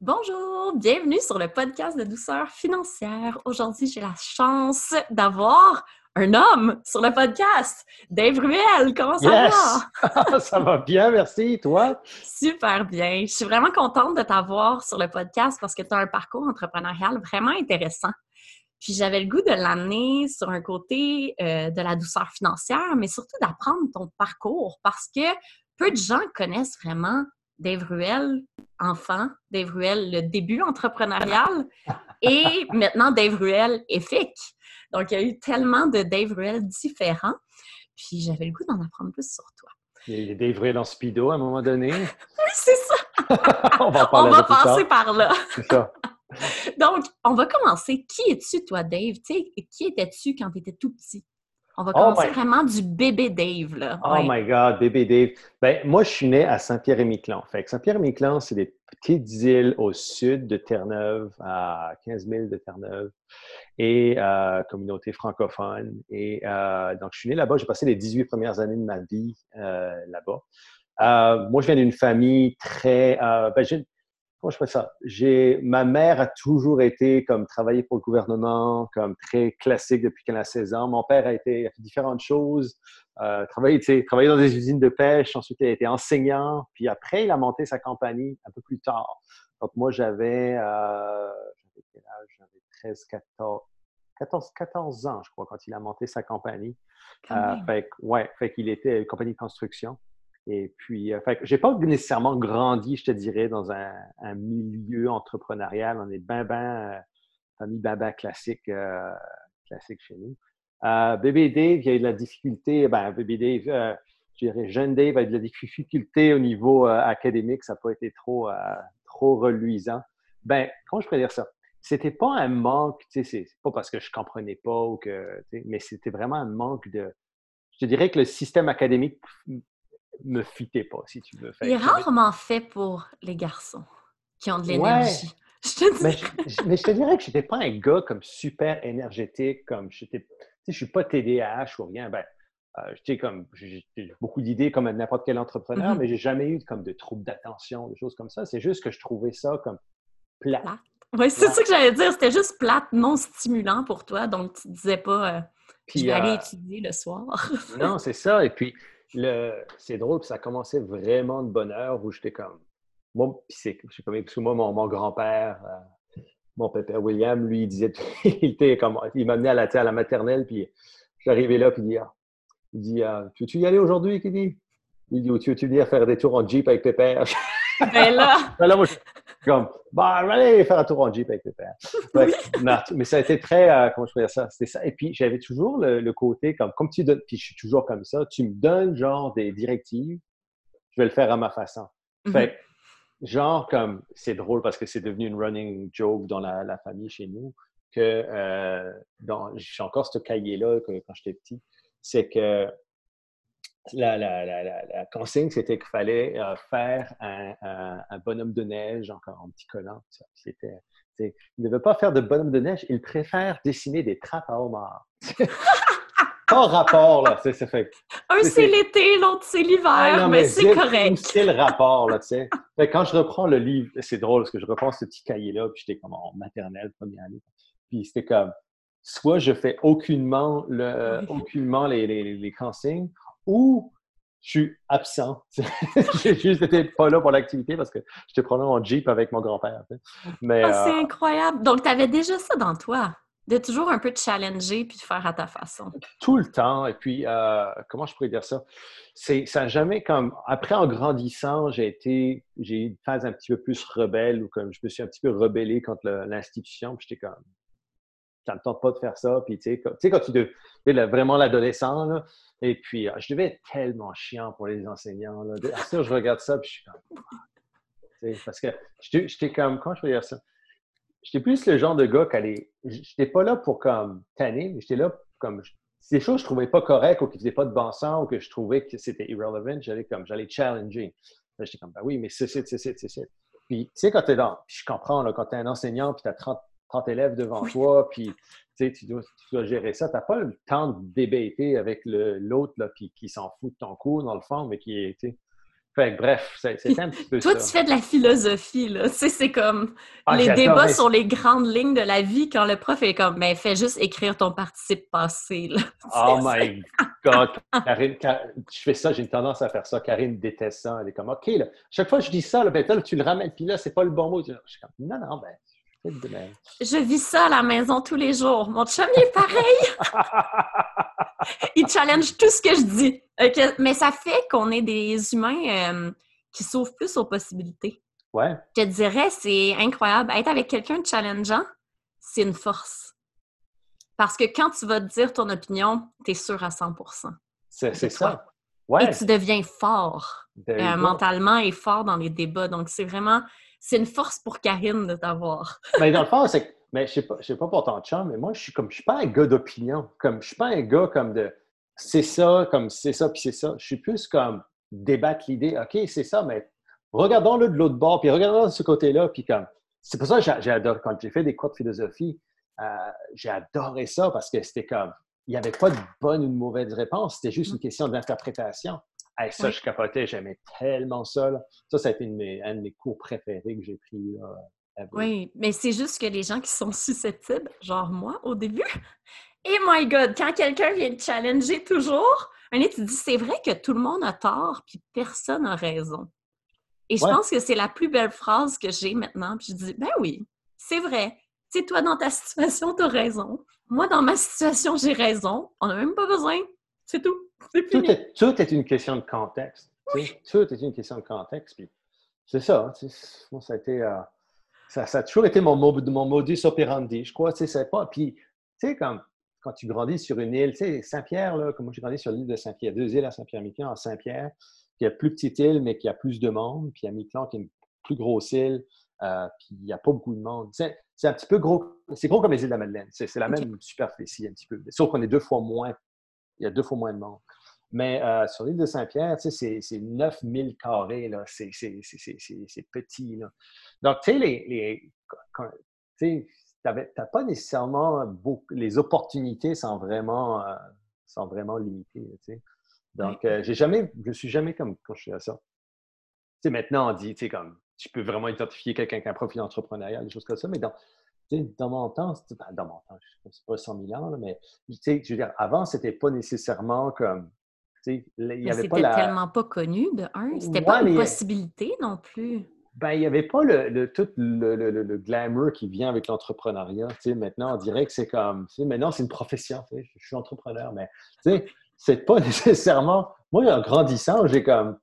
Bonjour, bienvenue sur le podcast de douceur financière. Aujourd'hui, j'ai la chance d'avoir un homme sur le podcast, Dave Ruel. Comment ça va? ça va bien, merci. Toi? Super bien. Je suis vraiment contente de t'avoir sur le podcast parce que tu as un parcours entrepreneurial vraiment intéressant. Puis j'avais le goût de l'amener sur un côté euh, de la douceur financière, mais surtout d'apprendre ton parcours parce que peu de gens connaissent vraiment Dave Ruel, enfant, Dave Ruel, le début entrepreneurial, et maintenant Dave Ruel, EFIC. Donc, il y a eu tellement de Dave Ruel différents. Puis, j'avais le goût d'en apprendre plus sur toi. Il y a Dave Ruel en speedo à un moment donné. oui, c'est ça. on va, on va passer par là. c'est ça. Donc, on va commencer. Qui es-tu, toi, Dave? qui étais-tu quand tu étais tout petit? On va oh commencer vraiment du bébé Dave. Là. Oh my God, bébé Dave. Ben, moi, je suis né à Saint-Pierre-et-Miquelon. Fait Saint-Pierre-et-Miquelon, c'est des petites îles au sud de Terre-Neuve, à 15 000 de Terre-Neuve, et euh, communauté francophone. Et euh, donc, je suis né là-bas. J'ai passé les 18 premières années de ma vie euh, là-bas. moi, je viens d'une famille très... Ben, comment je fais ça? J'ai, ma mère a toujours été comme travailler pour le gouvernement, comme très classique depuis qu'elle a 16 ans. Mon père a été a fait différentes choses, euh, travaillé, travaillé dans des usines de pêche. Ensuite, il a été enseignant. Puis après, il a monté sa compagnie un peu plus tard. Donc moi, j'avais, euh, j'avais 13, 14, 14, 14 ans, je crois, quand il a monté sa compagnie. Euh, fait, ouais, fait qu'il était une compagnie de construction. Et puis, euh, fait j'ai pas nécessairement grandi, je te dirais, dans un, milieu entrepreneurial. On est ben, ben, euh, famille ben, ben classique, euh, classique chez nous. bébé Dave, il y a eu de la difficulté. Ben, bébé Dave, je dirais, jeune Dave a eu de la difficulté au niveau académique. Ça n'a pas été trop, trop reluisant. Ben, comment je pourrais dire ça? C'était pas un manque, tu sais, c'est pas parce que je comprenais pas ou que, mais c'était vraiment un manque de, je te dirais que le système académique me fitait pas, si tu veux. Il est rarement fait pour les garçons qui ont de l'énergie. Je te mais, je, mais, je, te dirais que je n'étais pas un gars comme super énergétique, comme je ne suis pas TDAH ou rien. Ben, euh, comme j'ai beaucoup d'idées comme n'importe quel entrepreneur, mm-hmm. mais j'ai jamais eu comme de troubles d'attention, des choses comme ça. C'est juste que je trouvais ça comme plat. Oui, c'est ça que j'allais dire. C'était juste plate, non stimulant pour toi. Donc, tu ne disais pas euh, je vais aller euh, étudier le soir. non, c'est ça. Et puis, c'est drôle, puis ça commençait vraiment de bonne heure où j'étais comme. Moi, c'est comme, parce que moi, mon, grand-père, euh, mon père William, lui, il disait, il était comme, il m'amenait à la, à la maternelle, puis j'arrivais là, puis il dit, ah, il dit, ah, tu veux-tu y aller aujourd'hui, dit Il dit, tu veux-tu venir faire des tours en Jeep avec tes pères? Ben là! Ben là moi, comme, bah, allez faire un tour en Jeep avec tes pères. mais ça a été très, euh, comment je peux dire ça? C'était ça. Et puis, j'avais toujours le, côté, comme, comme tu donnes, puis je suis toujours comme ça, tu me donnes genre des directives, je vais le faire à ma façon. Mm-hmm. Fait genre, comme, c'est drôle parce que c'est devenu une running joke dans la, famille chez nous, que, euh, j'ai encore ce cahier-là quand j'étais petit, c'est que la, la, la, la, consigne, c'était qu'il fallait euh, faire un, un, bonhomme de neige encore en petit collant. C'était, il ne veut pas faire de bonhomme de neige, il préfère dessiner des trappes à homard. pas rapport, là. C'est, fait, un, c'est, l'été, l'autre, c'est l'hiver, ah, mais, c'est correct. C'est le rapport, là, tu sais. quand je reprends le livre, c'est drôle parce que je reprends ce petit cahier-là, puis j'étais comme en maternelle, première année. Puis c'était comme, soit je fais aucunement, le, aucunement les, les, les consignes, ou je suis absent. J'ai juste été pas là pour l'activité parce que j'étais probablement en Jeep avec mon grand-père. Mais, ah, c'est euh, incroyable. Donc, tu avais déjà ça dans toi, de toujours un peu te challenger puis de faire à ta façon. Tout le temps. Et puis, euh, comment je pourrais dire ça? C'est, ça n'a jamais comme. Après, en grandissant, j'ai été. J'ai eu une phase un petit peu plus rebelle ou comme je me suis un petit peu rebellé contre l'institution. Puis j'étais comme. Ça me tente pas de faire ça. Puis, tu sais, quand tu es vraiment l'adolescent, et puis, ah, je devais être tellement chiant pour les enseignants. Là. je regarde ça, puis je suis comme. Parce que j'étais comme. Comment je peux dire ça? J'étais plus le genre de gars qui allait. J'étais pas là pour comme tanner, mais j'étais là comme. Si des choses je trouvais pas correctes ou qui faisaient pas de bon sens ou que je trouvais que c'était irrelevant, j'allais comme. J'allais challenger. J'étais comme, ben oui, mais c'est, c'est, c'est, c'est. Puis, tu sais, quand tu es dans. je comprends, là, quand tu es un enseignant, puis tu as 30, 30 élèves devant toi, puis tu dois, tu dois gérer ça. Tu n'as pas le temps de débaiter avec l'autre qui, qui s'en fout de ton cours, dans le fond, mais qui est. Fait que, bref, c'est un petit peu Toi, ça. tu fais de la philosophie, là. Tu sais, c'est comme Ah, les débats mais- sur les grandes lignes de la vie quand le prof est comme, ben, fais juste écrire ton participe passé, là. Oh my God! Karine, Car- je fais ça, j'ai une tendance à faire ça. Karine déteste ça. Elle est comme, OK, là, chaque fois que je dis ça, là, ben, là, tu le ramènes, puis là, c'est pas le bon mot. Je suis comme, non, non, ben. Je vis ça à la maison tous les jours. Mon chum, il est pareil. il challenge tout ce que je dis. Mais ça fait qu'on est des humains euh, qui s'ouvrent plus aux possibilités. ouais, Je te dirais, c'est incroyable. Être avec quelqu'un de challengeant, c'est une force. Parce que quand tu vas te dire ton opinion, tu es sûr à 100 c'est ça. Ouais, Et tu deviens fort euh, mentalement et fort dans les débats. Donc, c'est vraiment, c'est une force pour Karine de t'avoir. Mais dans le fond, c'est que, mais je sais pas, je sais pas pour ton chum, mais moi, je suis comme, je suis pas un gars d'opinion. Comme, je suis pas un gars comme de, c'est ça, comme c'est ça, puis c'est ça. Je suis plus comme débattre l'idée, OK, c'est ça, mais regardons-le de l'autre bord, puis regardons de ce côté-là, puis comme, c'est pour ça que adoré, quand j'ai fait des cours de philosophie, euh, j'ai adoré ça parce que c'était comme, il n'y avait pas de bonne ou de mauvaise réponse, c'était juste une question d'interprétation. Hey, ça, Oui. je capotais, j'aimais tellement ça. là. Ça, ça a été une de mes- un de mes cours préférés que j'ai pris. Là. Oui, mais c'est juste que les gens qui sont susceptibles, genre moi au début, et my God, quand quelqu'un vient te challenger toujours, un tu dis c'est vrai que tout le monde a tort puis personne n'a raison. Et je Ouais. pense que c'est la plus belle phrase que j'ai maintenant. Puis je dis ben oui, c'est vrai. Tu sais, toi dans ta situation, tu as raison. Moi dans ma situation, j'ai raison. On n'a même pas besoin. C'est tout. C'est tout est, tout est une question de contexte. Tout est une question de contexte. Puis c'est ça. tu sais, Moi, ça a été. euh, ça, ça a toujours été mon, mo- mon modus operandi. Je crois, tu sais, c'est pas. Puis, tu sais, comme quand tu grandis sur une île, tu sais, Saint-Pierre, là, comme moi, j'ai grandi sur l'île de Saint-Pierre, deux îles à Saint-Pierre-Miquelon, en Saint-Pierre, puis il y a plus petite île, mais qui a plus de monde, puis il y a Miquelon qui est une plus grosse île, euh, puis il n'y a pas beaucoup de monde. Tu sais, C'est un petit peu gros. C'est gros comme les îles de la Madeleine. C'est la même superficie, un petit peu. Sauf qu'on est deux fois moins. Il y a deux fois moins de monde. Mais euh, sur l'île de Saint-Pierre, c'est- c'est 9000 carrés. C'est petit, là. Donc, tu sais, les, les, tu pas nécessairement beaucoup, les opportunités sont vraiment, euh, sont vraiment limitées. Donc, euh, j'ai jamais, je suis jamais comme quand je suis à ça. Maintenant, on dit, tu sais, comme, tu peux vraiment identifier quelqu'un qui a un profil entrepreneurial, des choses comme ça, mais dans, tu sais, dans mon temps, c'était- ben, dans mon temps, je sais pas 100 000 ans, là, mais tu sais, je veux dire, avant, c'était pas nécessairement comme, tu sais, il y Mais avait pas c'était la... tellement pas connu de un. C'était Ouais, pas une mais- possibilité non plus. Ben, il n'y avait pas le, le- tout le, le- le- glamour qui vient avec l'entrepreneuriat. Tu sais, maintenant, on dirait que c'est comme, tu sais, maintenant, c'est une profession. tu sais, je suis entrepreneur, mais tu sais, c'est pas nécessairement. Moi, en grandissant, j'ai comme,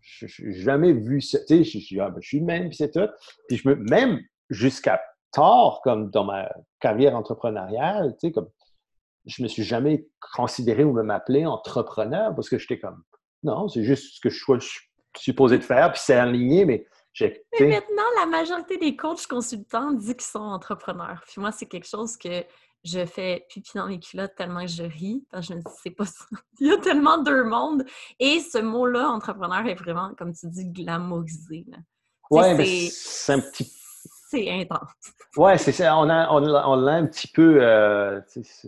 je n'ai jamais vu ça. Tu sais, je, suis- ah, ben, je suis même, puis c'est tout. Puis je me, même jusqu'à tard, comme dans ma carrière entrepreneuriale, tu sais, comme, je me suis jamais considéré ou même appelé entrepreneur parce que j'étais comme, non, c'est juste ce que je suis supposé de faire, puis c'est aligné, mais j'ai. Mais maintenant, la majorité des coachs consultants disent qu'ils sont entrepreneurs. Puis moi, c'est quelque chose que je fais pipi dans les culottes tellement que je ris. Parce que je me dis, c'est pas ça. Il y a tellement deux mondes. Et ce mot-là, entrepreneur, est vraiment, comme tu dis, glamourisé. Ouais, mais c'est un petit. C'est intense. Ouais, c'est ça. On a, on l'a on l'a un petit peu. euh,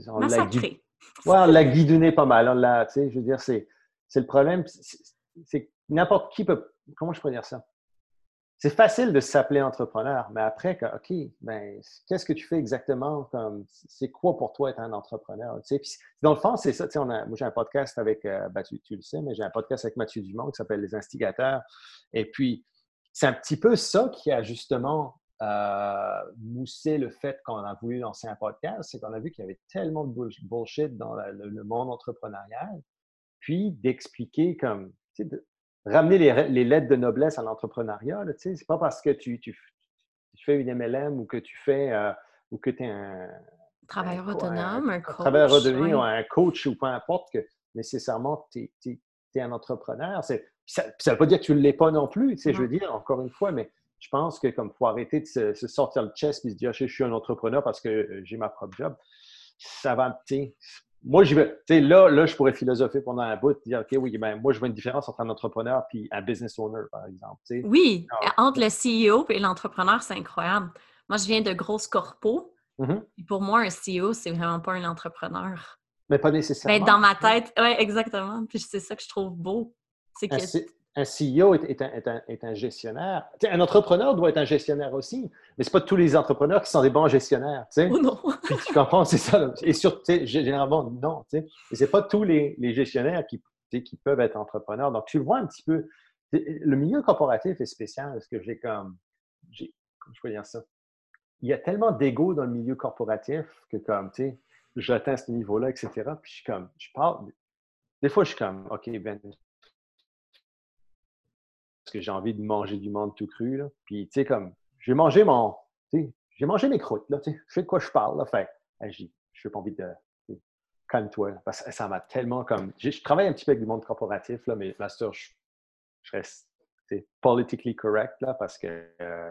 on l'a guidé. Massacré. Ouais, on l'a guidonné pas mal. On l'a, tu sais, je veux dire, c'est, c'est le problème. c'est- n'importe qui peut. Comment je peux dire ça? C'est facile de s'appeler entrepreneur, mais après, que, OK, ben, qu'est-ce que tu fais exactement? Comme, c'est quoi pour toi être un entrepreneur? Tu sais, puis dans le fond, c'est ça. Tu sais, on a, moi, j'ai un podcast avec, euh, ben, tu, tu le sais, mais j'ai un podcast avec Mathieu Dumont qui s'appelle Les Instigateurs. Et puis, c'est un petit peu ça qui a justement euh, moussé le fait qu'on a voulu lancer un podcast, c'est qu'on a vu qu'il y avait tellement de bull- bullshit dans la- le, le monde entrepreneurial, puis d'expliquer comme, tu sais, de ramener les, re- les lettres de noblesse à l'entrepreneuriat, tu sais, c'est pas parce que tu, tu, tu fais une MLM ou que tu fais, euh, ou que tu es un, Travailleur un- autonome, un un coach. travailleur autonome ou un coach ou peu importe que nécessairement tu es, un entrepreneur. C'est- Ça ne veut pas dire que tu ne l'es pas non plus, tu sais, je veux dire, encore une fois, mais je pense que comme faut arrêter de se, se sortir le chest et se dire Ah, je suis un entrepreneur parce que euh, j'ai ma propre job. Ça va, tu moi, je vais, tu sais, là, là, je pourrais philosopher pendant un bout, dire, OK, oui, ben, moi, je vois une différence entre un entrepreneur et un business owner, par exemple. Oui, Ah. entre le CEO et l'entrepreneur, c'est incroyable. Moi, je viens de grosses corpos. Mhm. Et pour moi, un CEO, c'est vraiment pas un entrepreneur. Mais pas nécessairement. Ben, dans ma tête, oui, exactement. Puis c'est ça que je trouve beau. C'est que Un CEO est, un, gestionnaire. un entrepreneur doit être un gestionnaire aussi, mais ce pas tous les entrepreneurs qui sont des bons gestionnaires. Oh non! tu comprends, c'est ça. Et sur, généralement, non. Et ce pas tous les, gestionnaires qui, qui peuvent être entrepreneurs. Donc, tu vois un petit peu. Le milieu corporatif est spécial parce que j'ai comme. Comment je peux dire ça? Il y a tellement d'ego dans le milieu corporatif que, comme, tu sais, j'atteins ce niveau-là, etc. Puis je suis comme, je parle. Des fois, je suis comme, OK, ben, que j'ai envie de manger du monde tout cru. Là. Puis, tu sais, comme, j'ai mangé mon. J'ai mangé mes croûtes, là, tu sais. Je sais de quoi je parle, là. Fait, je n'ai pas envie de. Calme-toi, parce que ça m'a tellement comme. Je, travaille un petit peu avec du monde corporatif, là, mais master, je, je reste politically correct, là, parce que. Euh,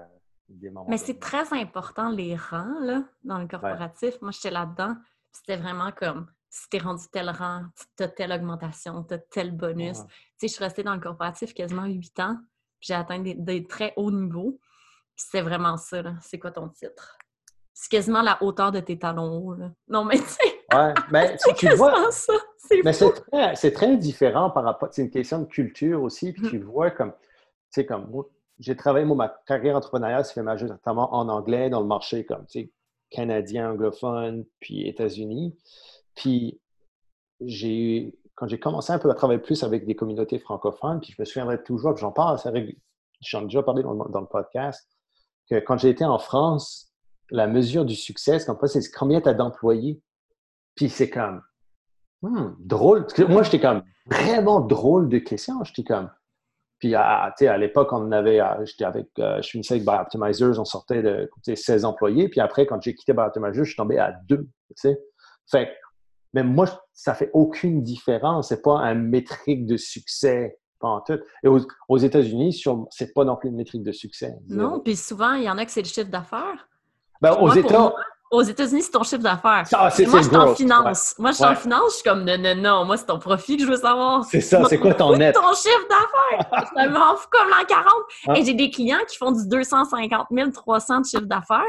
mais c'est très important, les rangs, là, dans le corporatif. Moi, j'étais là-dedans. C'était vraiment comme si tu es rendu tel rang, tu as telle augmentation, tu as tel bonus. Tu sais, je suis restée dans le corporatif quasiment huit ans, j'ai atteint des, très hauts niveaux. c'est vraiment ça, C'est quoi ton titre? C'est quasiment la hauteur de tes talons hauts, là. Non, mais tu sais... Ouais, mais tu vois... ça. Mais c'est très, très, différent par rapport... C'est une question de culture aussi, puis tu mmh. vois comme... Tu sais, comme... J'ai travaillé, moi, ma carrière entrepreneuriale s'est fait majoritairement en anglais, dans le marché comme, tu sais, canadien, anglophone, puis États-Unis. Puis, j'ai, quand j'ai commencé un peu à travailler plus avec des communautés francophones, puis je me souviendrai toujours, j'en parle, j'en ai déjà parlé dans, le podcast, que quand j'ai été en France, la mesure du succès, c'est combien tu as d'employés? Puis c'est comme, hmm, drôle. moi, j'étais comme vraiment drôle de question. J'étais comme, puis à, à l'époque, on avait, j'étais avec, euh, je finissais avec Optimizers, on sortait de 16 employés. Puis après, quand j'ai quitté Optimizers, je suis tombé à deux. Fait mais moi, ça fait aucune différence. C'est pas un métrique de succès. Pas en tout. Et aux, États-Unis, c'est pas non plus une métrique de succès. Non, puis souvent, il y en a que c'est le chiffre d'affaires. Ben, aux États. Aux États-unis, c'est ton chiffre d'affaires. moi, je suis en finance. Moi, je suis en finance, je suis comme non, non, non. Moi, c'est ton profit que je veux savoir. C'est ça, c'est quoi ton net? ton chiffre d'affaires. je m'en fous comme l'an 40. Ah. Et j'ai des clients qui font du 250 000, 300 de chiffre d'affaires,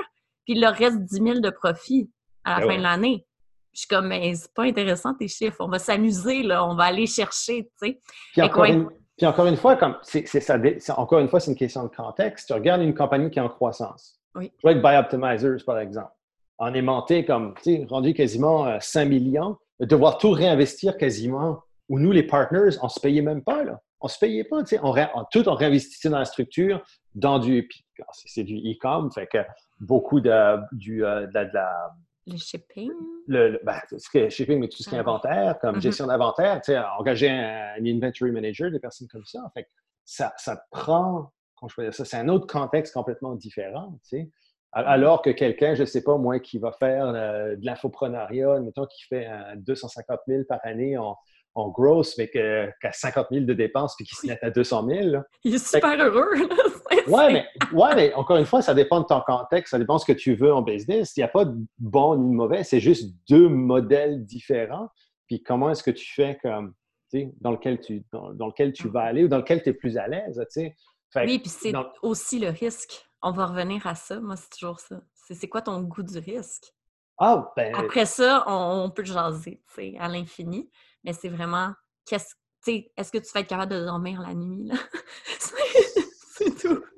puis il leur reste 10 000 de profit à la ben fin de l'année. Je suis comme, mais c'est pas intéressant tes chiffres. On va s'amuser, là. On va aller chercher, tu sais. Puis, encore, une, fois, comme c'est, ça, encore une fois, c'est une question de contexte. Tu regardes une compagnie qui est en croissance. Oui. Je vois avec Optimizers, par exemple. On est monté comme, tu sais, rendu quasiment 5 euh, millions, devoir tout réinvestir quasiment. Où nous, les partners, on se payait même pas, là. On se payait pas, tu sais. On, tout, on réinvestissait dans la structure, dans du, c'est du e-com, fait que beaucoup de, du, euh, de la le shipping? Le, ben, ce shipping, mais tout ce qui est ah inventaire, comme mm-hmm. gestion d'inventaire, tu sais, engager un, inventory manager, des personnes comme ça. Fait ça, ça prend, comment je dire ça, c'est un autre contexte complètement différent, tu sais. Mm-hmm. Alors que quelqu'un, je ne sais pas, moi, qui va faire euh, de l'infoprenariat, mettons, qui fait 250 000 par année en, en gross, mais qui a 50 000 de dépenses puis qui se net à 200 000. Il est super heureux. Oui, mais, ouais, mais encore une fois, ça dépend de ton contexte, ça dépend de ce que tu veux en business. Il n'y a pas de bon ni de mauvais, c'est juste deux modèles différents. Puis comment est-ce que tu fais comme, dans lequel tu, dans, lequel tu vas aller ou dans lequel tu es plus à l'aise, tu sais. oui, puis c'est aussi le risque. On va revenir à ça. Moi, c'est toujours ça. C'est quoi ton goût du risque? Ah, ben... Après ça, on, peut jaser, tu sais, à l'infini. Mais c'est vraiment, qu'est-ce, est-ce que tu vas être capable de dormir la nuit? c'est tout.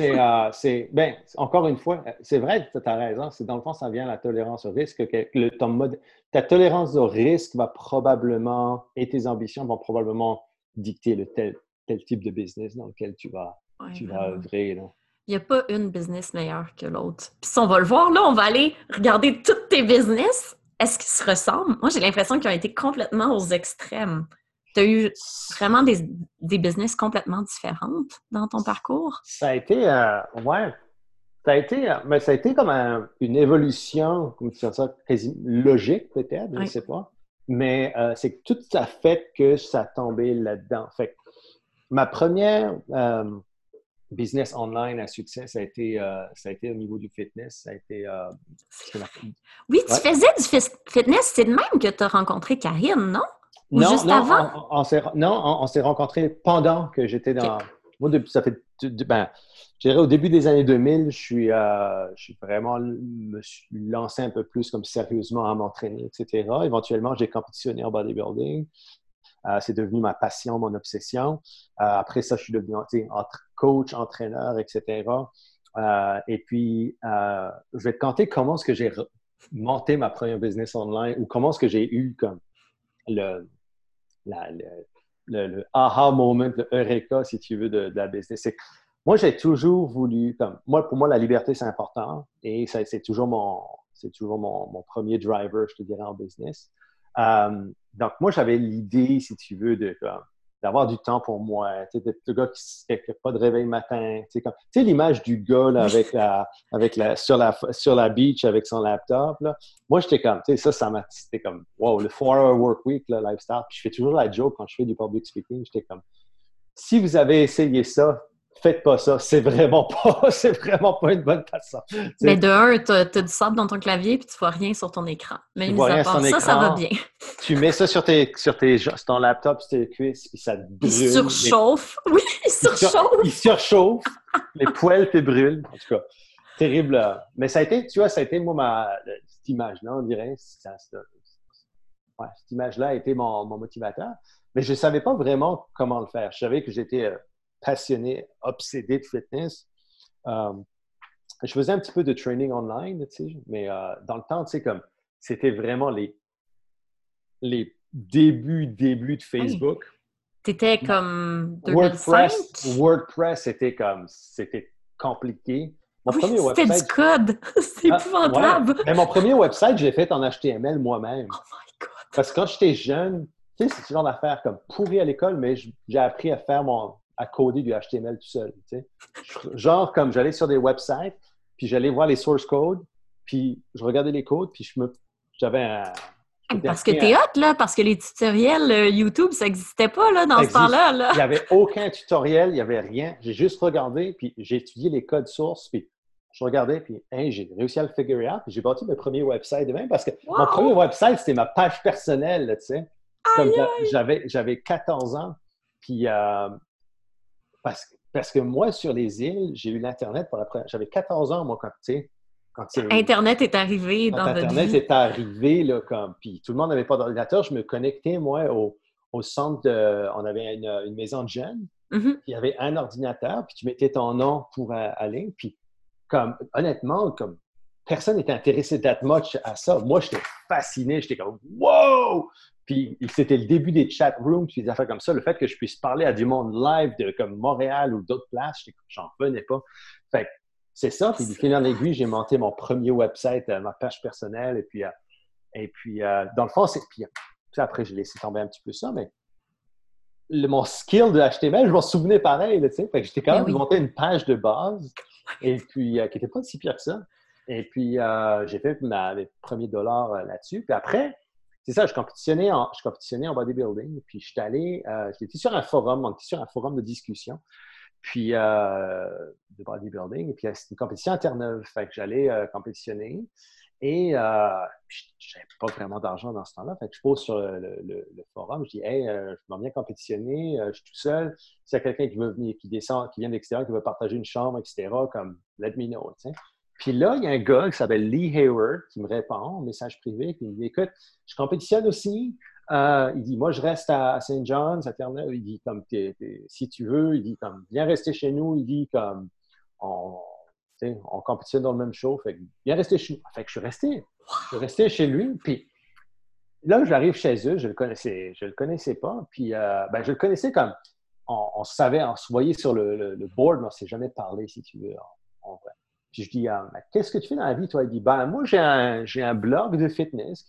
Euh, c'est, ben, encore une fois, c'est vrai, tu as raison. C'est dans le fond, ça vient à la tolérance au risque. Que le, ton mode, ta tolérance au risque va probablement, et tes ambitions vont probablement dicter le tel, tel type de business dans lequel tu vas, tu vas œuvrer. Là. Il n'y a pas une business meilleure que l'autre. Puis si on va le voir, là, on va aller regarder toutes tes business. Est-ce qu'ils se ressemblent? Moi, j'ai l'impression qu'ils ont été complètement aux extrêmes. Tu as eu vraiment des, des, business complètement différentes dans ton parcours? Ça a été, euh, ouais, ça a été, euh, mais ça a été comme une évolution, comme tu ça, quasi logique peut-être, je ne sais pas. Mais euh, c'est tout à fait que ça tombé là-dedans. Fait ma première business online à succès, ça a été, ça a été au niveau du fitness. Ça a été. oui, tu faisais du fitness. C'est de même que tu as rencontré Karine, non? non, non, On, s'est, non, on, s'est rencontrés pendant que j'étais dans. Moi, depuis, ça fait. Ben, je dirais au début des années 2000, je suis, euh, je suis vraiment me suis lancé un peu plus comme sérieusement à m'entraîner, etc. Éventuellement, j'ai compétitionné en bodybuilding. C'est devenu ma passion, mon obsession. après ça, je suis devenu entre coach, entraîneur, etc. et puis, je vais te conter comment est-ce que j'ai monté ma première business online ou comment est-ce que j'ai eu comme le, le, aha moment, le eureka, si tu veux, de, la business. Moi, j'ai toujours voulu, comme, moi, pour moi, la liberté, c'est important et c'est toujours, mon, toujours mon, premier driver, je te dirais, en business. Euh, donc, moi, j'avais l'idée, si tu veux, de, d'avoir du temps pour moi. Tu sais, le gars qui n'a pas de réveil matin. Tu sais, l'image du gars avec la, avec la, sur, la, sur la beach avec son laptop. Là. Moi, j'étais comme, tu sais, ça, ça m'a, c'était comme, wow, le 4-hour work week, là, lifestyle. Puis je fais toujours la joke quand je fais du public speaking. J'étais comme, si vous avez essayé ça, faites pas ça. C'est vraiment pas, c'est vraiment pas une bonne façon. Mais de un, tu as, du sable dans ton clavier puis tu vois rien sur ton écran. Mais mis à part ça, ça va bien. tu mets ça sur, tes, sur, tes, sur ton laptop, sur tes cuisses, puis ça te brûle. Il surchauffe. Oui, il surchauffe. Il surchauffe. les poils te brûlent. En tout cas, terrible. Mais ça a été, tu vois, ça a été, moi, ma, cette image-là, on dirait. Ouais, cette image-là a été mon, mon motivateur. Mais je ne savais pas vraiment comment le faire. Je savais que j'étais euh, passionné, obsédé de fitness. Euh, je faisais un petit peu de training online, mais euh, dans le temps, tu sais, comme c'était vraiment les, les débuts, débuts de Facebook. Tu étais comme 2005? WordPress, WordPress, c'était comme, c'était compliqué. Mon premier website. C'était du code. C'est ah, épouvantable. Mais mon premier website, j'ai fait en HTML moi-même. Oh my God. Parce que quand j'étais jeune, tu sais, c'est ce genre d'affaires comme pourri à l'école, mais j'ai appris à faire mon, à coder du HTML tout seul. Genre, comme j'allais sur des websites, puis j'allais voir les source codes, puis je regardais les codes, puis je me, j'avais un. Parce que t'es hot, là, parce que les tutoriels euh, YouTube, ça n'existait pas, là, dans ce temps-là. Là. Il n'y avait aucun tutoriel, il n'y avait rien. J'ai juste regardé, puis j'ai étudié les codes sources, puis je regardais, puis hein, j'ai réussi à le figure out, puis j'ai bâti mon premier website de même, parce que mon premier website, c'était ma page personnelle, tu sais. J'avais, j'avais 14 ans, puis euh, parce, que moi, sur les îles, j'ai eu l'Internet pour la première... J'avais 14 ans, moi, quand, tu sais, quand Internet est arrivé dans Internet votre vie. est arrivé, là, comme... Puis tout le monde n'avait pas d'ordinateur. Je me connectais, moi, au, au centre de... On avait une, maison de jeunes. Mm-hmm. Il y avait un ordinateur, puis tu mettais ton nom pour aller. Puis, comme, honnêtement, comme personne n'était intéressé that much à ça. Moi, j'étais fasciné. J'étais comme, wow! Puis c'était le début des chat rooms, puis des affaires comme ça. Le fait que je puisse parler à du monde live de comme Montréal ou d'autres places, j'en revenais pas. Fait c'est ça. Puis du fil en aiguille, j'ai monté mon premier website, euh, ma page personnelle. Et puis, euh, et puis euh, dans le fond, c'est. Puis, après, j'ai laissé tomber un petit peu ça, mais le, mon skill de HTML, je m'en souvenais pareil. tu sais. Fait que j'étais quand même monté une page de base, et puis qui n'était pas si pire que ça. Et puis, j'ai fait mes premiers dollars là-dessus. Puis après, c'est ça, je compétitionnais en, je compétitionnais en bodybuilding, puis je suis allé, euh, j'étais sur un forum, on était sur un forum de discussion, puis euh, de bodybuilding, et puis c'était une compétition à Terre-Neuve, fait que j'allais euh, compétitionner, et euh, j'avais pas vraiment d'argent dans ce temps-là, fait que je pose sur le, forum, je dis, hey, je m'en viens compétitionner, je suis tout seul, s'il y a quelqu'un qui veut venir, qui descend, qui vient de l'extérieur, qui veut partager une chambre, etc., comme, let me know, tu sais. Puis là, il y a un gars qui s'appelle Lee Hayward qui me répond en message privé. Puis il dit Écoute, je compétitionne aussi. Euh, il dit Moi, je reste à St. John's, à Terre-Neuve. Il dit comme si tu veux, il dit comme viens rester chez nous. Il dit comme on, on compétitionne dans le même show. Fait que viens rester chez nous. Fait que je suis resté. Je suis resté chez lui. Puis là, j'arrive chez eux, je le connaissais, je le connaissais pas. Puis euh, ben, je le connaissais comme on, savait, on se voyait sur le, board, mais on ne s'est jamais parlé, si tu veux, en vrai. Puis je dis, ah, qu'est-ce que tu fais dans la vie, toi? Il dit, ben, moi, j'ai un, j'ai un blog de fitness.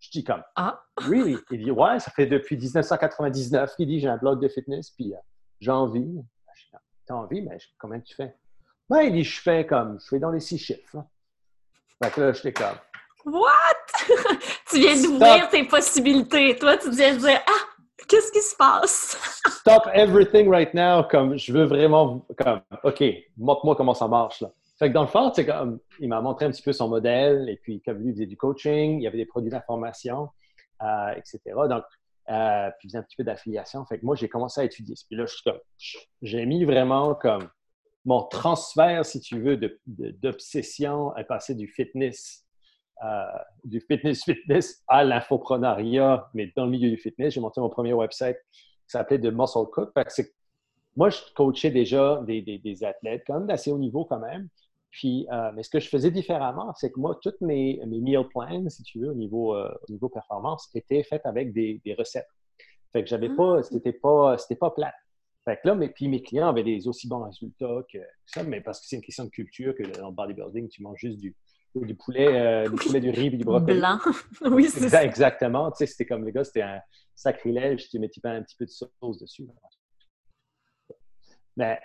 Je dis comme, ah, really? Il dit, ouais, ça fait depuis 1999 qu'il dit, j'ai un blog de fitness, puis euh, j'ai envie. Ben, T'as envie, mais comment tu fais? Ben, il dit, je fais comme, je fais dans les six chiffres. Là. Fait que là, j'étais comme, What? tu viens d'ouvrir tes possibilités. Toi, tu viens de dire, ah, qu'est-ce qui se passe? Stop everything right now. Comme, je veux vraiment, comme, OK, montre-moi comment ça marche, là. Fait que dans le fond, comme, il m'a montré un petit peu son modèle, et puis comme lui, il faisait du coaching, il y avait des produits d'information, euh, etc. Donc, euh, puis il faisait un petit peu d'affiliation. Que moi, j'ai commencé à étudier. Puis là, j'ai mis vraiment comme mon transfert, si tu veux, d'obsession à passer du fitness du fitness-fitness à l'infoprenariat, mais dans le milieu du fitness. J'ai monté mon premier website qui s'appelait The Muscle Cook. moi, je coachais déjà des, des, athlètes, quand même d'assez haut niveau quand même. Puis, euh, mais ce que je faisais différemment, c'est que moi, toutes mes, mes meal plans, si tu veux, au niveau, euh, au niveau performance, étaient faites avec des, des recettes. Fait que j'avais pas, ah. c'était pas, c'était pas plat. Fait que là, mais, puis mes clients avaient des aussi bons résultats que ça, mais parce que c'est une question de culture que dans le bodybuilding, tu manges juste du, du poulet, euh, du poulet, du riz et du brocoli. Blanc. oui, c'est ça. Exactement. Tu sais, c'était comme les gars, c'était un sacrilège, tu mettais un petit peu de sauce dessus. Mais,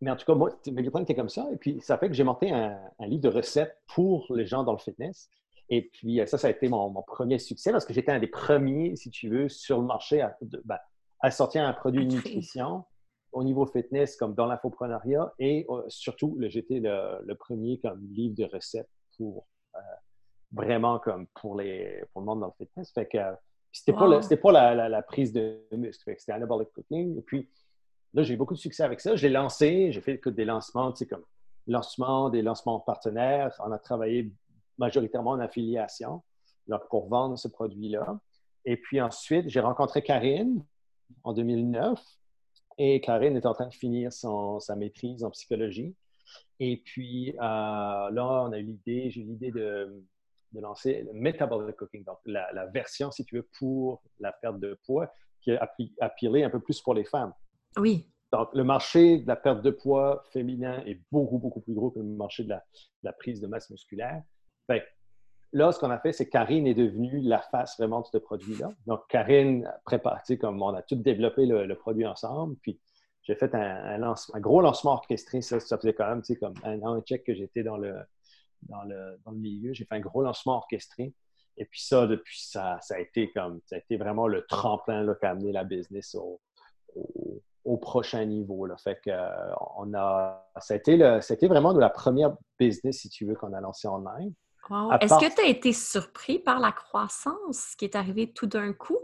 mais en tout cas, moi, mes plans étaient comme ça. Et puis, ça fait que j'ai monté un, livre de recettes pour les gens dans le fitness. Et puis, ça, ça a été mon, premier succès parce que j'étais un des premiers, si tu veux, sur le marché à, ben, à sortir un produit de nutrition au niveau fitness comme dans l'infoprenariat et euh, surtout, j'étais le, le, premier comme livre de recettes pour euh, vraiment comme pour, les, pour le monde dans le fitness. Fait que c'était pas, pas la, la, prise de muscle, c'était anabolic cooking. Et puis là, j'ai eu beaucoup de succès avec ça. J'ai lancé, j'ai fait des lancements, tu sais, comme lancement, des lancements partenaires. On a travaillé majoritairement en affiliation pour vendre ce produit-là. Et puis ensuite, j'ai rencontré Karine en 2009 et Karine est en train de finir son, sa maîtrise en psychologie. Et puis euh, là, on a eu l'idée, j'ai eu l'idée de, de, lancer le Metabolic Cooking, donc la, version, si tu veux, pour la perte de poids, qui est appelée un peu plus pour les femmes. Oui. Donc, le marché de la perte de poids féminin est beaucoup, beaucoup plus gros que le marché de la, prise de masse musculaire. Fait là, ce qu'on a fait, c'est que Karine est devenue la face vraiment de ce produit-là. Donc, Karine prépare, comme on a tout développé le, produit ensemble. Puis, j'ai fait un, gros lancement orchestré. Ça, ça faisait quand même, comme un an et check que j'étais dans le, dans, le, dans le milieu. J'ai fait un gros lancement orchestré. Et puis ça, depuis ça, ça a été comme, ça a été vraiment le tremplin là, qui a amené la business au, prochain niveau. Là. Fait que, euh, on a, été le, été vraiment de la première business, si tu veux, qu'on a lancé en ligne. Est-ce que tu as été surpris par la croissance qui est arrivée tout d'un coup?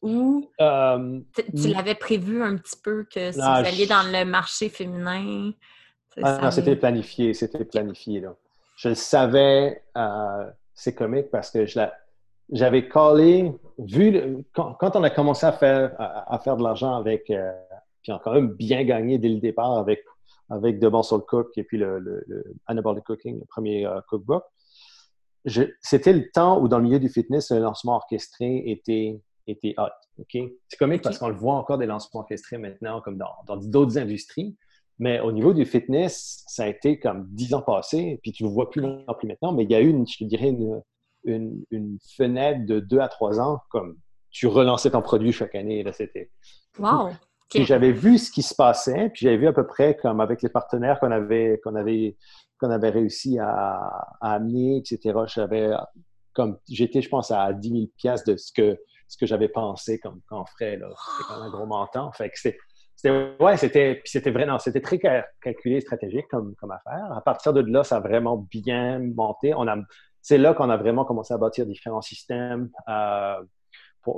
Ou euh, tu l'avais prévu un petit peu que si vous alliez dans le marché féminin? Ah, non, c'était planifié, c'était planifié. Là. Je le savais, euh, c'est comique parce que j'avais collé, vu quand, on a commencé à faire, à, faire de l'argent avec, euh, puis on a quand même bien gagné dès le départ avec, avec The Muscle Cook et puis le, le, Anabolic Cooking, le premier cookbook c'était le temps où, dans le milieu du fitness, le lancement orchestré était, était hot. C'est comique parce qu'on le voit encore des lancements orchestrés maintenant, comme dans d'autres industries. Mais au niveau du fitness, ça a été comme dix ans passés, puis tu ne le vois plus non plus maintenant, mais il y a eu, une, je te dirais, une, une, fenêtre de deux à trois ans, comme tu relançais ton produit chaque année. Là, c'était. Wow! Puis j'avais vu ce qui se passait, puis j'avais vu à peu près comme avec les partenaires qu'on avait, qu'on avait qu'on avait réussi à, amener, etc. J'avais comme j'étais, je pense, à 10 000 pièces de ce que ce que j'avais pensé comme qu'on ferait. C'était quand même un gros montant. Fait que c'était, ouais, c'était, c'était vraiment, c'était très calculé, stratégique comme, comme affaire. À partir de là, ça a vraiment bien monté. On a, c'est là qu'on a vraiment commencé à bâtir différents systèmes. Euh,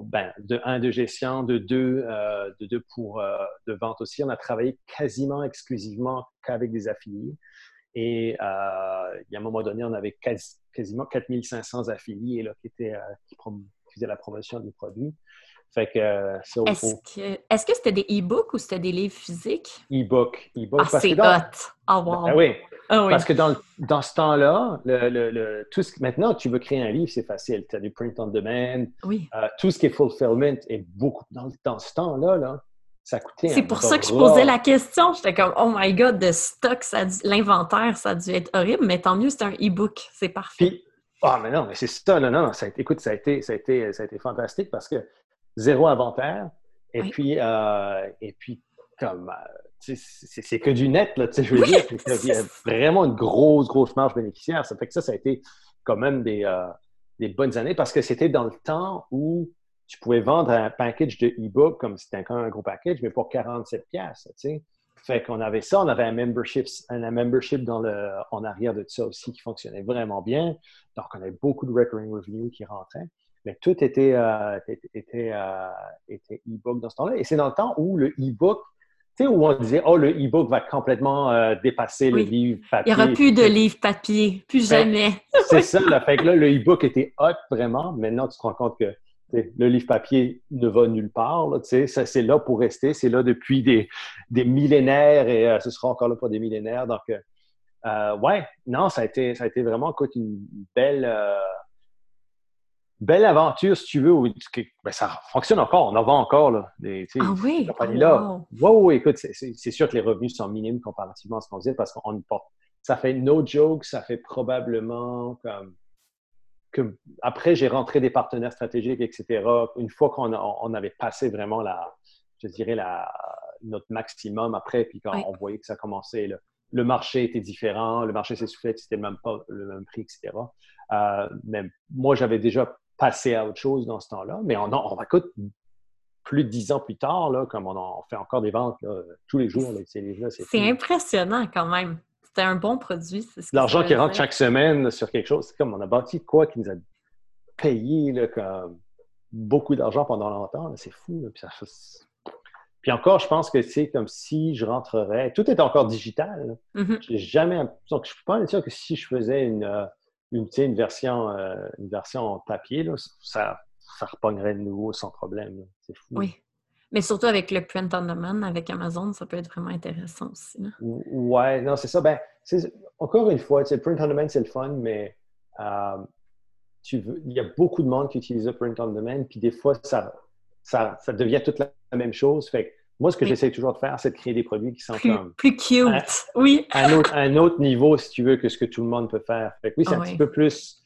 ben, de un de gestion, de deux, euh, de pour euh, de vente aussi. On a travaillé quasiment exclusivement qu'avec des affiliés. Et euh, il y a un moment donné, on avait quasiment 4500 affiliés là, qui, euh, qui, faisaient la promotion du produit. Fait que, euh, Est-ce que c'était des e-books ou c'était des livres physiques? E-book. E ah, c'est hot! Oh, wow. Ben oui. Ah parce que dans, dans ce temps-là, le, le, tout ce, maintenant, tu veux créer un livre, c'est facile. Tu as du print on demand. Oui. tout ce qui est fulfillment est beaucoup. Dans, dans ce temps-là, là, c'est pour ça que je posais la question. J'étais comme, oh my God, de stock, l'inventaire, ça a dû être horrible, mais tant mieux, c'est un e-book. C'est parfait. ah, mais non, mais c'est ça, non, non, ça a, écoute, ça a, été, ça, a été, ça a été fantastique parce que zéro inventaire, et puis, euh, et puis, comme, euh, c'est que du net, là, tu sais, je veux dire, il y a vraiment une grosse, grosse marge bénéficiaire. Ça fait que ça, ça a été quand même des, euh, des bonnes années parce que c'était dans le temps où tu pouvais vendre un package de e-book comme c'était encore un gros package, mais pour 47 pièces, tu sais. Fait qu'on avait ça, on avait un membership, un, membership dans le, en arrière de ça aussi qui fonctionnait vraiment bien. Donc, on avait beaucoup de recurring revenue qui rentraient. Mais tout était, euh, était, euh, était e-book dans ce temps-là. Et c'est dans le temps où le e-book tu sais, où on disait, oh, le e-book va complètement euh, dépasser le livre papier. Il n'y aura plus de livre papier, plus jamais. c'est ça, là. Fait que là, le e-book était hot, vraiment. Maintenant, tu te rends compte que le livre papier ne va nulle part. Là, ça, c'est là pour rester. C'est là depuis des, des millénaires et euh, ce sera encore là pour des millénaires. Donc, euh, ouais, non, ça a été, ça a été vraiment une belle, belle aventure, si tu veux. Ben, ça fonctionne encore, on en vend encore. Là, des, ah oui? là. Wow. écoute, c'est sûr que les revenus sont minimes comparativement à ce qu'on disait parce qu'on porte. Ça fait no joke, ça fait probablement comme. Que, après, j'ai rentré des partenaires stratégiques, etc. Une fois qu'on on avait passé vraiment la, je dirais, la, notre maximum après, puis quand on voyait que ça commençait, le marché était différent, le marché s'essoufflait, c'était même pas le même prix, etc. Euh, mais moi, j'avais déjà passer à autre chose dans ce temps-là. Mais on, on écoute, plus de dix ans plus tard, là, comme on, en fait encore des ventes tous les jours, C'est impressionnant quand même. C'était un bon produit. L'argent qui rentre chaque semaine sur quelque chose, c'est comme on a bâti quoi qui nous a payé là, comme beaucoup d'argent pendant longtemps. C'est fou. Puis, encore, je pense que c'est comme si je rentrerais. Tout est encore digital. Mm-hmm. J'ai jamais. Donc, je ne suis pas sûr que si je faisais une euh, une, une, version, euh, une version papier, là, ça, ça repognerait de nouveau sans problème. C'est fou. Oui. Mais surtout avec le print on demand, avec Amazon, ça peut être vraiment intéressant aussi. Là. Ouais, non, c'est ça. Ben, encore une fois, le print on demand, c'est le fun, mais euh, tu veux, il y a beaucoup de monde qui utilise le print on demand, puis des fois, ça, ça, ça devient toute la, même chose. Fait moi, ce que j'essaie toujours de faire, c'est de créer des produits qui sont plus, comme. Plus cute, oui. Un autre, un autre niveau, si tu veux, que ce que tout le monde peut faire. Fait oui, c'est un petit peu plus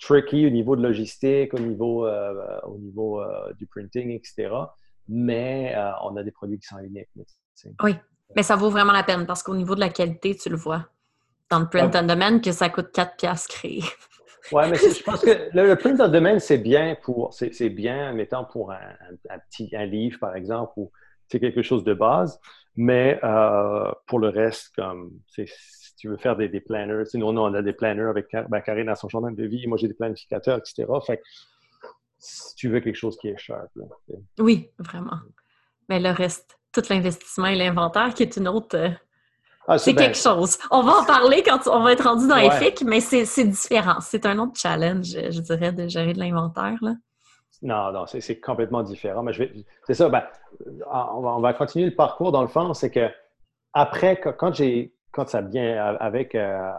tricky au niveau de logistique, au niveau, euh, au niveau euh, du printing, etc. Mais euh, on a des produits qui sont uniques. Oui, mais ça vaut vraiment la peine parce qu'au niveau de la qualité, tu le vois dans le print on demand que ça coûte 4 piastres créer. Oui, mais je pense que le, print on demand, c'est bien pour, c'est bien, mettons, pour un, un, petit un livre, par exemple, ou c'est quelque chose de base. Mais euh, pour le reste, comme si tu veux faire des, des planners, nous, on a des planners avec ben, Karine à son journal de vie, moi j'ai des planificateurs, etc. Fait si tu veux quelque chose qui est cher. oui, vraiment. Mais le reste, tout l'investissement et l'inventaire, qui est une autre. Euh, ah, c'est quelque chose. On va en parler quand on va être rendu dans ouais. mais c'est différent. C'est un autre challenge, je dirais, de gérer de l'inventaire. Non, non, c'est complètement différent. Mais c'est ça, ben, on, va, continuer le parcours dans le fond. C'est que après, quand j'ai, quand ça vient avec euh,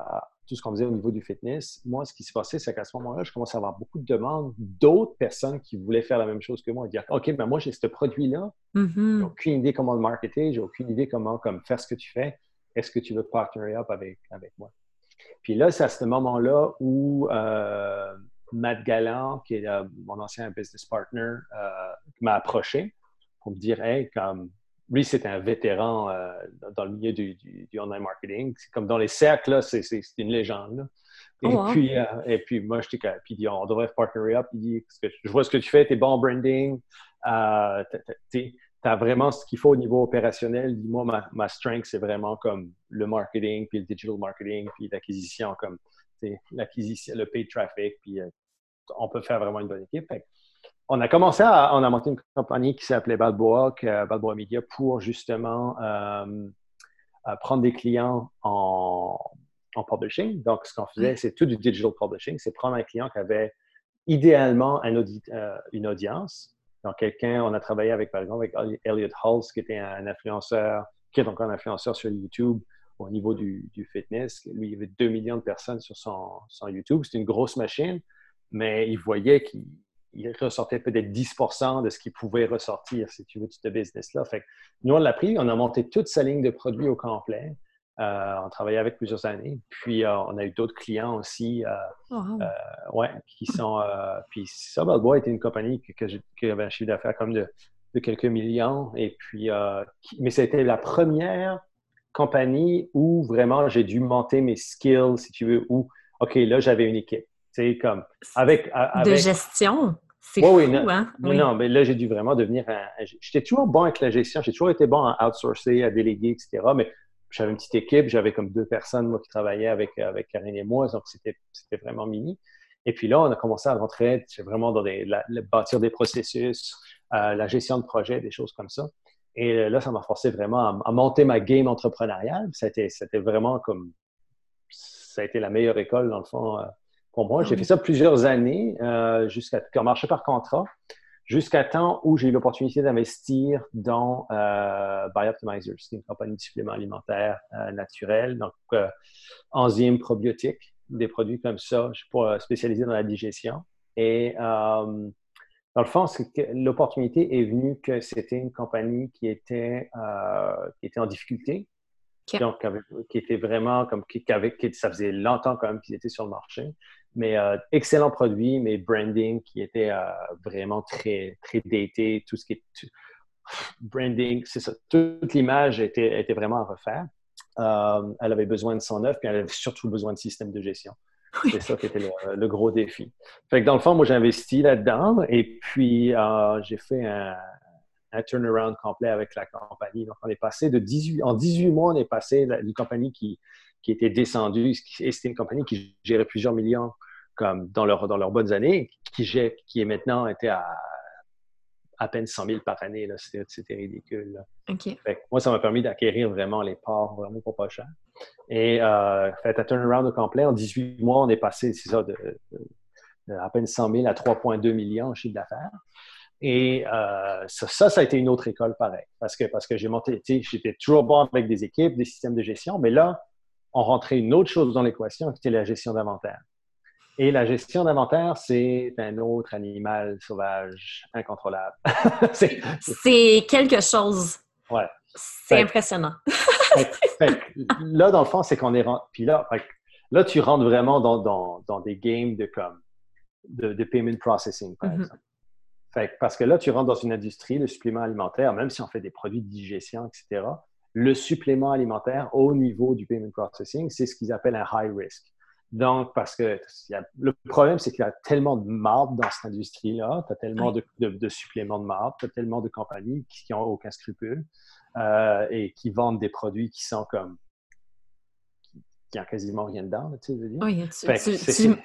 tout ce qu'on faisait au niveau du fitness, moi, ce qui s'est passé, c'est qu'à ce moment-là, je commençais à avoir beaucoup de demandes d'autres personnes qui voulaient faire la même chose que moi. Dire, OK, mais moi, j'ai ce produit-là. Mm-hmm. J'ai aucune idée comment le marketer, j'ai aucune idée comment comme, faire ce que tu fais. Est-ce que tu veux partner up avec, avec moi? Puis là, c'est à ce moment-là où euh, Matt Galland, qui est euh, mon ancien business partner, euh, m'a approché pour me dire Hey, comme lui, c'est un vétéran euh, dans le milieu du, online marketing. Comme dans les cercles, c'est une légende. Et, oh, puis, et puis, moi, je dis puis dit, on devrait partner up. Il dit, je vois ce que tu fais, tu es bon en branding, tu as vraiment ce qu'il faut au niveau opérationnel. Dis-moi, ma, ma strength, c'est vraiment comme le marketing, puis le digital marketing, puis l'acquisition, comme l'acquisition, le paid traffic, puis euh, on peut faire vraiment une bonne équipe. on a commencé à, on a monté une compagnie qui s'appelait Balboa, Balboa Media, pour justement euh, prendre des clients en, publishing. Donc, ce qu'on faisait, c'est tout du digital publishing. C'est prendre un client qui avait idéalement un euh, une audience. Donc, quelqu'un, on a travaillé avec, par exemple, avec Elliot Hulse, qui était un influenceur, qui est encore un influenceur sur YouTube, au niveau du, fitness. Lui, il y avait 2 millions de personnes sur son, YouTube. C'est une grosse machine, mais il voyait qu'il ressortait peut-être 10% de ce qu'il pouvait ressortir, si tu veux, de ce business-là. Fait nous, on l'a pris, on a monté toute sa ligne de produits au complet. Euh, on travaillait avec plusieurs années. Puis, euh, on a eu d'autres clients aussi, euh, oh, ouais, qui sont... puis, ça, Balboa était une compagnie que, qui avait un chiffre d'affaires comme de, de, quelques millions. Et puis, mais c'était la première compagnie où vraiment j'ai dû monter mes skills, si tu veux, où, OK, là, j'avais une équipe. Sais, comme avec, De gestion? C'est fou, non, hein? Non, mais là, j'ai dû vraiment devenir un... J'étais toujours bon avec la gestion, j'ai toujours été bon à outsourcer, à déléguer, etc. Mais j'avais une petite équipe, j'avais comme deux personnes, moi, qui travaillaient avec, avec Karine et moi, donc c'était vraiment mini. Et puis là, on a commencé à rentrer vraiment dans des, la, bâtir des processus, euh, la gestion de projet, des choses comme ça. Et là, ça m'a forcé vraiment à, monter ma game entrepreneuriale. C'était, c'était vraiment comme, ça a été la meilleure école dans le fond pour moi. J'ai fait ça plusieurs années, jusqu'à, comme marché par contrat jusqu'à temps où j'ai eu l'opportunité d'investir dans euh, Bioptimizer. C'est une compagnie de suppléments alimentaires euh, naturels, donc euh, enzymes probiotiques, des produits comme ça, pour spécialiser dans la digestion. Et euh, dans le fond, l'opportunité est venue que c'était une compagnie qui était, qui était en difficulté, donc qui était vraiment comme qui, qui, ça faisait longtemps quand même qu'ils étaient sur le marché. Mais euh, excellent produit, mais branding qui était euh, vraiment très, très daté. Tout ce qui est branding, c'est ça. Toute l'image était, était vraiment à refaire. Euh, elle avait besoin de son œuvre, puis elle avait surtout besoin de système de gestion. C'est ça qui était le, gros défi. Fait que dans le fond, moi, j'ai investi là-dedans et puis j'ai fait un, un, turnaround complet avec la compagnie. Donc, on est passé de 18, en 18 mois, on est passé d'une compagnie qui, qui était descendue, et c'était une compagnie qui gérait plusieurs millions comme dans, leur, dans leurs bonnes années, qui, qui est maintenant à à peine 100 000 par année. C'était ridicule. moi, ça m'a permis d'acquérir vraiment les parts vraiment pour pas cher. Et euh, fait à turnaround au complet, en 18 mois, on est passé, c'est ça, de, à peine 100 000 à 3,2 millions en chiffre d'affaires. Et euh, ça, ça, a été une autre école pareil. Parce que, parce que j'ai monté, j'étais toujours bon avec des équipes, des systèmes de gestion, mais là, on rentrait une autre chose dans l'équation qui était la gestion d'inventaire. Et la gestion d'inventaire, c'est un autre animal sauvage incontrôlable. c'est quelque chose. Ouais. C'est impressionnant. là, dans le fond, c'est qu'on est. Puis là, là, tu rentres vraiment dans, dans, des games de comme de, payment processing, par mm-hmm. exemple. parce que là, tu rentres dans une industrie, le supplément alimentaire, même si on fait des produits de digestion, etc., le supplément alimentaire au niveau du payment processing, c'est ce qu'ils appellent un high risk. Donc, parce que le problème, c'est qu'il y a tellement de marde dans cette industrie-là, tu as tellement de, suppléments de marde, tu as tellement de compagnies qui n'ont aucun scrupule euh, et qui vendent des produits qui sont comme. qui n'ont quasiment rien dedans, tu sais, je veux dire. Oui,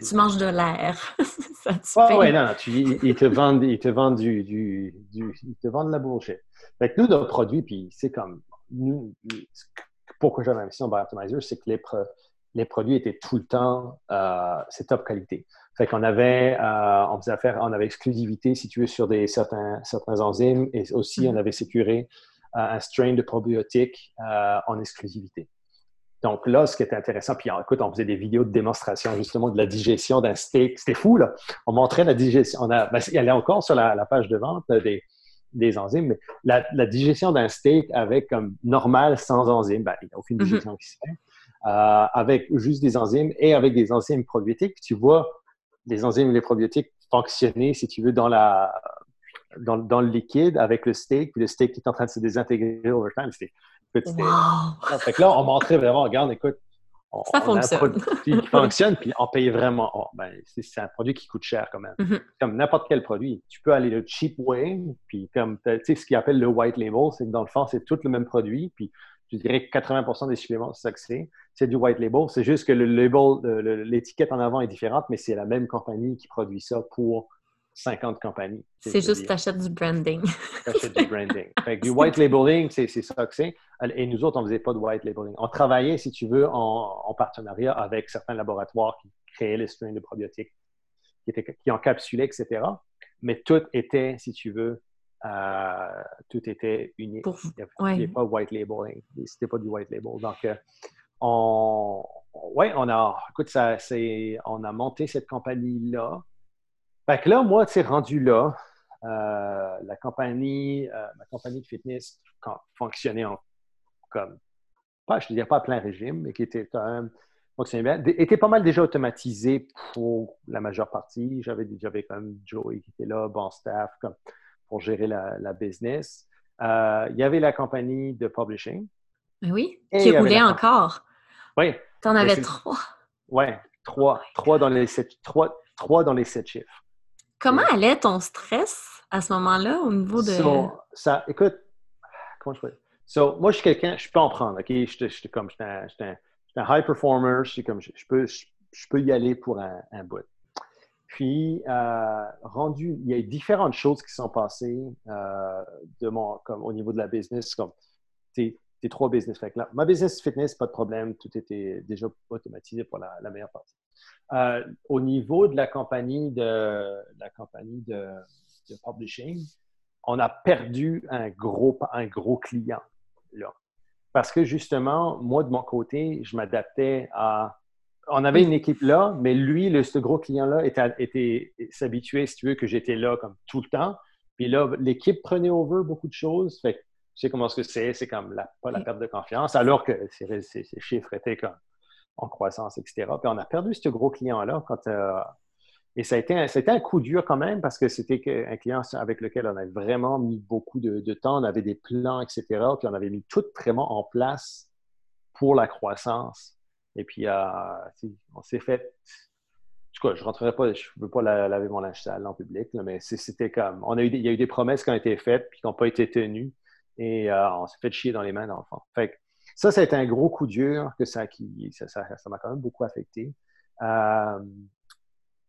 tu, manges de l'air. oui, non, non ils, te vendent, ils te vendent du, du, ils te vendent de la bullshit. Fait que nous, nos produits, puis c'est comme. Nous, pourquoi j'avais investi en Bioptimizer, c'est que les, les produits étaient tout le temps, euh, c'est top qualité. Fait qu'on avait, euh, on faisait affaire, on avait exclusivité, si tu veux, sur des, certains, certains enzymes et aussi on mm-hmm. avait sécuré euh, un strain de probiotiques en exclusivité. Donc là, ce qui était intéressant, puis écoute, on faisait des vidéos de démonstration justement de la digestion d'un steak. C'était fou, là. On montrait la digestion. On a, ben, il y allait encore sur la, page de vente des, des enzymes, mais la, digestion d'un steak avec comme normal sans enzymes, ben, il n'y a aucune mm-hmm. digestion qui se fait. Euh, avec juste des enzymes et avec des enzymes probiotiques. Tu vois les enzymes et les probiotiques fonctionner, si tu veux, dans, la, dans, dans le liquide avec le steak, puis le steak qui est en train de se désintégrer over time. Wow. Fait que là, on montrait vraiment, regarde, écoute, on, ça fonctionne. a un produit qui fonctionne, puis on paye vraiment. Oh, ben, c'est un produit qui coûte cher quand même. Mm-hmm. Comme n'importe quel produit. Tu peux aller le cheap way, puis comme, tu sais, ce qu'ils appellent le white label, c'est que dans le fond, c'est tout le même produit, puis je dirais que 80% des suppléments, c'est ça que c'est. C'est du white label. C'est juste que le label, l'étiquette en avant est différente, mais c'est la même compagnie qui produit ça pour 50 compagnies. C'est juste que tu achètes du branding. tu achètes du branding. du white labeling, c'est ça que c'est. Et nous autres, on ne faisait pas de white labeling. On travaillait, si tu veux, en, partenariat avec certains laboratoires qui créaient les strains de probiotiques, qui, étaient, qui encapsulaient, etc. Mais tout était, si tu veux, euh, tout était unique. Il n'y avait pas white labeling. C'était pas du white label. Donc, euh, on, ouais, on a, écoute, ça, on a monté cette compagnie-là. Fait que là, moi, tu rendu là, euh, la compagnie, ma compagnie de fitness fonctionnait en, comme, pas, je ne dirais pas à plein régime, mais qui était quand même fonctionnait bien, était pas mal déjà automatisé pour la majeure partie. J'avais, j'avais quand même Joey qui était là, bon staff, comme pour gérer la, business. Euh, il y avait la compagnie de publishing. Oui, qui roulait encore. Oui. Tu en avais trois. Oui, trois, trois, dans les sept, trois, trois dans les sept chiffres. Comment allait ton stress à ce moment-là au niveau de. ça, écoute, comment je peux. So, moi, je suis quelqu'un, je peux en prendre, OK? Je suis comme, un, un, high performer, je, comme, je, peux, je, peux y aller pour un, un bout. Puis, euh, rendu, il y a différentes choses qui sont passées euh, de mon, comme, au niveau de la business, comme tes, trois business. Fait là, ma business fitness, pas de problème, tout était déjà automatisé pour la, meilleure partie. Euh, au niveau de la compagnie de, la compagnie de, publishing, on a perdu un gros, un gros client là. Parce que justement, moi, de mon côté, je m'adaptais à on avait une équipe là, mais lui, le, ce gros client-là, était s'habituait, si tu veux, que j'étais là comme tout le temps. Puis là, l'équipe prenait over beaucoup de choses. Fait tu sais comment ce que c'est, c'est comme la, pas la perte de confiance, alors que ces, chiffres étaient comme en croissance, etc. Puis on a perdu ce gros client-là quand. Euh, et ça a, été un, un coup dur quand même parce que c'était un client avec lequel on avait vraiment mis beaucoup de, de, temps, on avait des plans, etc. Puis on avait mis tout vraiment en place pour la croissance. Et puis, euh, on s'est fait. En tout cas, je ne rentrerai pas, je ne veux pas laver mon linge sale en public, mais c'était comme. On a eu il y a eu des promesses qui ont été faites puis qui n'ont pas été tenues. Et euh, on s'est fait chier dans les mains, dans le fond. Fait ça, ça a été un gros coup dur que ça qui ça, m'a quand même beaucoup affecté. Euh,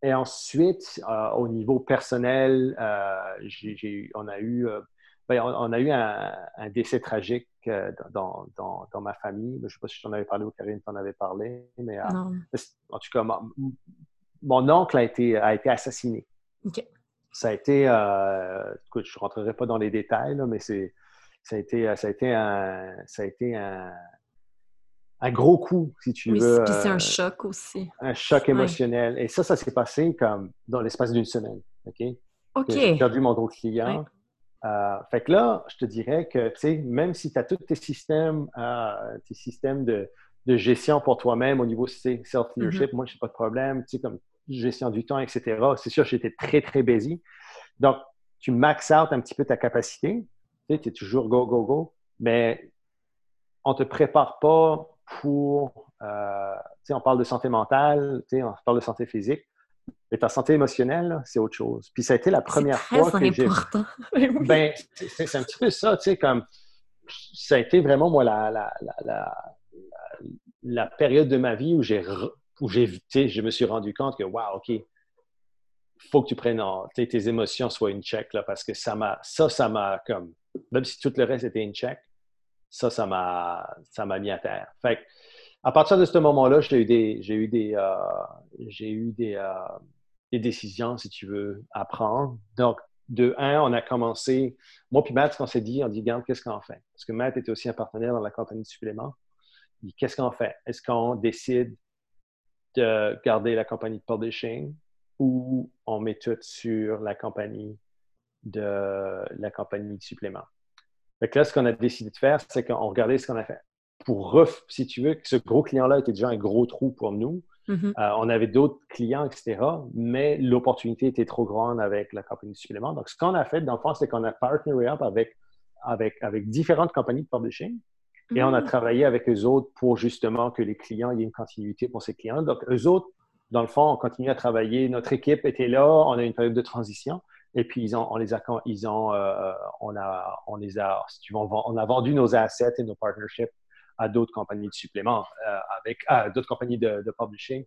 et ensuite, au niveau personnel, on a eu ben, on, a eu un, décès tragique euh, dans, ma famille. Je ne sais pas si je t'en avais parlé ou Karine t'en avait parlé, mais euh, en tout cas, mon, oncle a été, a été assassiné. Ça a été, euh, écoute, je ne rentrerai pas dans les détails, mais c'est, ça a été, ça a été un, ça a été un, gros coup, si tu oui, veux. Puis c'est un choc aussi. Un choc émotionnel. Et ça, ça s'est passé comme dans l'espace d'une semaine. OK? J'ai perdu mon gros client. Euh, fait que là, je te dirais que, tu sais, même si tu as tous tes systèmes, euh, tes systèmes de, gestion pour toi-même au niveau self-leadership, mm-hmm. moi, je n'ai pas de problème, tu sais, comme gestion du temps, etc. C'est sûr, j'étais très, très busy. Donc, tu max out un petit peu ta capacité. Tu sais, es toujours go, go, go. Mais on ne te prépare pas pour, euh, tu sais, on parle de santé mentale, tu sais, on parle de santé physique. Mais ta santé émotionnelle, c'est autre chose. Puis ça a été la première fois que j'ai. ben, c'est un petit peu ça, tu sais, comme ça a été vraiment, moi, la, la, la, la période de ma vie où j'ai où j'ai je me suis rendu compte que, wow, OK, faut que tu prennes tes émotions soient une check, là, parce que ça m'a, ça, ça m'a comme, même si tout le reste était une check, ça, ça m'a, ça m'a mis à terre. Fait à partir de ce moment-là, j'ai eu des, j'ai eu des, euh, j'ai eu des, euh, des, décisions, si tu veux, à prendre. Donc, de un, on a commencé, moi puis Matt, on s'est dit, on dit, regarde, qu'est-ce qu'on fait? Parce que Matt était aussi un partenaire dans la compagnie de supplément. Il qu'est-ce qu'on fait? Est-ce qu'on décide de garder la compagnie de publishing? Ou on met tout sur la compagnie de la compagnie de supplément? Donc là, ce qu'on a décidé de faire, c'est qu'on regardait ce qu'on a fait pour, si tu veux, que ce gros client-là était déjà un gros trou pour nous. Mm-hmm. Euh, on avait d'autres clients, etc., mais l'opportunité était trop grande avec la compagnie de supplément. Donc, ce qu'on a fait, dans le fond, c'est qu'on a partneré up avec, avec, avec différentes compagnies de publishing et on a mm. travaillé avec eux autres pour justement que les clients, il y ait une continuité pour ces clients. Donc, eux autres, dans le fond, on continue à travailler. Notre équipe était là, on a une période de transition. Et puis, ils ont, on les a, ils ont, euh, on a, on les a, si tu veux, on a vendu nos assets et nos partnerships à d'autres compagnies de supplément, euh, avec d'autres compagnies de, publishing,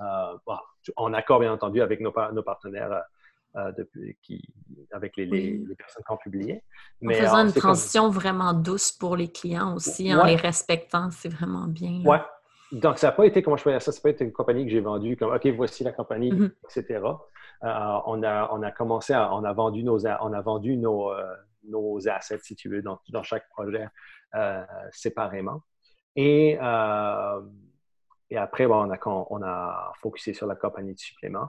euh, en accord bien entendu avec nos, nos partenaires euh, qui, avec les, personnes qui ont publié. Mais, en faisant une transition vraiment douce pour les clients aussi, en les respectant, c'est vraiment bien. Oui. Donc, ça n'a pas été, comment je peux dire ça, ça n'a pas été une compagnie que j'ai vendue comme, OK, voici la compagnie, mm-hmm. etc. on, a, on a commencé, à, on a vendu nos, on a vendu nos, nos assets, si tu veux, dans, dans chaque projet euh, séparément. Et, euh, et après, bon, on, a, on a focusé sur la compagnie de supplément.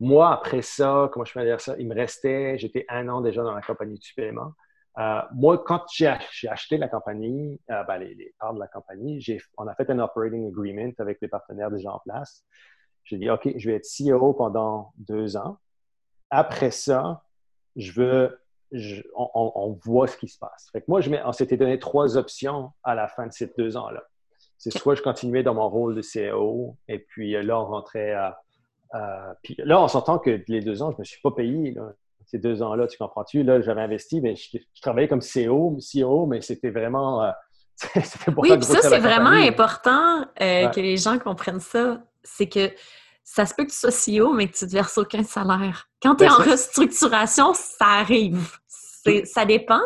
Moi, après ça, comment je peux dire ça, il me restait, j'étais un an déjà dans la compagnie de supplément. Euh, moi, quand j'ai acheté la compagnie, ben, les, parts de la compagnie, on a fait un operating agreement avec les partenaires déjà en place. J'ai dit, OK, je vais être CEO pendant deux ans. Après ça, je veux on, voit ce qui se passe. Fait moi, je on s'était donné trois options à la fin de ces deux ans-là. C'est soit je continuais dans mon rôle de CEO, et puis euh, là, on rentrait à. puis là, on s'entend que les deux ans, je ne me suis pas payé. Ces deux ans-là, tu comprends-tu? Là, j'avais investi, mais je, travaillais comme CEO, CEO mais c'était vraiment. Euh, oui, puis ça, c'est vraiment important euh, que les gens comprennent ça. C'est que ça se peut que tu sois CEO, mais que tu ne te verses aucun salaire. Quand tu es ben, en restructuration, ça arrive. Ça dépend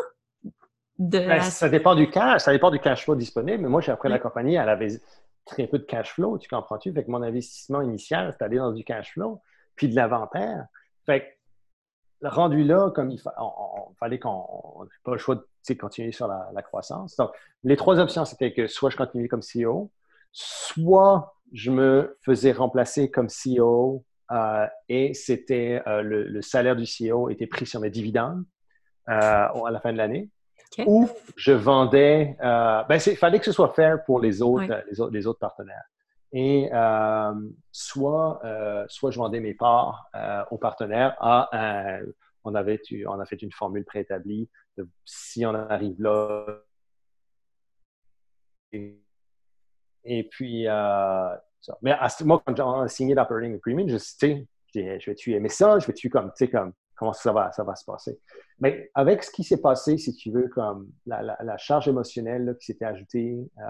de. Ben, ça dépend du cash, ça dépend du cash flow disponible. Mais moi, j'ai appris la compagnie, elle avait très peu de cash flow, tu comprends-tu? Fait que mon investissement initial, c'était aller dans du cash flow, puis de l'inventaire. Fait que rendu là, comme il fallait qu'on n'ait pas le choix de continuer sur la, la, croissance. Donc, les trois options, c'était que soit je continuais comme CEO, soit je me faisais remplacer comme CEO euh, et c'était euh, le, salaire du CEO était pris sur mes dividendes euh, à la fin de l'année. Ou je vendais, ben, il fallait que ce soit fair pour les autres, les autres, partenaires. Et soit, soit je vendais mes parts aux partenaires à on, avait, on a fait une formule préétablie de si on arrive là, et puis, euh, ça. Mais à, moi, quand j'ai signé l'operating agreement, je sais, je vais-tu aimer ça? Je vais-tu comme, tu sais, comme, comment ça va, ça va se passer? Mais avec ce qui s'est passé, si tu veux, comme la, la, charge émotionnelle qui s'était ajoutée, euh,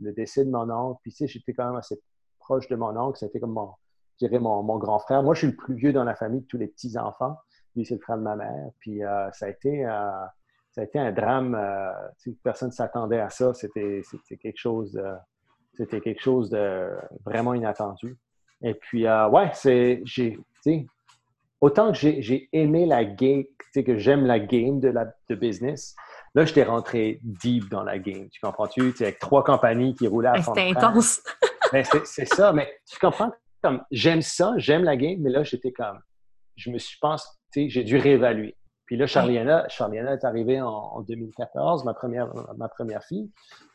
le décès de mon oncle, puis tu sais, j'étais quand même assez proche de mon oncle, c'était comme mon, dirais, mon, mon, grand frère. Moi, je suis le plus vieux dans la famille de tous les petits-enfants. Lui, c'est le frère de ma mère. Puis euh, ça a été ça a été un drame. personne ne s'attendait à ça. C'était quelque chose c'était quelque chose de vraiment inattendu. Et puis, euh, ouais, c'est, j'ai, autant que j'ai aimé la game, que j'aime la game de la de business, là, j'étais rentré deep dans la game. Tu comprends-tu? Avec trois compagnies qui roulaient à fond. C'était intense. Ben, c'est ça, mais tu comprends? Comme, j'aime ça, j'aime la game, mais là, j'étais comme, je me suis pensé, j'ai dû réévaluer. Puis là, Charliana, Charliana est arrivée en, en, 2014, ma première, ma première fille.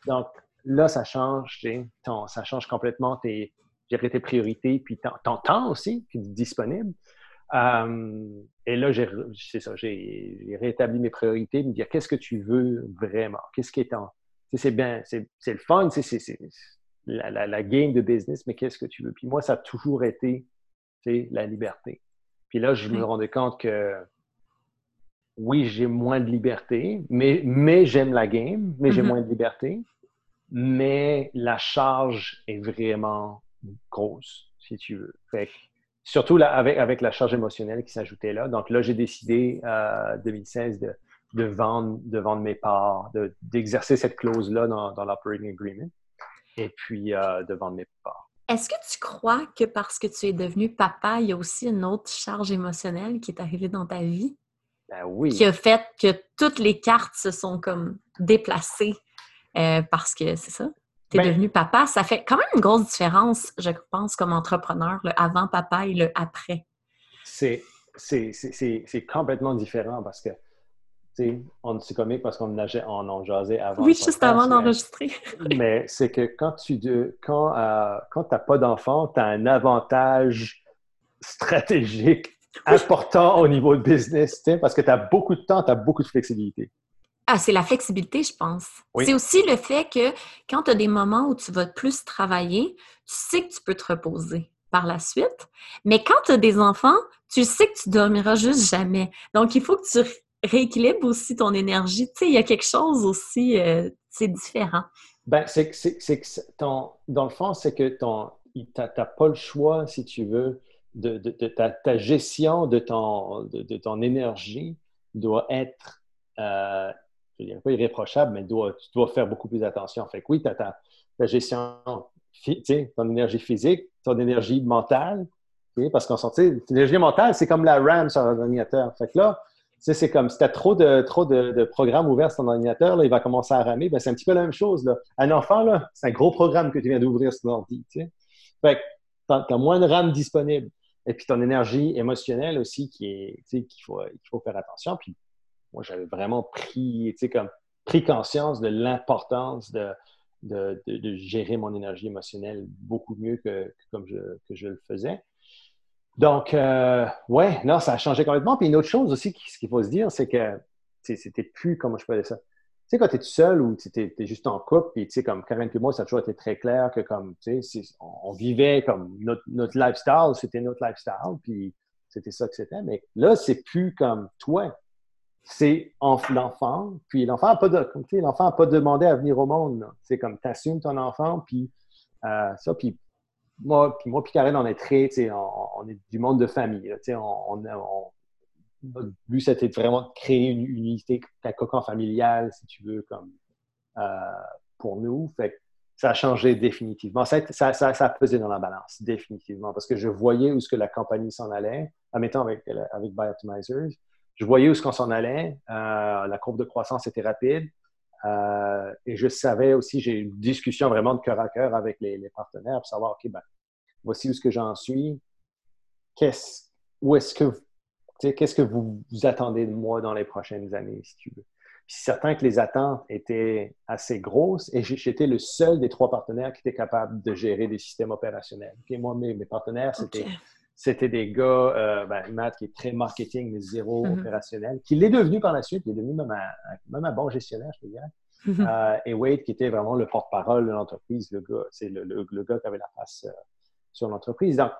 Donc, Là, ça change, ton, ça change complètement tes, tes priorités, puis ton, temps aussi qui est disponible. Euh, et là, c'est ça, j'ai rétabli mes priorités, me dire qu'est-ce que tu veux vraiment, qu'est-ce qui est en. C'est bien, c'est le fun, c'est la, la, game de business, mais qu'est-ce que tu veux? Puis moi, ça a toujours été la liberté. Puis là, je me rendais compte que oui, j'ai moins de liberté, mais, mais j'aime la game, mais j'ai mm-hmm. moins de liberté mais la charge est vraiment grosse, si tu veux. Surtout avec, avec la charge émotionnelle qui s'ajoutait là. Donc là, j'ai décidé en euh, 2016 de, de, vendre, de vendre mes parts, d'exercer cette clause-là dans, dans l'operating agreement et puis euh, de vendre mes parts. Est-ce que tu crois que parce que tu es devenu papa, il y a aussi une autre charge émotionnelle qui est arrivée dans ta vie? Ben oui. Qui a fait que toutes les cartes se sont comme déplacées euh, parce que c'est ça, tu es ben devenu papa. Ça fait quand même une grosse différence, je pense, comme entrepreneur, le avant papa et le après. C'est complètement différent parce que on c'est comique parce qu'on en a jasé avant. Oui, juste avant d'enregistrer. mais c'est que quand tu quand, euh, quand n'as pas d'enfant, tu as un avantage stratégique important au niveau de business, parce que tu as beaucoup de temps, tu as beaucoup de flexibilité. Ah, c'est la flexibilité, je pense. C'est aussi le fait que quand tu as des moments où tu vas plus travailler, tu sais que tu peux te reposer par la suite. Mais quand tu as des enfants, tu sais que tu dormiras juste jamais. Donc, il faut que tu rééquilibres aussi ton énergie. Tu sais, il y a quelque chose aussi, euh, c'est différent. Ben, c'est que ton, dans le fond, c'est que ton, tu n'as pas le choix, si tu veux, de, ta, gestion de ton, de, ton énergie doit être euh, je dirais pas irréprochable, mais tu dois faire beaucoup plus attention. Fait que oui, tu as ta, gestion, ton énergie physique, ton énergie mentale, parce qu'en sortie, l'énergie mentale, c'est comme la RAM sur un ordinateur. Fait que là, c'est comme si tu as trop de, trop de, programmes ouverts sur ton ordinateur, là, il va commencer à ramer. Ben, c'est un petit peu la même chose. Là. Un enfant, là, c'est un gros programme que tu viens d'ouvrir sur ton ordi. Fait tu as, moins de RAM disponible. Et puis ton énergie émotionnelle aussi, qui est qu'il faut, il faut faire attention. Puis moi, j'avais vraiment pris, comme, pris conscience de l'importance de, de, gérer mon énergie émotionnelle beaucoup mieux que, comme je, que je le faisais. Donc, euh, ouais, non, ça a changé complètement. Puis une autre chose aussi, ce qu'il faut se dire, c'est que c'était plus, comment je peux dire ça? Tu sais, quand tu es tout seul ou tu es, juste en couple, puis tu sais, comme Karen et moi, ça a toujours été très clair que comme, tu sais, on, vivait comme notre, notre lifestyle, c'était notre lifestyle, puis c'était ça que c'était. Mais là, c'est plus comme toi c'est l'enfant, puis l'enfant n'a pas, pas demandé à venir au monde. C'est comme tu assumes ton enfant, puis euh, ça, puis moi, puis moi, puis Karen, on est très, on, on, est du monde de famille. on, on, notre but, c'était vraiment de créer une, unité, un cocon familial, si tu veux, comme euh, pour nous. Fait ça a changé définitivement. Ça, ça, ça, ça, a pesé dans la balance, définitivement, parce que je voyais où ce que la compagnie s'en allait, admettons avec, avec Biotomizers. Je voyais où ce qu'on s'en allait. Euh, la courbe de croissance était rapide. Euh, et je savais aussi, j'ai eu une discussion vraiment de cœur à cœur avec les, partenaires pour savoir, OK, ben, voici où ce que j'en suis. Qu'est-ce, où est-ce que qu'est-ce que vous, attendez de moi dans les prochaines années, si tu veux? c'est certain que les attentes étaient assez grosses et j'étais le seul des trois partenaires qui était capable de gérer des systèmes opérationnels. Moi, mes, partenaires, c'était c'était des gars, euh, ben, Matt qui est très marketing, mais zéro mm-hmm. opérationnel, qui l'est devenu par la suite, il est devenu même un, bon gestionnaire, je te dirais. Mm-hmm. Euh, et Wade, qui était vraiment le porte-parole de l'entreprise, le gars, c'est le, le, gars qui avait la face euh, sur l'entreprise. Donc,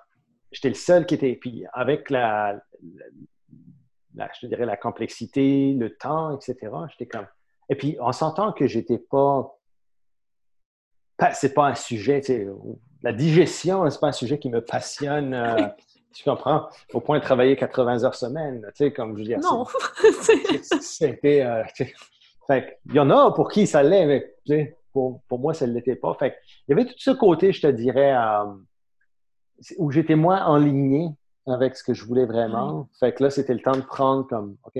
j'étais le seul qui était. Puis avec la, je te dirais, la complexité, le temps, etc., j'étais comme. Et puis, en sentant que j'étais pas. C'est pas un sujet, tu sais, la digestion, c'est pas un sujet qui me passionne. Euh, tu comprends? Au point de travailler 80 heures semaine, tu sais, comme je dire. Non! C'était. Euh, fait il y en a pour qui ça l'est, mais pour, pour moi, ça ne l'était pas. Fait il y avait tout ce côté, je te dirais, euh, où j'étais moins enligné avec ce que je voulais vraiment. Fait que là, c'était le temps de prendre comme, OK,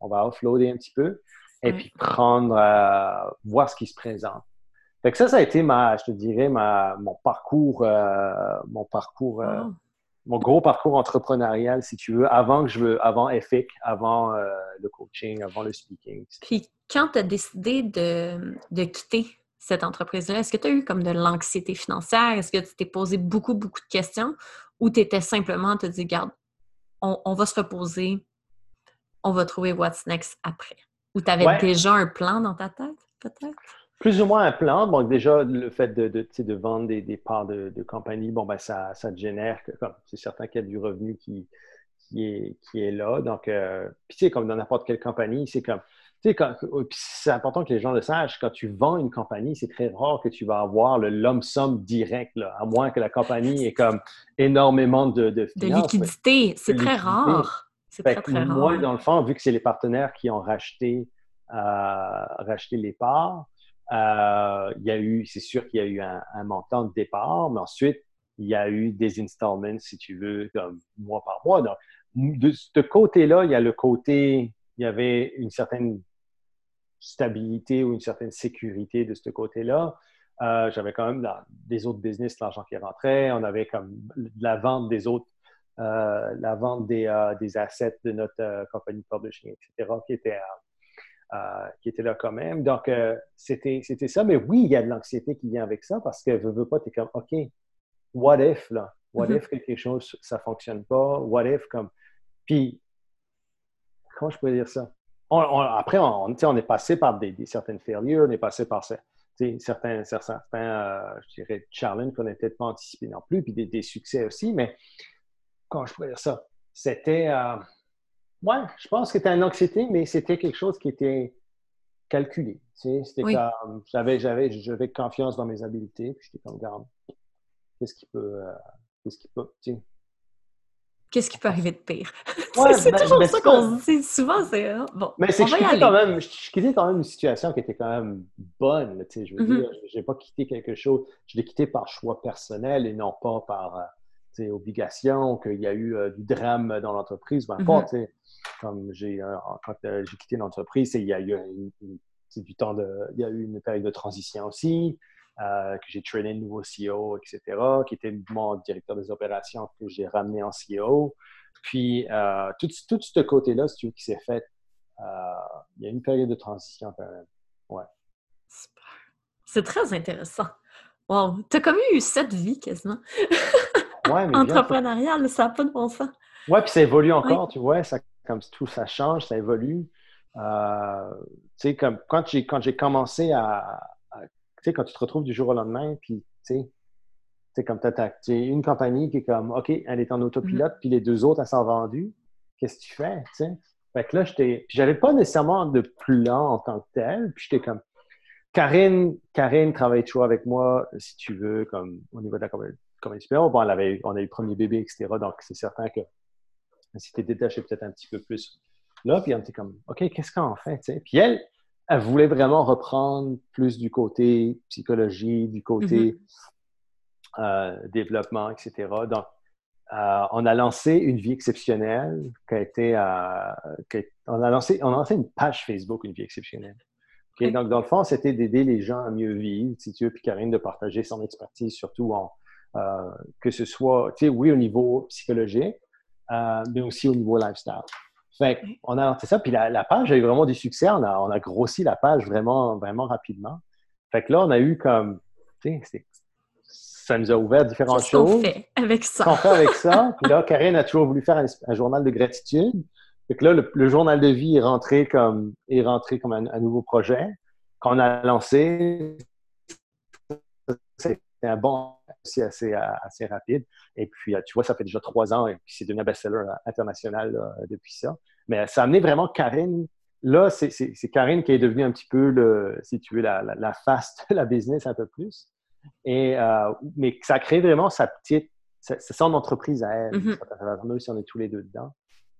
on va offloader un petit peu et puis prendre, euh, voir ce qui se présente. Fait que ça, ça a été ma, je te dirais, ma, mon parcours, euh, mon parcours, mon gros parcours entrepreneurial, si tu veux, avant que je veux, avant EFIC, avant le coaching, avant le speaking. Puis quand tu as décidé de, de quitter cette entreprise-là, est-ce que tu as eu comme de l'anxiété financière? Est-ce que tu t'es posé beaucoup, beaucoup de questions? Ou tu étais simplement te dire, regarde, on, va se reposer, on va trouver what's next après? Ou tu avais déjà un plan dans ta tête, peut-être? Plus ou moins un plan. Bon, déjà, le fait de, de, de vendre des, des, parts de, de compagnie, bon, ben, ça, ça te génère, c'est certain qu'il y a du revenu qui, qui, est, qui est là. Donc, euh, puis tu sais, comme dans n'importe quelle compagnie, c'est comme, tu sais, c'est important que les gens le sachent, quand tu vends une compagnie, c'est très rare que tu vas avoir le lump sum direct, là, à moins que la compagnie ait comme énormément de, de De liquidité, c'est très rare. C'est très, très rare. Moi, dans le fond, vu que c'est les partenaires qui ont racheté, euh, racheté les parts, euh, il y a eu, c'est sûr qu'il y a eu un, montant de départ, mais ensuite, il y a eu des installments, si tu veux, comme mois par mois. Donc, de ce côté-là, il y a le côté, il y avait une certaine stabilité ou une certaine sécurité de ce côté-là. Euh, j'avais quand même des autres business, l'argent qui rentrait. On avait comme la vente des autres, euh, la vente des, euh, des, assets de notre compagnie de publishing, etc., qui était, qui était là quand même. Donc, c'était ça. Mais oui, il y a de l'anxiété qui vient avec ça parce que, veux, veux pas, tu es comme, OK, what if, là? What mm-hmm. if quelque chose, ça fonctionne pas? What if, comme. Puis, comment je pourrais dire ça? après, on, on, est passé par des, certaines failures, on est passé par certains, certains euh, je dirais, challenges qu'on n'était pas anticipés non plus, puis des, succès aussi, mais comment je pourrais dire ça? C'était, euh, ouais, je pense que c'était une anxiété, mais c'était quelque chose qui était calculé. C'était comme, j'avais, j'avais, j'avais confiance dans mes habiletés, puis j'étais comme, garde, qu'est-ce qui peut, euh, qu'est-ce qui peut, qu'est-ce qui peut arriver de pire? c'est ben, toujours ben, ça qu'on dit. Souvent, c'est hein, bon. Mais c'est que je quittais, quand même, je quittais quand même une situation qui était quand même bonne. Tu sais, je veux mm-hmm. dire, je n'ai pas quitté quelque chose. Je l'ai quitté par choix personnel et non pas par euh, obligation, qu'il y a eu euh, du drame dans l'entreprise. Pas, mm-hmm. tu sais, comme j'ai, euh, quand j'ai quitté l'entreprise, il y a eu du temps de, il y a eu une période de transition aussi. Euh, que j'ai traîné le nouveau CEO, etc., qui était mon directeur des opérations que j'ai ramené en CEO. Puis, euh, tout, tout ce côté-là, si tu veux, qui s'est fait, euh, il y a une période de transition quand même. Ouais. Super. C'est très intéressant. Wow. Tu as comme eu cette vie quasiment. ouais, mais Entrepreneuriale, ça n'a pas de bon sens. Ouais, puis ça évolue encore, tu vois, ça, comme tout ça change, ça évolue. tu sais, comme quand j'ai, quand j'ai commencé à, tu sais, quand tu te retrouves du jour au lendemain, puis tu sais, comme tu as, une compagnie qui est comme, OK, elle est en autopilote, mm-hmm. puis les deux autres, elles sont vendues. Qu'est-ce que tu fais? Tu sais? Fait que là, j'étais. j'avais pas nécessairement de plan en tant que tel. Puis j'étais comme. Karine, Karine travaille toujours avec moi, si tu veux, comme au niveau de la compagnie. Comme espérons. Bon, on, avait, on a eu le premier bébé, etc. Donc, c'est certain que s'était détaché peut-être un petit peu plus là. Puis on était comme, OK, qu'est-ce qu'on fait? Puis elle, elle voulait vraiment reprendre plus du côté psychologie, du côté mm-hmm. euh, développement, etc. Donc, euh, on a lancé une vie exceptionnelle qui a été. Euh, on, a lancé, on a lancé une page Facebook, une vie exceptionnelle. Donc, dans le fond, c'était d'aider les gens à mieux vivre, si tu veux, puis Karine de partager son expertise, surtout en, que ce soit, tu sais, oui, au niveau psychologique, mais aussi au niveau lifestyle. Fait on a lancé ça, puis la, page a eu vraiment du succès. On a, on a grossi la page vraiment, vraiment rapidement. Fait que là, on a eu comme, tu sais, ça nous a ouvert différentes choses. Qu'on fait avec ça? Qu'on fait avec ça? Puis là, Karine a toujours voulu faire un, journal de gratitude. Fait que là, le, journal de vie est rentré comme, est rentré comme un, nouveau projet qu'on a lancé. C'était un bon aussi assez, assez rapide. Et puis, tu vois, ça fait déjà trois ans et puis c'est devenu un best-seller international depuis ça. Mais ça a amené vraiment Karine. Là, c'est Karine qui est devenue un petit peu, le, si tu veux, la, la, face de la business un peu plus. Et, euh, mais ça crée vraiment sa petite, c'est son entreprise à elle. Mm -hmm. si on est tous les deux dedans.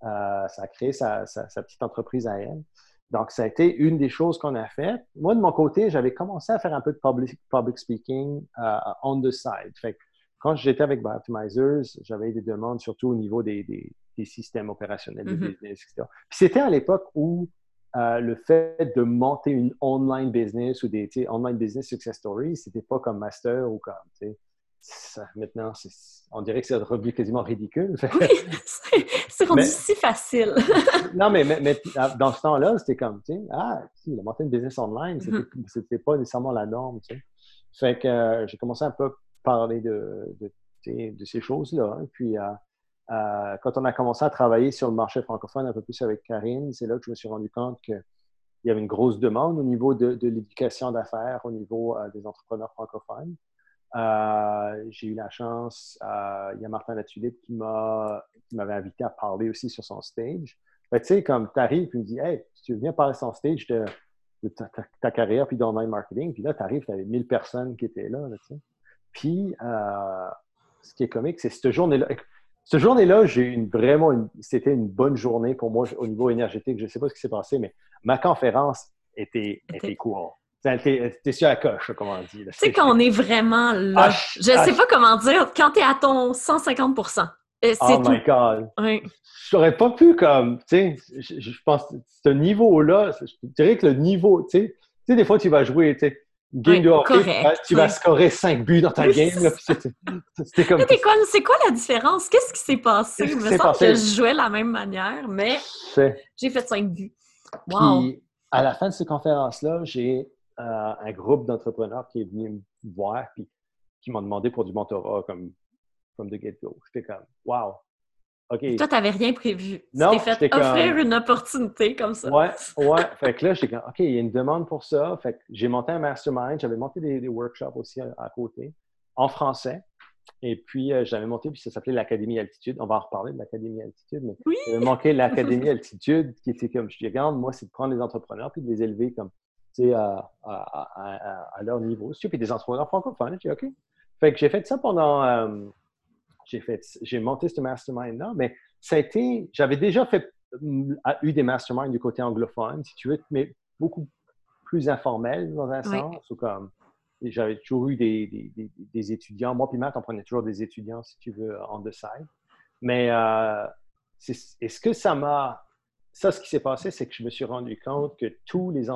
Euh, ça a créé sa, sa, petite entreprise à elle. Donc, ça a été une des choses qu'on a faites. Moi, de mon côté, j'avais commencé à faire un peu de public, public speaking uh, on the side. Fait quand j'étais avec Biooptimizers, j'avais des demandes surtout au niveau des, des, des systèmes opérationnels de mm-hmm. business, etc. Puis c'était à l'époque où euh, le fait de monter une online business ou des online business success stories, c'était pas comme master ou comme, ça, maintenant, on dirait que c'est revenu quasiment ridicule. Oui, c'est rendu si facile. non, mais, mais, dans ce temps-là, c'était comme, tu sais, ah, il a monté une business online, c'était mm-hmm. pas nécessairement la norme, tu sais. Fait que euh, j'ai commencé un peu parler de, de, ces choses-là. Puis, euh, euh, quand on a commencé à travailler sur le marché francophone un peu plus avec Karine, c'est là que je me suis rendu compte qu'il y avait une grosse demande au niveau de, de l'éducation d'affaires, au niveau euh, des entrepreneurs francophones. J'ai eu la chance, il y a Martin Latulippe qui m'avait invité à parler aussi sur son stage. tu sais, comme tu arrives et tu me dis, hey, tu viens parler sur son stage de, ta, carrière puis d'online marketing, puis là, tu arrives, tu avais 1000 personnes qui étaient là. Puis, euh, ce qui est comique, c'est cette journée-là. Cette journée-là, j'ai eu une, vraiment, c'était une bonne journée pour moi au niveau énergétique. Je ne sais pas ce qui s'est passé, mais ma conférence était, était cool. T'es sur la coche, comme on dit. Tu sais, quand on est vraiment là, ah, je ne sais ah, pas comment dire, quand tu es à ton 150 euh, Oh my God! Oui. J'aurais pas pu, comme, tu sais, je, pense, ce niveau-là, je dirais que le niveau, tu sais, tu sais, des fois, tu vas jouer, tu sais, game de hockey, tu vas scorer 5 buts dans ta game. C'était comme. C'est quoi la différence? Qu'est-ce qui s'est passé? Il me semble que je jouais de la même manière, mais j'ai fait 5 buts. Wow. Puis, à la fin de ces conférences-là, j'ai euh, un groupe d'entrepreneurs qui est venu me voir puis qui m'ont demandé pour du mentorat comme from the get-go. J'étais comme, wow, Toi, tu n'avais rien prévu. Non, tu t'es fait offrir une opportunité comme ça. Ouais, ouais. fait que là, j'étais comme, OK, il y a une demande pour ça. Fait que j'ai monté un mastermind. J'avais monté des, workshops aussi à, côté, en français. Et puis, euh, j'avais monté, puis ça s'appelait l'Académie Altitude. On va en reparler de l'Académie Altitude, mais oui! j'avais manqué l'Académie Altitude, qui était comme, je dis, regarde, moi, c'est de prendre les entrepreneurs puis de les élever comme, à, à, à, leur niveau. Puis des entrepreneurs francophones. J'ai OK. Fait que j'ai fait ça pendant, euh, j'ai fait, j'ai monté ce mastermind-là, mais ça a été, j'avais déjà fait, mm, eu des masterminds du côté anglophone, si tu veux, mais beaucoup plus informel dans un sens, ou comme, j'avais toujours eu des, des, étudiants. Moi puis Matt, on prenait toujours des étudiants, si tu veux, on the side. Mais euh, est-ce que ça m'a... Ça, ce qui s'est passé, c'est que je me suis rendu compte que tous les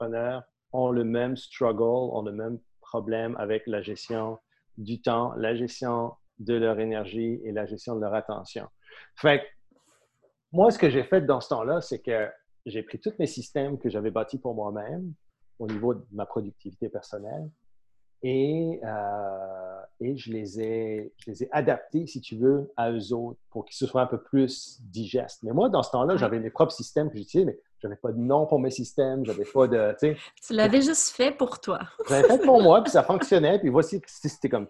entrepreneurs ont le même struggle, ont le même problème avec la gestion du temps, la gestion de leur énergie et la gestion de leur attention. Fait moi, ce que j'ai fait dans ce temps-là, c'est que j'ai pris tous mes systèmes que j'avais bâtis pour moi-même au niveau de ma productivité personnelle et, euh, et je, les ai, je les ai adaptés, si tu veux, à eux autres pour qu'ils soient un peu plus digestes. Mais moi, dans ce temps-là, j'avais mes propres systèmes que j'utilisais, mais je n'avais pas de nom pour mes systèmes, j'avais pas de. Tu l'avais juste fait pour toi. je l'avais fait pour moi, puis ça fonctionnait, puis voici, c'était comme.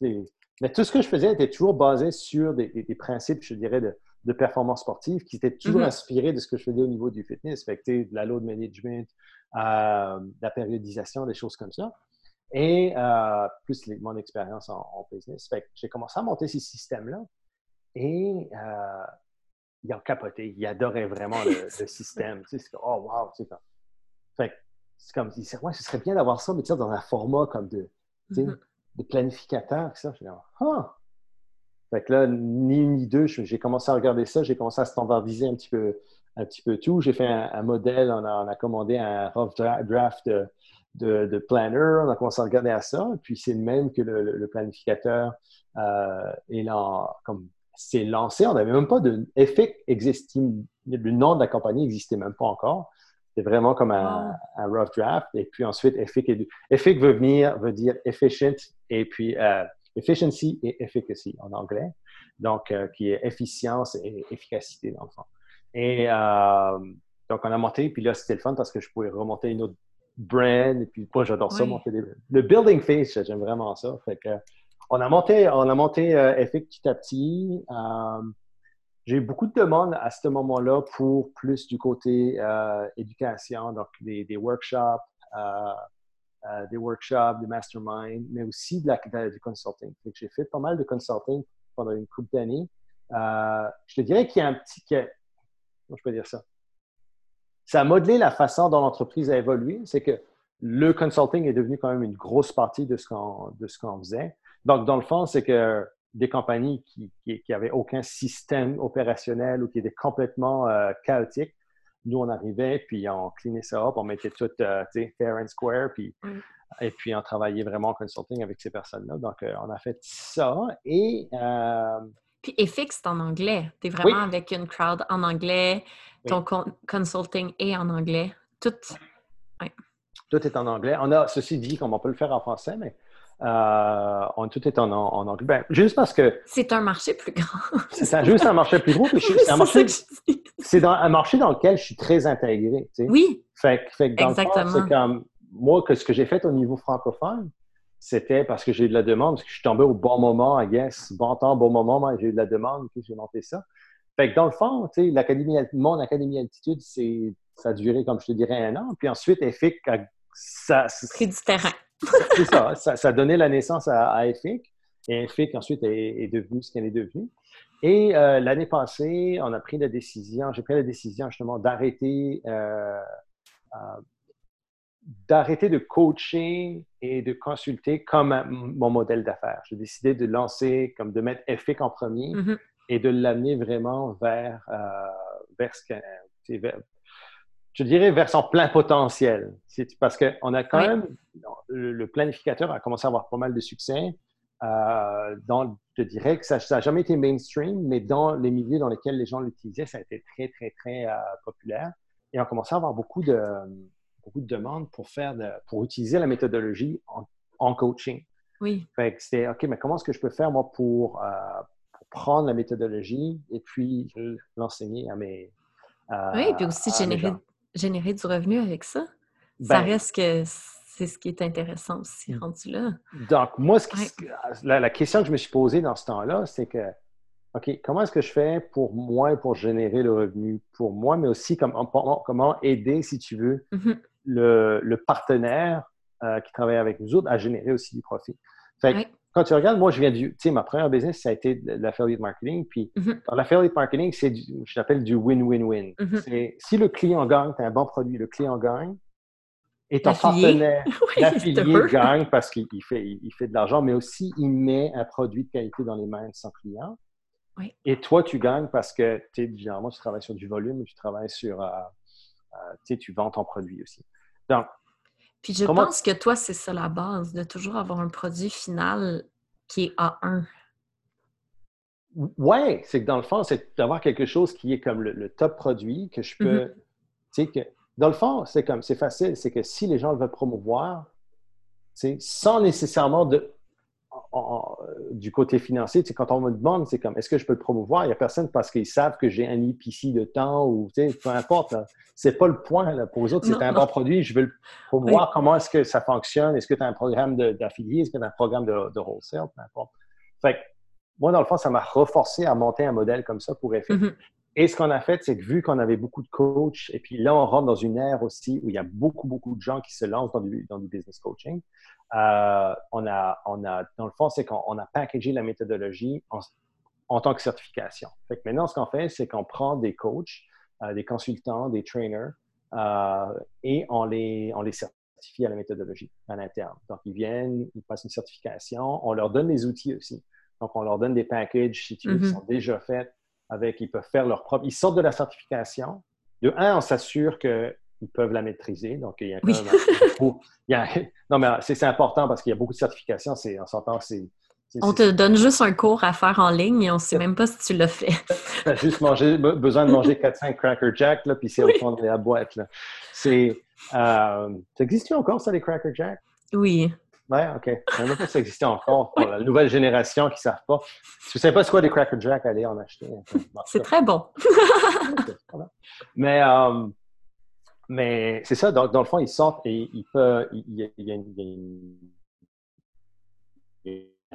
Mais tout ce que je faisais était toujours basé sur des, principes, je dirais, de, performance sportive qui étaient toujours mm-hmm. inspirés de ce que je faisais au niveau du fitness. Fait que, de la load management, euh, de la périodisation, des choses comme ça. Et euh, plus mon expérience en, business. Fait j'ai commencé à monter ces systèmes-là et euh, ils ont capoté. Ils adoraient vraiment le, système. Tu sais, c'est oh wow! Tu sais, Fait c'est comme, ils disaient, ouais, ce serait bien d'avoir ça, mais tu sais, dans un format comme de, mm-hmm. de planificateur. Ça. Je dis, ah! Fait que là, ni une ni deux, j'ai commencé à regarder ça, j'ai commencé à standardiser un petit peu, un petit peu tout. J'ai fait un, modèle, on a, on a, commandé un rough draft de, de, planner, on a commencé à regarder à ça, puis c'est le même que le, planificateur euh, est là, comme c'est lancé, on n'avait même pas de EFIC existait, le nom de la compagnie n'existait même pas encore. C'était vraiment comme un, rough draft. Et puis ensuite, EFIC, est, EFIC veut venir, veut dire efficient et puis euh, efficiency et efficacy en anglais, donc euh, qui est efficience et efficacité dans le fond. Et euh, donc on a monté, puis là c'était le fun parce que je pouvais remonter une autre brand, et puis moi j'adore ça, monter des... Le building face, j'aime vraiment ça. Fait que, on a monté, on a monté euh, petit à petit. j'ai eu beaucoup de demandes à ce moment-là pour plus du côté éducation, donc des, des workshops, euh, des workshops, des masterminds, mais aussi de la, du consulting. J'ai fait pas mal de consulting pendant une couple d'années. Euh, je te dirais qu'il y a un petit... Comment je peux dire ça? Ça a modelé la façon dont l'entreprise a évolué. C'est que le consulting est devenu quand même une grosse partie de ce qu'on faisait. Donc, dans le fond, c'est que des compagnies qui n'avaient aucun système opérationnel ou qui étaient complètement euh, chaotiques nous, on arrivait, puis on cleanait ça up, on mettait tout, euh, fair and square, puis, et puis on travaillait vraiment en consulting avec ces personnes-là. Donc, euh, on a fait ça. Et. Euh, puis EFIX, c'est en anglais. Tu es vraiment avec une crowd en anglais. Ton consulting est en anglais. Tout. Tout est en anglais. On a, ceci dit, comme on peut le faire en français, mais euh, on, tout est en, anglais. Ben, juste parce que. C'est un marché plus grand. c'est juste un marché plus gros. c'est un, marché, un marché dans lequel je suis très intégré. Oui. Fait, fait dans Exactement. c'est comme. Moi, que ce que j'ai fait au niveau francophone, c'était parce que j'ai eu de la demande, parce que je suis tombé au bon moment, I guess. Bon temps, bon moment, j'ai eu de la demande, puis j'ai monté ça. Fait que dans le fond, l'académie, mon académie altitude, c'est, ça a duré, comme je te dirais, un an. Puis ensuite, EFIC, ça. Pris du terrain c'est ça, ça, a donné la naissance à, EFIC. Et EFIC, ensuite, est, devenu ce qu'elle est devenue. Et euh, l'année passée, on a pris la décision, j'ai pris la décision justement d'arrêter euh, euh, d'arrêter de coacher et de consulter comme mon modèle d'affaires. J'ai décidé de lancer, comme de mettre EFIC en premier mm-hmm. Et de l'amener vraiment vers, vers, ce que, vers, je dirais, vers son plein potentiel. Parce qu'on a quand même, le, planificateur a commencé à avoir pas mal de succès. Euh, dans, je dirais que ça n'a jamais été mainstream, mais dans les milieux dans lesquels les gens l'utilisaient, ça a été très, très, très euh, populaire. Et on a commencé à avoir beaucoup de, beaucoup de demandes pour, faire pour utiliser la méthodologie en, coaching. Oui. Fait que c'était, OK, mais comment est-ce que je peux faire, moi, pour, euh, pour prendre la méthodologie et puis l'enseigner à mes. oui, et puis aussi générer, générer du revenu avec ça. ça ben reste que c'est ce qui est intéressant aussi, mmh. rendu là. Donc, moi, ce la, question que je me suis posée dans ce temps-là, c'est que, OK, comment est-ce que je fais pour moi, pour générer le revenu pour moi, mais aussi comment, comment aider, si tu veux, mmh le, partenaire euh, qui travaille avec nous autres à générer aussi du profit? Fait quand tu regardes, moi, je viens du, tu sais, ma première business, ça a été l'affiliate marketing. Puis, mm-hmm. dans l'affiliate marketing, c'est, je l'appelle du win-win-win. Mm-hmm. C'est si le client gagne, tu as un bon produit, le client gagne, et ton partenaire, l'affilié gagne parce qu'il fait, il fait de l'argent, mais aussi il met un produit de qualité dans les mains de son client. Et toi, tu gagnes parce que, tu sais, généralement, tu travailles sur du volume, tu travailles sur, euh, euh, tu sais, tu vends ton produit aussi. Donc, puis je pense que toi, c'est ça la base, de toujours avoir un produit final qui est A1. Ouais, c'est que dans le fond, c'est d'avoir quelque chose qui est comme le, top produit que je peux. Mm-hmm. Tu sais, que dans le fond, c'est comme, c'est facile, c'est que si les gens le veulent promouvoir, sans nécessairement de, du côté financier, quand on me demande, c'est comme, est-ce que je peux le promouvoir? Il n'y a personne parce qu'ils savent que j'ai un IPC de temps ou, peu importe. C'est pas le point. Là. Pour eux autres, c'est un bon produit. Je veux le promouvoir. Comment est-ce que ça fonctionne? Est-ce que tu as un programme d'affilié? Est-ce que tu as un programme de, de, wholesale? Peu importe. Fait moi, dans le fond, ça m'a reforcé à monter un modèle comme ça pour effet. Mm-hmm. Et ce qu'on a fait, c'est que vu qu'on avait beaucoup de coachs, et puis là, on rentre dans une ère aussi où il y a beaucoup, beaucoup de gens qui se lancent dans du, dans du business coaching. Euh, on, a, on a, dans le fond, c'est qu'on a packagé la méthodologie en, en, tant que certification. Fait que maintenant, ce qu'on fait, c'est qu'on prend des coachs, euh, des consultants, des trainers, euh, et on les, on les certifie à la méthodologie à l'interne. Donc, ils viennent, ils passent une certification, on leur donne des outils aussi. Donc, on leur donne des packages, si tu veux, qui mm-hmm. sont déjà faits avec, ils peuvent faire leur propre. Ils sortent de la certification. De un, on s'assure qu'ils peuvent la maîtriser. Donc, il y a quand même. il y a, non, mais c'est important parce qu'il y a beaucoup de certifications. On s'entend, c'est. On te donne juste un cours à faire en ligne et on ne sait même pas si tu l'as fait. tu as juste mangé, besoin de manger 4-5 Cracker Jack, là, puis c'est au fond de la boîte. C'est, euh, ça existe encore, ça, les Cracker Jack? Oui. Oui, OK. Je ne sais pas si ça existait encore pour la nouvelle génération qui ne savent pas. Si vous ne savez pas ce quoi des Cracker Jack, allez en acheter. C'est très bon. mais euh, mais c'est ça, dans, dans, le fond, ils sortent et ils peuvent. Il y a, il y a,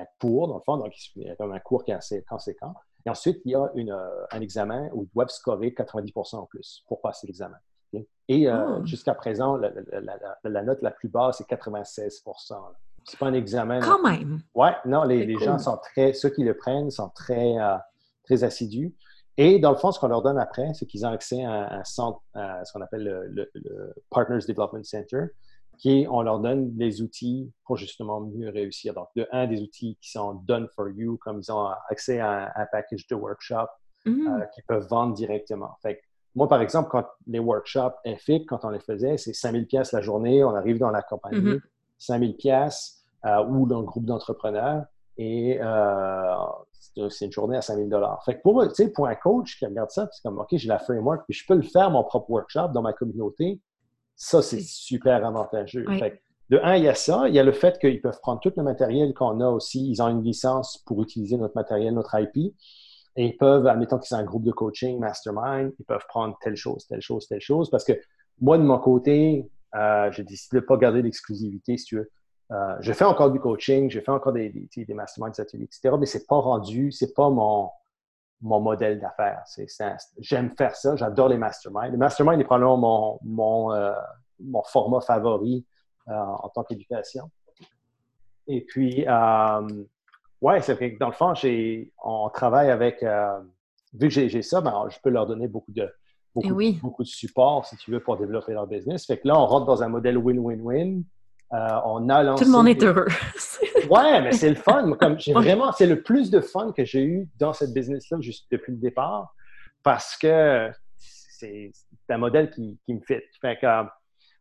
un cours, dans le fond, donc il y a comme un cours qui est assez conséquent. Et ensuite, il y a une, euh, un examen où ils doivent scorer 90% en plus pour passer l'examen. Et euh, oh. jusqu'à présent, la, la, note la plus basse, c'est 96% C'est pas un examen. Quand même. Ouais, non, les, les gens sont très, ceux qui le prennent sont très, euh, très assidus. Et dans le fond, ce qu'on leur donne après, c'est qu'ils ont accès à un centre, à ce qu'on appelle le, Partners Development Center, qui on leur donne des outils pour justement mieux réussir. Donc, de un, des outils qui sont done for you, comme ils ont accès à un, package de workshop mm. euh, qu'ils peuvent vendre directement. Fait moi, par exemple, quand les workshops EFIC, quand on les faisait, c'est 5000 pièces la journée, on arrive dans la compagnie, 5000 mm-hmm. pièces euh, ou dans le groupe d'entrepreneurs et euh, c'est une journée à 5000 dollars. Fait que pour, pour un coach qui regarde ça, c'est comme, OK, j'ai la framework, puis je peux le faire, mon propre workshop dans ma communauté, ça, c'est super avantageux. Fait de un, il y a ça. Il y a le fait qu'ils peuvent prendre tout le matériel qu'on a aussi. Ils ont une licence pour utiliser notre matériel, notre IP. Et ils peuvent, admettons qu'ils sont un groupe de coaching, mastermind, ils peuvent prendre telle chose, telle chose, telle chose. Parce que moi, de mon côté, euh, j'ai décidé de ne pas garder l'exclusivité, si tu veux. Euh, je fais encore du coaching, je fais encore des, des, masterminds, des ateliers, etc., mais c'est pas rendu, c'est pas mon, mon modèle d'affaires. J'aime faire ça, j'adore les masterminds. Les masterminds est probablement mon, mon, euh, mon format favori euh, en tant qu'éducation. Et puis, ouais, c'est vrai que dans le fond, on travaille avec, euh, vu que j'ai ça, ben, je peux leur donner beaucoup de, beaucoup, oui. beaucoup de support, si tu veux, pour développer leur business. Fait que là, on rentre dans un modèle win-win-win. Euh, on a lancé Tout le monde est heureux. ouais, mais c'est le fun. comme j'ai vraiment, c'est le plus de fun que j'ai eu dans cette business-là juste depuis le départ parce que c'est un modèle qui, qui me fit. Fait que, euh,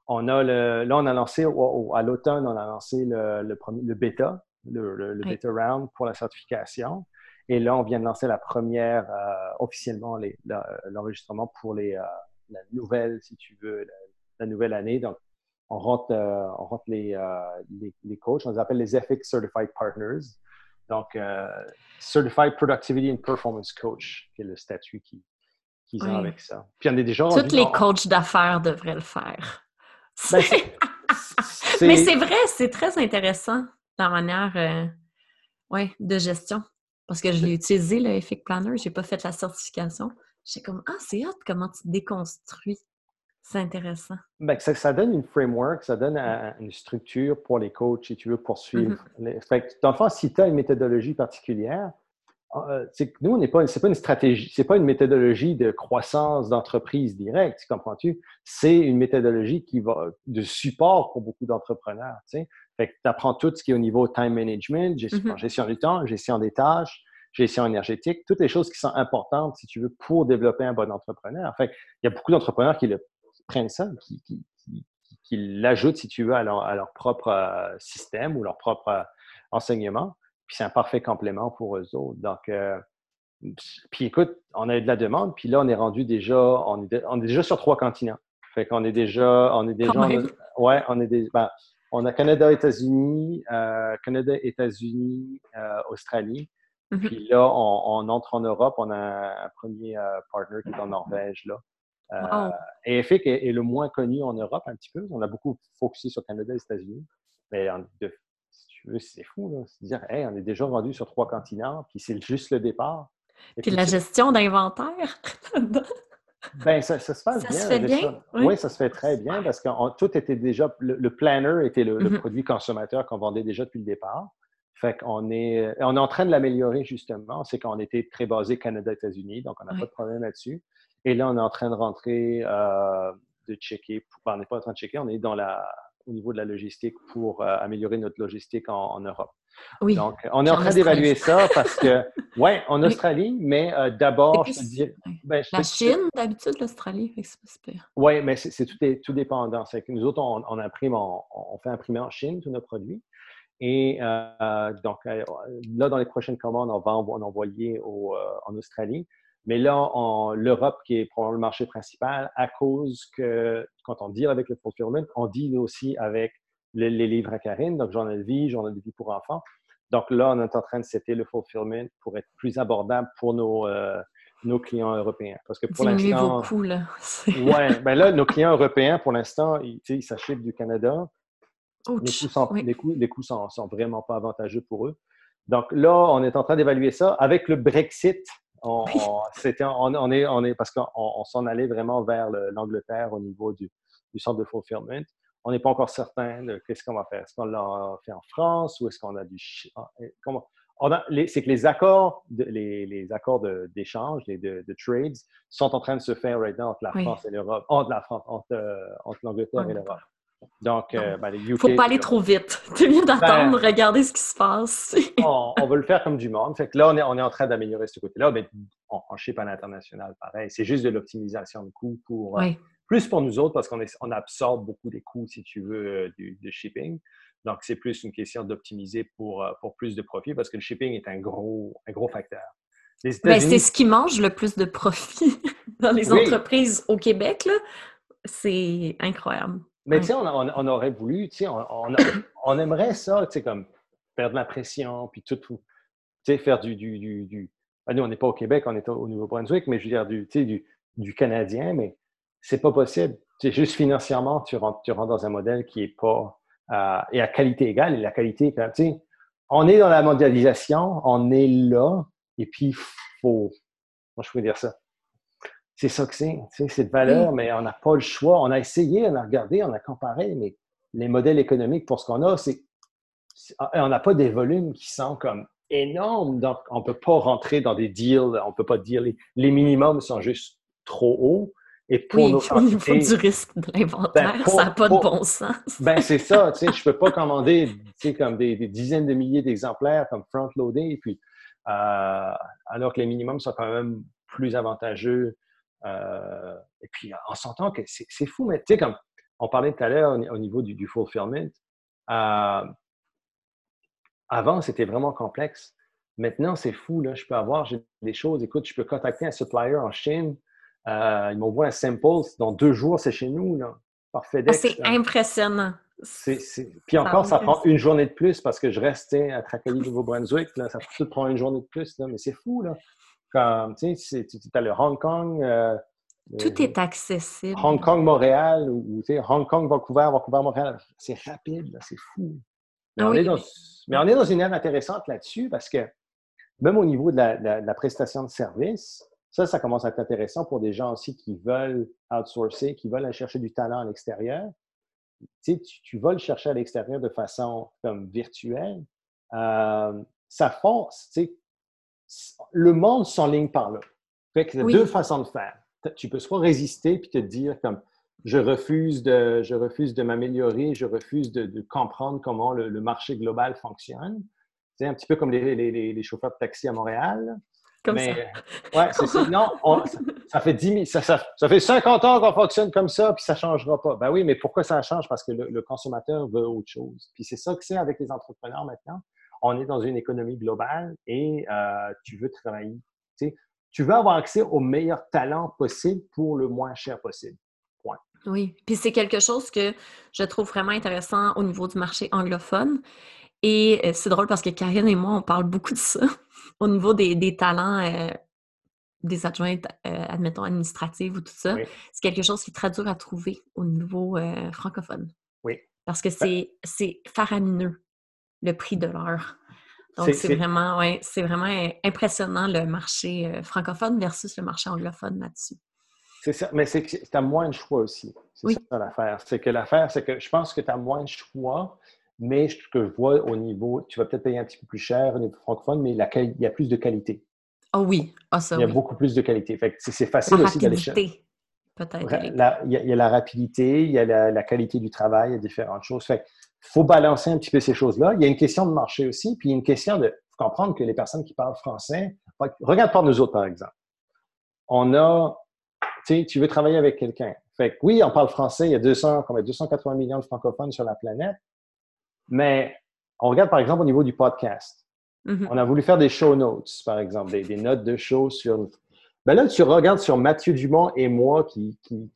on a le, là, on a lancé à l'automne, on a lancé le, le, premier, le bêta, le, le bêta round pour la certification. Et là, on vient de lancer la première, euh, officiellement, l'enregistrement pour les, euh, la nouvelle, si tu veux, la, nouvelle année. Donc, on rentre, euh, on rentre les, les, les, coachs, on les appelle les FX Certified Partners. Donc, Certified Productivity and Performance Coach, qui est le statut qu'ils ont avec ça. Puis, on est déjà... Tous les coachs d'affaires devraient le faire. Ben, Mais c'est vrai, c'est très intéressant la manière euh, ouais, de gestion. Parce que je l'ai utilisé, le Effic Planner, j'ai pas fait la certification. J'étais comme Ah, c'est hot comment tu déconstruis? C'est intéressant. Ben, ça, ça, donne une framework, ça donne une structure pour les coachs si tu veux poursuivre. Mm-hmm. fait dans le fond, si tu as une méthodologie particulière, euh, nous, on n'est pas, c'est pas une stratégie, c'est pas une méthodologie de croissance d'entreprise directe, comprends-tu? C'est une méthodologie qui va de support pour beaucoup d'entrepreneurs. Tu sais? Fait que tu apprends tout ce qui est au niveau time management, gestion, mm-hmm. gestion du temps, gestion des tâches, gestion énergétique, toutes les choses qui sont importantes, si tu veux, pour développer un bon entrepreneur. Fait il y a beaucoup d'entrepreneurs qui, prennent ça, qui, qui, qui, l'ajoutent, si tu veux, à leur, à leur propre euh, système ou leur propre euh, enseignement. Puis c'est un parfait complément pour eux autres. Donc, euh, puis écoute, on a eu de la demande, puis là, on est rendu déjà, on est, on est déjà sur trois continents. Fait qu'on est déjà, on est déjà, ouais, on est des, ben, on a Canada, États-Unis, euh, Canada, États-Unis, euh, Australie. Mm-hmm. Puis là, on, entre en Europe. On a un premier euh, partner qui est en Norvège. Là. Euh, Et EFIC est, le moins connu en Europe un petit peu. On a beaucoup focusé sur Canada et États-Unis. Mais de, si tu veux, c'est fou. C'est dire, hey, on est déjà rendu sur trois continents, puis c'est juste le départ. puis, la gestion d'inventaire Ben, ça, se passe bien. Se fait bien? Oui. ça se fait très bien parce que tout était déjà. Le, planner était le, mm-hmm. produit consommateur qu'on vendait déjà depuis le départ. Fait qu'on est, on est en train de l'améliorer justement. C'est qu'on était très basé Canada-États-Unis, donc on n'a pas de problème là-dessus. Et là, on est en train de rentrer, euh, de checker. on n'est pas en train de checker, on est dans la, au niveau de la logistique pour euh, améliorer notre logistique en Europe. Oui. Donc, on est en train d'évaluer ça parce que, ouais, en Australie, mais euh, d'abord, je te dis. Ben, la Chine, d'habitude, l'Australie, c'est Oui, mais c'est tout, tout, dépendant. C'est que nous autres, on, imprime, on, fait imprimer en Chine tous nos produits. Et euh, donc, euh, là, dans les prochaines commandes, on va en envoyer en Australie. Mais là, l'Europe, qui est probablement le marché principal, à cause que quand on deal avec le fulfillment, on deal aussi avec les, livres à Karine, donc journal de vie, journal de vie pour enfants. Donc là, on est en train de setter le fulfillment pour être plus abordable pour nos, euh, nos clients européens. Parce que pour l'instant. vos coûts, là. oui, ben là, nos clients européens, pour l'instant, ils, ils s'achètent du Canada. les coûts, sont, les coûts, les coûts sont, sont, vraiment pas avantageux pour eux. Donc là, on est en train d'évaluer ça. Avec le Brexit, on, c'était, on, est, on est, parce qu'on s'en allait vraiment vers l'Angleterre au niveau du, du centre de fulfillment on n'est pas encore certain de qu'est-ce qu'on va faire. Est-ce qu'on l'a fait en France ou est-ce qu'on a du... Ah, comment... C'est que les accords, les, accords d'échange, de, de, de, trades, sont en train de se faire maintenant entre la France et l'Europe, entre la France, entre, euh, l'Angleterre et l'Europe. Donc, euh, ben, les UK, faut pas aller trop vite. C'est mieux d'attendre, ben, regarder ce qui se passe. on, on, va le faire comme du monde. Fait que là, on est, on est en train d'améliorer ce côté-là, mais on, on chip à l'international, pareil. C'est juste de l'optimisation de coûts pour, euh, plus pour nous autres parce qu'on on absorbe beaucoup des coûts, si tu veux, euh, du, de shipping. Donc, c'est plus une question d'optimiser pour, euh, pour plus de profit parce que le shipping est un gros, un gros facteur. Ben, c'est ce qui mange le plus de profit dans les entreprises au Québec. C'est incroyable. Mais tu sais, on, on, aurait voulu, tu sais, on, on, aimerait ça, tu sais, comme perdre la pression, puis tout, tu sais, faire du... du, du, ben, nous, on n'est pas au Québec, on est au Nouveau-Brunswick, mais je veux dire, du, tu sais, du, du canadien, mais c'est pas possible. C'est juste financièrement, tu rentres, tu rentres dans un modèle qui est pas euh, et à qualité égale. Et la qualité, tu sais, on est dans la mondialisation, on est là, et puis il faut, moi je peux dire ça. C'est ça que c'est, c'est de valeur, mais on n'a pas le choix. On a essayé, on a regardé, on a comparé, mais les modèles économiques pour ce qu'on a, c'est on n'a pas des volumes qui sont comme énormes, donc on ne peut pas rentrer dans des deals, on ne peut pas dire les, les minimums sont juste trop hauts. Et pour oui, il faut du risque de l'inventaire, ben, ça n'a pas de bon sens. ben c'est ça, tu sais, je peux pas commander, tu sais, comme des, dizaines de milliers d'exemplaires comme front-loadé, puis euh, alors que les minimums sont quand même plus avantageux. Euh, et puis, on s'entend que c'est fou, mais tu sais, comme on parlait tout à l'heure au, niveau du, du fulfillment, euh, avant, c'était vraiment complexe. Maintenant, c'est fou, là. Je peux avoir des choses, écoute, je peux contacter un supplier en Chine, euh, ils m'envoient un sample, dans deux jours, c'est chez nous, là, par FedEx. Ah, c'est impressionnant. Puis encore, ça prend une journée de plus parce que je reste à Tracadie, Nouveau-Brunswick. Ça prend une journée de plus, là, mais c'est fou. Là. Comme, tu sais, tu as le Hong Kong. Euh, Tout est accessible. Hong Kong, Montréal, ou tu sais, Hong Kong, Vancouver, Vancouver, Montréal. C'est rapide, c'est fou. Mais, on est dans, mais on est dans une ère intéressante là-dessus parce que même au niveau de la prestation de service, ça, ça commence à être intéressant pour des gens aussi qui veulent outsourcer, qui veulent aller chercher du talent à l'extérieur. Tu, sais, tu, vas le chercher à l'extérieur de façon comme virtuelle. Euh, ça force, tu sais, le monde s'enligne par là. Fait que deux façons de faire. Tu peux soit résister puis te dire comme je refuse de, je refuse de m'améliorer, je refuse de, comprendre comment le, marché global fonctionne. C'est un petit peu comme les, les, les, chauffeurs de taxi à Montréal. Mais, Ouais, c'est ça. Non, ça, fait 10 ça, ça, fait 50 ans qu'on fonctionne comme ça, puis ça ne changera pas. Ben oui, mais pourquoi ça change? Parce que le, consommateur veut autre chose. Puis c'est ça que c'est avec les entrepreneurs maintenant. On est dans une économie globale et euh, tu veux travailler. Tu, sais, tu veux avoir accès au meilleur talent possible pour le moins cher possible. Point. Oui, puis c'est quelque chose que je trouve vraiment intéressant au niveau du marché anglophone. Et euh, c'est drôle parce que Karine et moi, on parle beaucoup de ça au niveau des, talents, euh, des adjointes, euh, admettons, administratives ou tout ça. C'est quelque chose qui est très dur à trouver au niveau francophone. Oui. Parce que ben c'est faramineux, le prix de l'heure. Donc, c'est vraiment, ouais, c'est vraiment impressionnant le marché euh, francophone versus le marché anglophone là-dessus. C'est ça, mais c'est que tu as moins de choix aussi. C'est ça l'affaire. C'est que l'affaire, c'est que je pense que tu as moins de choix, mais ce que je vois au niveau, tu vas peut-être payer un petit peu plus cher au niveau francophone, mais il y a plus de qualité. Oh oui, ah, ça, Il y a beaucoup plus de qualité. c'est facile aussi d'aller chercher. Peut-être. Il, y a la rapidité, il y a la, qualité du travail, il y a différentes choses. Fait faut balancer un petit peu ces choses-là. Il y a une question de marché aussi, puis une question de comprendre que les personnes qui parlent français, regarde par nous autres, par exemple. On a, tu sais, tu veux travailler avec quelqu'un. Fait que oui, on parle français, il y a 200, 280 millions de francophones sur la planète, mais on regarde par exemple au niveau du podcast. Mm-hmm. On a voulu faire des show notes, par exemple, des, notes de show sur. Ben là, tu regardes sur Mathieu Dumont et moi qui, qui,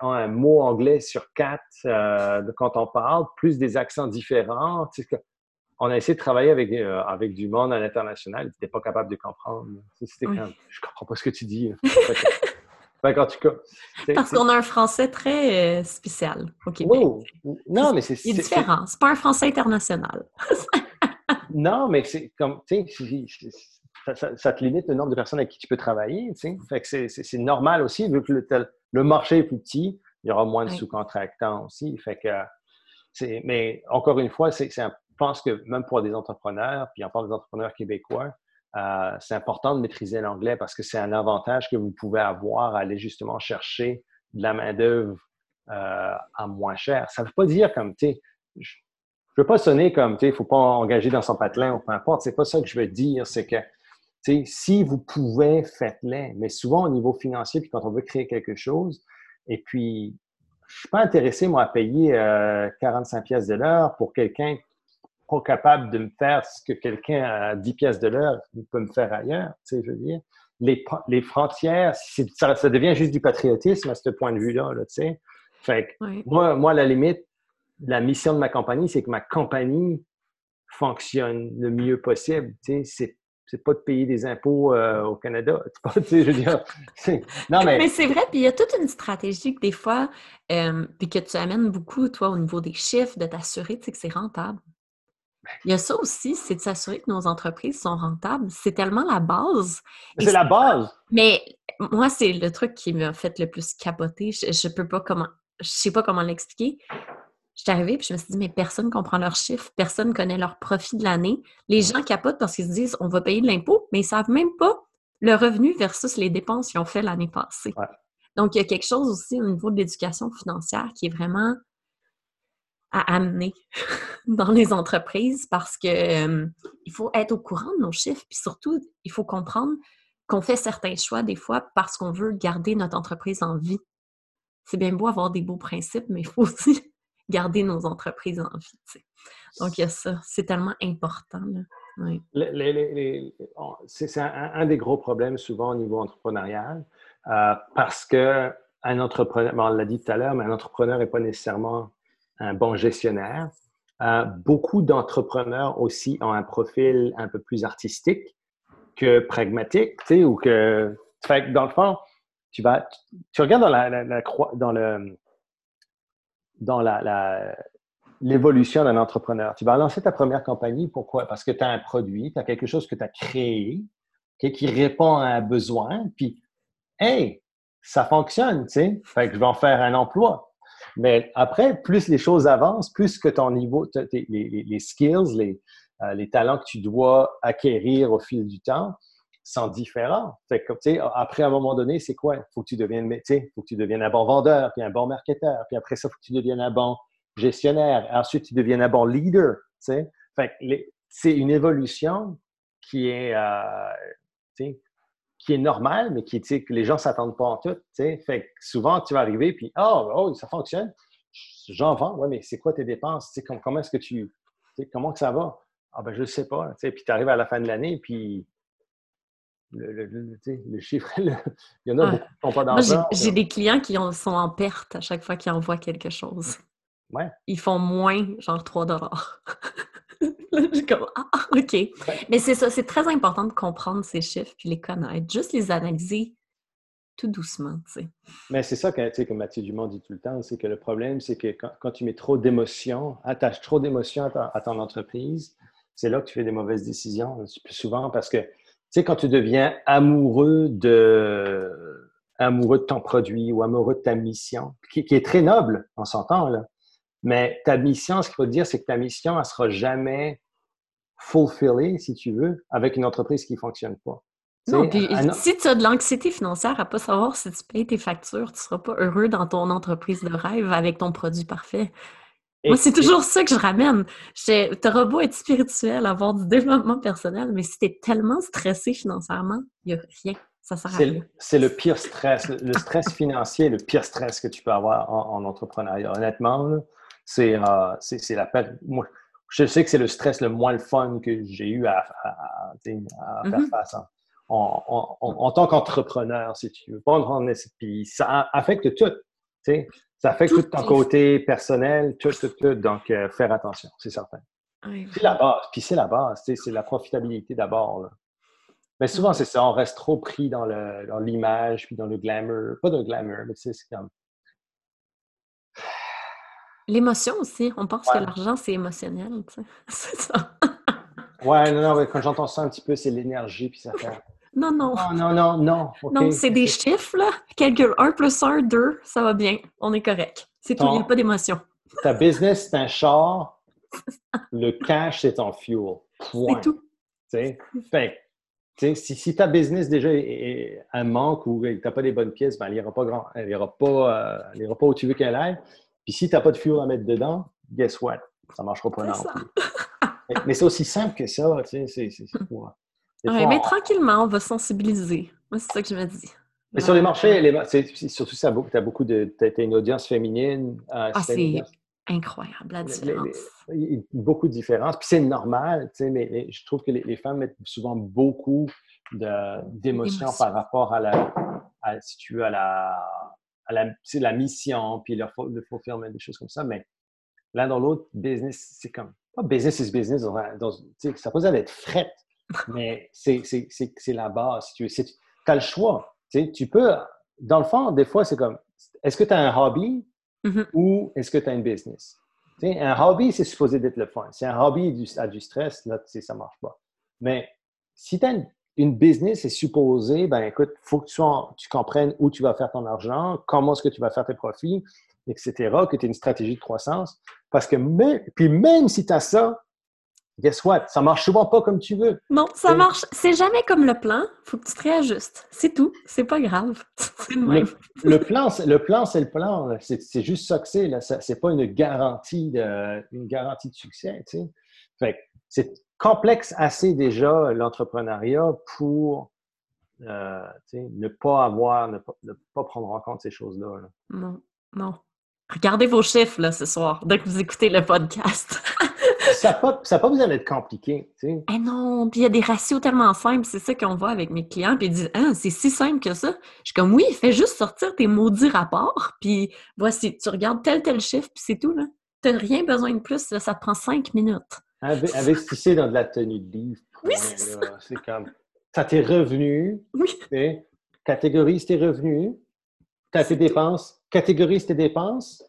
ont un mot anglais sur quatre euh, quand on parle, plus des accents différents. on a essayé de travailler avec, euh, avec du monde à l'international. Tu n'étais pas capable de comprendre. C'était ne je comprends pas ce que tu dis. en tout cas, Parce qu'on a un français très euh, spécial au Québec. Non, mais c'est. Il est différent. C'est pas un français international. non, mais c'est comme. Ça, ça, te limite le nombre de personnes avec qui tu peux travailler. Fait que c'est normal aussi, vu que le, marché est plus petit, il y aura moins de sous-contractants aussi. Fait que. Mais encore une fois, c'est je pense que même pour des entrepreneurs, puis encore des entrepreneurs québécois, euh, c'est important de maîtriser l'anglais parce que c'est un avantage que vous pouvez avoir à aller justement chercher de la main-d'œuvre euh, à moins cher. Ça ne veut pas dire comme, tu sais, je ne veux pas sonner comme, tu sais, il ne faut pas engager dans son patelin ou peu importe. C'est pas ça que je veux dire. C'est que, tu sais, si vous pouvez, faites-le. Mais souvent, au niveau financier, puis quand on veut créer quelque chose, et puis, je ne suis pas intéressé, moi, à payer 45 euh, pièces de l'heure pour quelqu'un capable de me faire ce que quelqu'un à 10 pièces de l'heure peut me faire ailleurs, tu sais, je veux dire. Les, les frontières, ça, ça, devient juste du patriotisme à ce point de vue-là, tu sais. Fait moi, moi, à la limite, la mission de ma compagnie, c'est que ma compagnie fonctionne le mieux possible, tu sais. C'est c'est pas de payer des impôts euh, au Canada. Pas, je veux dire, non, mais... mais c'est vrai, puis il y a toute une stratégie que des fois, euh, puis que tu amènes beaucoup, toi, au niveau des chiffres, de t'assurer que c'est rentable. Il y a ça aussi, c'est de s'assurer que nos entreprises sont rentables. C'est tellement la base. C'est la base. Mais moi, c'est le truc qui m'a fait le plus capoter. Je, je peux pas comment, je sais pas comment l'expliquer. Je suis arrivée et je me suis dit, mais personne ne comprend leurs chiffres, personne ne connaît leur profit de l'année. Les gens capotent parce qu'ils se disent, on va payer de l'impôt, mais ils ne savent même pas le revenu versus les dépenses qu'ils ont fait l'année passée. Donc, il y a quelque chose aussi au niveau de l'éducation financière qui est vraiment à amener dans les entreprises parce que euh, il faut être au courant de nos chiffres, puis surtout, il faut comprendre qu'on fait certains choix des fois parce qu'on veut garder notre entreprise en vie. C'est bien beau avoir des beaux principes, mais il faut aussi garder nos entreprises en vie. Donc, il y a ça. C'est tellement important. c'est un, des gros problèmes souvent au niveau entrepreneurial euh, parce que un entrepreneur, on l'a dit tout à l'heure, mais un entrepreneur n'est pas nécessairement un bon gestionnaire. Euh, beaucoup d'entrepreneurs aussi ont un profil un peu plus artistique que pragmatique, tu sais, ou que... Fait dans le fond, tu vas... Tu, regardes dans la, dans la, l'évolution d'un entrepreneur. Tu vas lancer ta première compagnie, pourquoi? Parce que tu as un produit, tu as quelque chose que tu as créé, qui répond à un besoin, puis, hey, ça fonctionne, tu sais, fait que je vais en faire un emploi. Mais après, plus les choses avancent, plus que ton niveau, les, skills, euh, les, talents que tu dois acquérir au fil du temps sont différents. Fait que, après, à un moment donné, c'est quoi? Il faut que tu deviennes, faut que tu deviennes un bon vendeur, puis un bon marketeur, puis après ça, il faut que tu deviennes un bon gestionnaire. Ensuite, tu deviennes un bon leader. Fait c'est une évolution qui est, euh, qui est normal, mais qui, que les gens ne s'attendent pas en tout. Fait que souvent, tu vas arriver, puis oh, oh ça fonctionne, j'en vends, ouais, mais c'est quoi tes dépenses? comment est-ce que tu. Comment que ça va? Ah ben je ne sais pas. Puis tu arrives à la fin de l'année, puis le, le, chiffre, il y en a beaucoup qui n'ont pas d'argent. J'ai des clients qui sont en perte à chaque fois qu'ils envoient quelque chose. Ouais. Ils font moins, genre 3 dollars. je comme, ah, OK. Mais c'est ça, c'est très important de comprendre ces chiffres puis les connaître, juste les analyser tout doucement, tu sais. Mais c'est ça que, comme Mathieu Dumont dit tout le temps, c'est que le problème, c'est que quand, tu mets trop d'émotions, attaches trop d'émotions à, ton entreprise, c'est là que tu fais des mauvaises décisions, plus souvent parce que, tu sais, quand tu deviens amoureux de, amoureux de ton produit ou amoureux de ta mission, qui, est très noble, on s'entend, là. Mais ta mission, ce qu'il faut dire, c'est que ta mission, elle sera jamais fulfillée, si tu veux, avec une entreprise qui ne fonctionne pas. Non, puis si tu as de l'anxiété financière à pas savoir si tu payes tes factures, tu ne seras pas heureux dans ton entreprise de rêve avec ton produit parfait. Moi, c'est toujours ça que je ramène. Tu auras beau être spirituel, avoir du développement personnel, mais si tu es tellement stressé financièrement, il n'y a rien. Ça sert à rien. C'est le pire stress. Le stress financier est le pire stress que tu peux avoir en, entrepreneuriat. Honnêtement, euh, c'est la peine. Moi, je sais que c'est le stress le moins le fun que j'ai eu à, faire mm-hmm. face à en, tant qu'entrepreneur, si tu veux. Pas puis ça affecte tout. Ça affecte tout, ton côté personnel, tout, tout, tout. Donc, euh, faire attention, c'est certain. c'est la base. Puis c'est la base. C'est la profitabilité d'abord. Mais souvent, c'est ça. On reste trop pris dans l'image, puis dans le glamour. Pas dans le glamour, mais c'est comme. L'émotion aussi. On pense que l'argent, c'est émotionnel. C'est ça. ouais, non, non, quand j'entends ça un petit peu, c'est l'énergie, puis ça fait. Non, non. Non, non, non, non. c'est des chiffres, là. Calcul 1 plus 1, 2, ça va bien. On est correct. C'est tout, il n'y a pas d'émotion. Ta business, c'est un char. le cash, c'est ton fuel. C'est tout. Fait, si, si ta business déjà est, un manque ou tu n'as pas des bonnes pièces, ben, elle n'ira pas, grand, elle ira pas, euh, ira pas où tu veux qu'elle aille. Puis si tu n'as pas de fuel à mettre dedans, guess what? Ça ne marchera pas non plus. mais, c'est aussi simple que ça. C'est, c'est, oui, mais tranquillement, on va sensibiliser. Moi, c'est ça que je me dis. Mais sur les marchés, les, surtout ça, tu as beaucoup de. Tu as une audience féminine. Euh, ah, c'est incroyable, la différence. il y a beaucoup de différences. Puis c'est normal, tu sais, mais, je trouve que les, femmes mettent souvent beaucoup d'émotions par rapport à la. si tu veux, à la. À la, la mission, puis le, le fulfillment, des choses comme ça. Mais l'un dans l'autre, business, c'est comme. Pas business is business. Dans, ça peut être fret mais c'est la base. Tu as le choix. Tu peux, dans le fond, des fois, c'est comme, est-ce que tu as un hobby mm-hmm. ou est-ce que tu as une business? un hobby, c'est supposé être le fun. Si un hobby a du stress, là, ça ne marche pas. Mais si tu as une, business, c'est supposé, ben écoute, il faut que tu, tu, comprennes où tu vas faire ton argent, comment est-ce que tu vas faire tes profits, etc., que tu aies une stratégie de croissance. Parce que même, puis même si tu as ça, guess what? Ça marche souvent pas comme tu veux. Non, ça marche. C'est jamais comme le plan. Faut que tu te réajustes. C'est tout. C'est pas grave. le, le, plan, le plan, c'est le plan. C'est juste ça que c'est. C'est pas une garantie de, une garantie de succès. c'est complexe assez déjà l'entrepreneuriat pour euh, ne pas avoir, ne pas, prendre en compte ces choses-là. Non, non. Regardez vos chiffres là, ce soir, dès que vous écoutez le podcast. ça n'a pas, pas, besoin d'être compliqué. Eh non, puis il y a des ratios tellement simples, c'est ça qu'on voit avec mes clients, puis ils disent Ah, c'est si simple que ça. Je suis comme Oui, fais juste sortir tes maudits rapports, puis voici, tu regardes tel, tel chiffre, puis c'est tout. Tu n'as rien besoin de plus, ça te prend cinq minutes. Investissez dans de la tenue de livre. Oui, c'est comme Tu as tes revenus, oui. catégorise tes revenus, tu as tes dépenses, catégorise tes dépenses,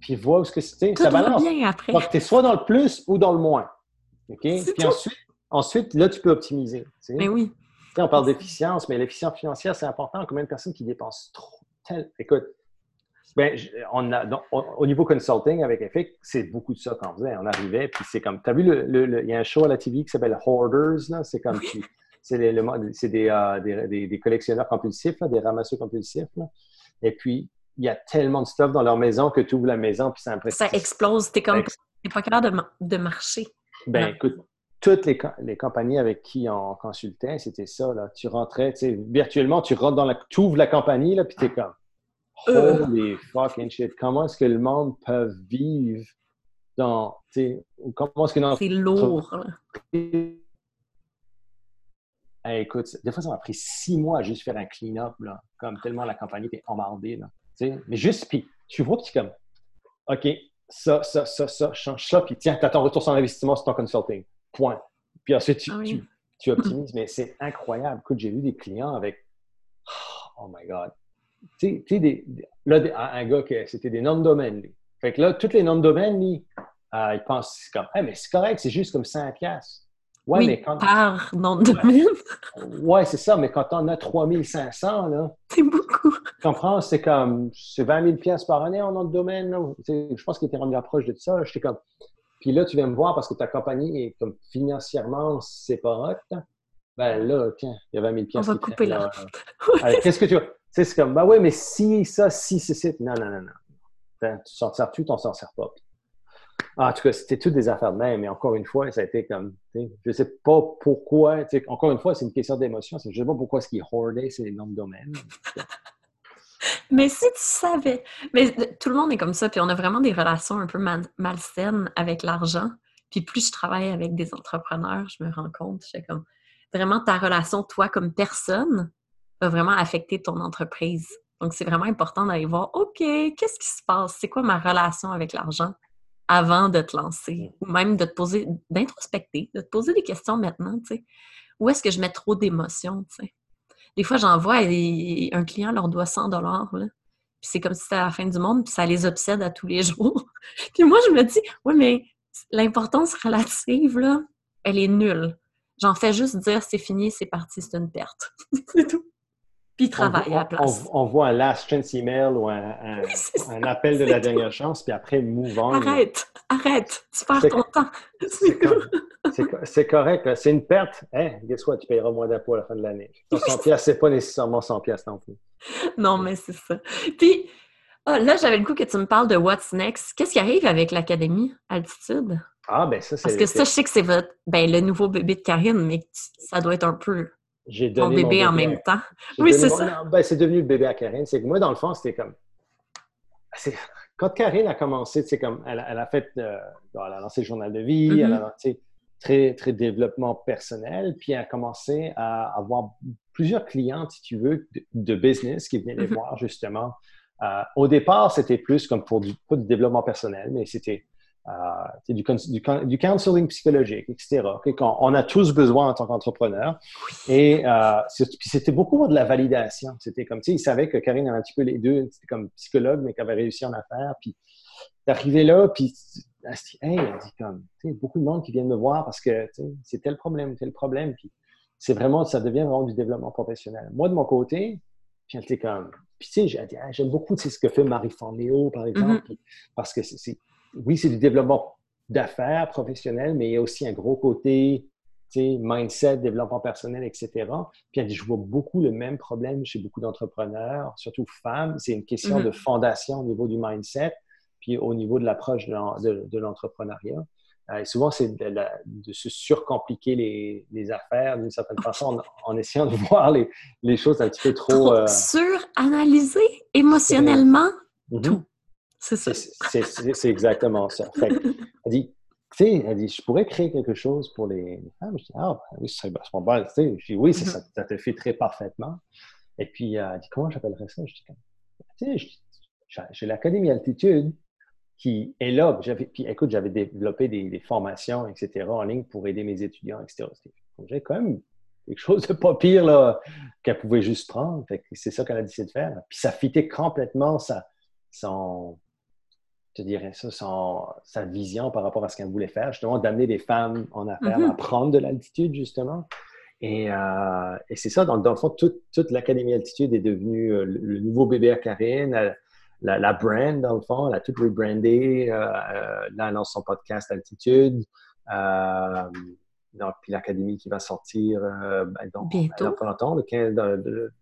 puis vois où ce que c'est. Ça balance. bien après. Donc, tu es soit dans le plus ou dans le moins. OK? Puis ensuite, ensuite, là, tu peux optimiser. Mais oui. on parle d'efficience, mais l'efficience financière, c'est important. Combien de personnes qui dépensent trop? Écoute, ben, on a, au niveau consulting avec EFIC, c'est beaucoup de ça qu'on faisait. On arrivait, puis c'est comme, tu as vu, le, il y a un show à la TV qui s'appelle Hoarders, c'est comme, c'est des, euh, des, des, collectionneurs compulsifs, des ramasseurs compulsifs. Et puis, il y a tellement de stuff dans leur maison que tu ouvres la maison puis ça Ça explose. Tu comme. pas capable de, marcher. Ben, écoute, toutes les, les, compagnies avec qui on consultait, c'était ça. Là. Tu rentrais, tu sais, virtuellement, tu rentres dans la. Tu ouvres la compagnie, là, puis t'es comme. Euh. Holy fucking shit. Comment est-ce que le monde peut vivre dans. Comment est-ce que. C'est lourd. écoute, des fois, ça m'a pris six mois à juste faire un clean-up, comme tellement la compagnie était emmerdée. Là. Mais juste, puis tu vois, puis comme, OK, ça, ça, ça, ça, change ça, puis tiens, tu as ton retour sur investissement sur ton consulting. Point. Puis ensuite, tu, ah tu, optimises, mais c'est incroyable. Écoute, j'ai vu des clients avec, oh my God. Tu sais, des, là, un gars qui c'était des noms de domaine. Fait que là, tous les noms de domaine, lui, euh, il pense comme, hey, mais c'est correct, c'est juste comme 5 piastres. Ouais, mais quand... par nom de domaine. ouais, c'est ça, mais quand on a 3500, là. C'est beaucoup. Tu comprends? C'est comme, c'est 20 000 par année en nom de domaine, là. Je pense qu'il était rendu approche de ça. J'étais comme, puis là, tu viens me voir parce que ta compagnie est comme financièrement séparate. Ben là, tiens, il y a 20 000 On va couper là. Qu'est-ce que tu veux? C'est comme, ben oui, mais si ça, si c'est Non, non, non, non. Ben, tu s'en sers-tu, tu t'en sers pas. Ah, en tout cas, c'était toutes des affaires de même, mais encore une fois, ça a été comme, je sais pas pourquoi, encore une fois, c'est une question d'émotion, je sais pas pourquoi ce qui est c'est les noms de domaine. mais si tu savais, mais tout le monde est comme ça, puis on a vraiment des relations un peu malsaines avec l'argent. Puis plus je travaille avec des entrepreneurs, je me rends compte, je comme, vraiment ta relation, toi, comme personne, va vraiment affecter ton entreprise. Donc, c'est vraiment important d'aller voir, OK, qu'est-ce qui se passe? C'est quoi ma relation avec l'argent avant de te lancer? Ou même de te poser, d'introspecter, de te poser des questions maintenant, tu sais. Où est-ce que je mets trop d'émotions, tu sais? Des fois, j'en vois, un client leur doit 100 dollars, puis c'est comme si c'était la fin du monde, puis ça les obsède à tous les jours. puis moi, je me dis, oui, mais l'importance relative, là, elle est nulle. J'en fais juste dire, c'est fini, c'est parti, c'est une perte. c'est tout puis travaille à la place. On, voit un last chance email ou un, un, appel de la dernière chance, puis après, on. Arrête, arrête, tu perds ton temps. C'est correct, c'est une perte. Hein, guess what, tu payeras moins d'impôts à la fin de l'année. 100 pièces, c'est pas nécessairement 100 pièces non plus. Non, mais c'est ça. Puis, ah, là, j'avais le coup que tu me parles de What's Next. Qu'est-ce qui arrive avec l'Académie Altitude? Ah, ben ça, c'est... Parce que ça, je sais que c'est votre... ben, le nouveau bébé de Karine, mais ça doit être un peu j'ai donné mon bébé, en même temps. Oui, c'est ça. Ben, c'est devenu le bébé à Karine. C'est que moi, dans le fond, c'était comme. Quand Karine a commencé, c'est comme elle, a fait, euh, elle a lancé le journal de vie, elle a mm-hmm. lancé très, très développement personnel, puis elle a commencé à avoir plusieurs clientes, si tu veux, de, business qui venaient les mm-hmm. voir justement. Euh, au départ, c'était plus comme pour du, pas du développement personnel, mais c'était euh, du, du, counseling psychologique, etc. on a tous besoin en tant qu'entrepreneur. Et euh, c'était beaucoup de la validation. C'était comme, tu sais, ils savaient que Karine avait un petit peu les deux, c'était comme psychologue, mais qu'elle avait réussi en affaires. Puis d'arriver là, puis elle se dit, hey, elle dit comme, tu sais, beaucoup de monde qui viennent me voir parce que, tu sais, c'est tel problème, tel problème. Puis c'est vraiment, ça devient vraiment du développement professionnel. Moi, de mon côté, puis elle était comme, puis tu sais, j'aime beaucoup ce que fait Marie Fornéo, par exemple, mm-hmm. parce que c'est oui, c'est du développement d'affaires professionnel, mais il y a aussi un gros côté mindset, développement personnel, etc. Puis je vois beaucoup le même problème chez beaucoup d'entrepreneurs, surtout femmes. C'est une question mm-hmm. de fondation au niveau du mindset, puis au niveau de l'approche de, l'entrepreneuriat. Euh, souvent, c'est de, se surcompliquer les, affaires d'une certaine façon en, essayant de voir les, choses un petit peu trop... Euh, Suranalyser émotionnellement mm-hmm. tout. C'est ça. C'est exactement ça. elle dit, tu sais, elle dit, je pourrais créer quelque chose pour les, femmes? Je dis, ah, ben oui, ce serait vachement bon. Tu sais, je dis, oui, mm-hmm. ça, te fait très parfaitement. Et puis, elle dit, comment j'appellerais ça? Je dis, tu sais, j'ai l'Académie Altitude qui est là. Puis, écoute, j'avais développé des, formations, etc., en ligne pour aider mes étudiants, etc. J'ai quand même quelque chose de pas pire qu'elle pouvait juste prendre. C'est ça qu'elle a décidé de faire. Puis ça fitait complètement sa, son, je dirais ça, sa vision par rapport à ce qu'elle voulait faire, justement, d'amener des femmes en affaires mm-hmm. à prendre de l'altitude, justement. Et, euh, et c'est ça, dans, le fond, toute, toute l'Académie Altitude est devenue euh, le, nouveau bébé à Karine, la, la, brand, dans le fond, elle a tout rebrandé, euh, euh, là, elle lance son podcast Altitude. donc, puis l'Académie qui va sortir ben, donc, bientôt. Pas longtemps, le 15, de,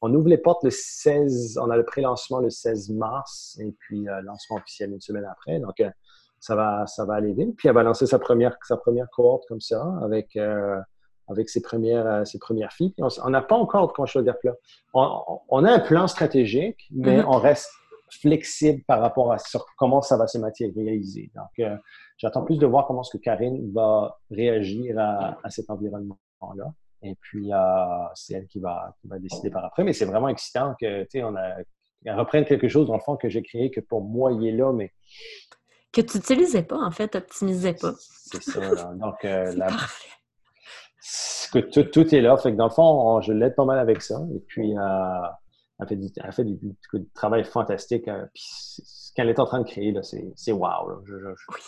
on ouvre les portes le 16, on a le pré-lancement le 16 mars et puis euh, lancement officiel une semaine après. Donc, euh, ça, va, ça va aller vite. Puis, elle va lancer sa première, sa première cohorte comme ça avec, euh, avec ses, premières, ses premières filles. on n'a pas encore, je veux dire, là, on, a un plan stratégique, mais mm-hmm. on reste flexible par rapport à sur comment ça va se matérialiser. Donc, j'attends plus de voir comment ce que Karine va réagir à, à cet environnement-là. Et puis, euh, c'est elle qui va, qui va décider par après. Mais c'est vraiment excitant que, tu sais, on a, reprenne quelque chose, dans le fond, que j'ai créé, que pour moi, il est là, mais... Que tu n'utilisais pas, en fait, optimisais pas. C'est ça. Donc, euh, que tout, tout, est là. Fait que dans le fond, je l'aide pas mal avec ça. Et puis, euh, elle fait du, elle fait du, travail fantastique. Puis, ce qu'elle est en train de créer, c'est wow. Là. Je, oui.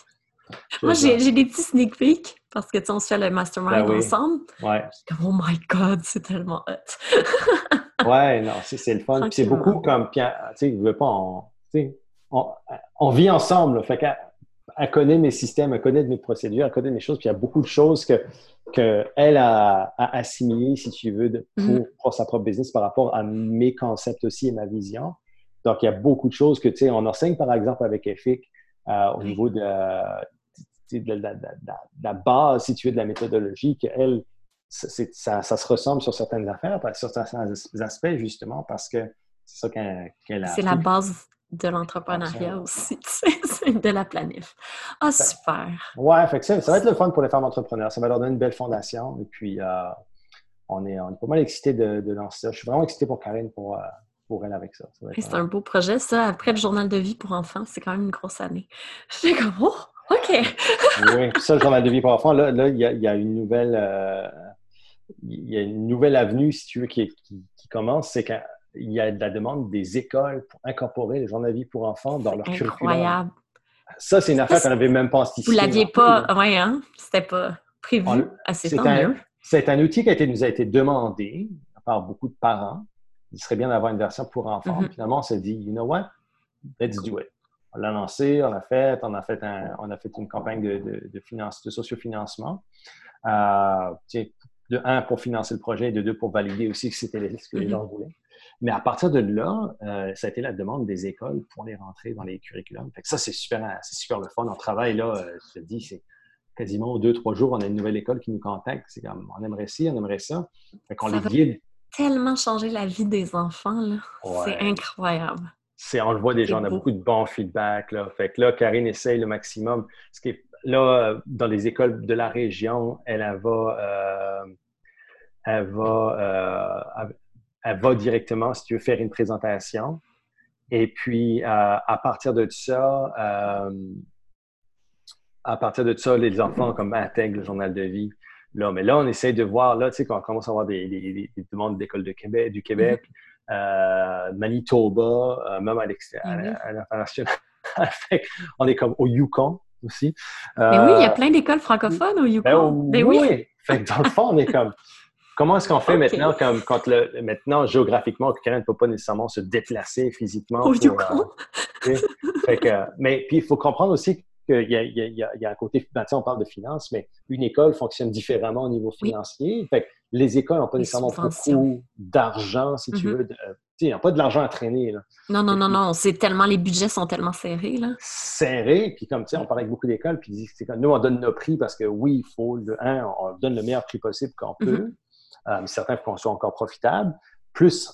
Moi, j'ai des petits sneak peeks parce que, tu sais, on se fait le mastermind Ben oui. ensemble. Ouais. Comme, oh my God, c'est tellement hot. Ouais, non, c'est le fun. C'est beaucoup comme, tu sais, je veux pas, on, tu sais, on, on vit ensemble. là. Fait qu'elle elle connaît mes systèmes, elle connaît mes procédures, elle connaît mes choses. Puis il y a beaucoup de choses que, que elle a, a assimilées, si tu veux, de- pour, Mhm. pour sa propre business par rapport à mes concepts aussi et ma vision. Donc, il y a beaucoup de choses que, tu sais, on enseigne, par exemple, avec EFIC, euh, au Oui. niveau de, de, la- de base, si tu veux, de la méthodologie, qu'elle, ça, ça, se ressemble sur certaines affaires, sur certains aspects, justement, parce que c'est ça qu'elle a. C'est la base de l'entrepreneuriat aussi, tu sais, de la planif. Ah, super. Ouais, fait que ça, ça va être le fun pour les femmes entrepreneurs. Ça va leur donner une belle fondation. Et puis, euh, on, est, on est pas mal excités de, de lancer ça. Je suis vraiment excité pour Karine, pour, euh, pour elle avec ça. C'est un beau projet, ça. Après le journal de vie pour enfants, c'est quand même une grosse année. J'étais comme, oh, OK. oui, ça, le journal de vie pour enfants, là, là, il y a, il y a une nouvelle. euh, il y a une nouvelle avenue, si tu veux, qui, qui, qui commence. C'est qu'il y a de la demande des écoles pour incorporer le journal de vie pour enfants dans leur curriculum. Incroyable. Ça, c'est une affaire qu'on n'avait même pas anticipée. Vous l'aviez non plus, pas, ouais, hein? C'était pas prévu C'est un, mieux. c'est un outil qui a été, nous a été demandé par beaucoup de parents. Il serait bien d'avoir une version pour enfants. Mhm. Finalement, on s'est dit, you know what? Let's do it. On l'a lancé, on l'a fait, on a fait, un- on a fait une campagne de, de, de, finance, de sociofinancement. Euh, de un, pour financer le projet, et de deux, pour valider aussi que c'était ce que les Mhm. gens voulaient. Mais à partir de là, euh, ça a été la demande des écoles pour les rentrer dans les curriculums. Fait que ça, c'est super, c'est super le fun. On travaille là, euh, je te dis, c'est quasiment deux, trois jours, on a une nouvelle école qui nous contacte. C'est comme, on aimerait ci, on aimerait ça. Fait qu'on Ça les va- guide. Tellement changé la vie des enfants, là. Ouais. C'est incroyable. C'est, on le voit déjà, on a beau. beaucoup de bons feedbacks. Là. Fait que là, Karine essaye le maximum. Ce qui est, là, euh, dans les écoles de la région, elle, elle va, euh, elle, va euh, elle- elle va directement, si tu veux, faire une présentation. Et puis, euh, à partir de ça, euh, à partir de ça, les enfants comme intègrent le journal de vie. Là, mais là, on essaie de voir, là, tu sais, quand on commence à avoir des, des- des- des demandes d'école de Québec, du Québec, euh, Manitoba, euh, même à à l'international. On est comme au Yukon aussi. Mais oui, il y a Euh, plein d'écoles francophones au ben, Yukon. Ben oui. oui. Fait que dans le fond, on est comme. Comment est-ce qu'on fait maintenant, comme quand le, maintenant, géographiquement, quelqu'un ne peut pas nécessairement se déplacer physiquement. Au pour, Yukon. Fait que, mais puis il faut comprendre aussi qu'il y a, il y a- il y a- il y a un côté, ben, on parle de finances, mais une école fonctionne différemment au niveau Oui. financier. Fait les écoles n'ont pas Les nécessairement beaucoup d'argent, si tu Mhm. veux. tu sais, ils n'ont pas de l'argent à traîner. Là. Non, non, non, non. C'est tellement, les budgets sont tellement serrés, là. serré. Puis comme tu sais, on parle avec beaucoup d'écoles, puis nous, on donne nos prix parce que oui, il faut, le, un, on donne le meilleur prix possible qu'on peut. Euh, certains, faut qu'on soit encore profitable. Plus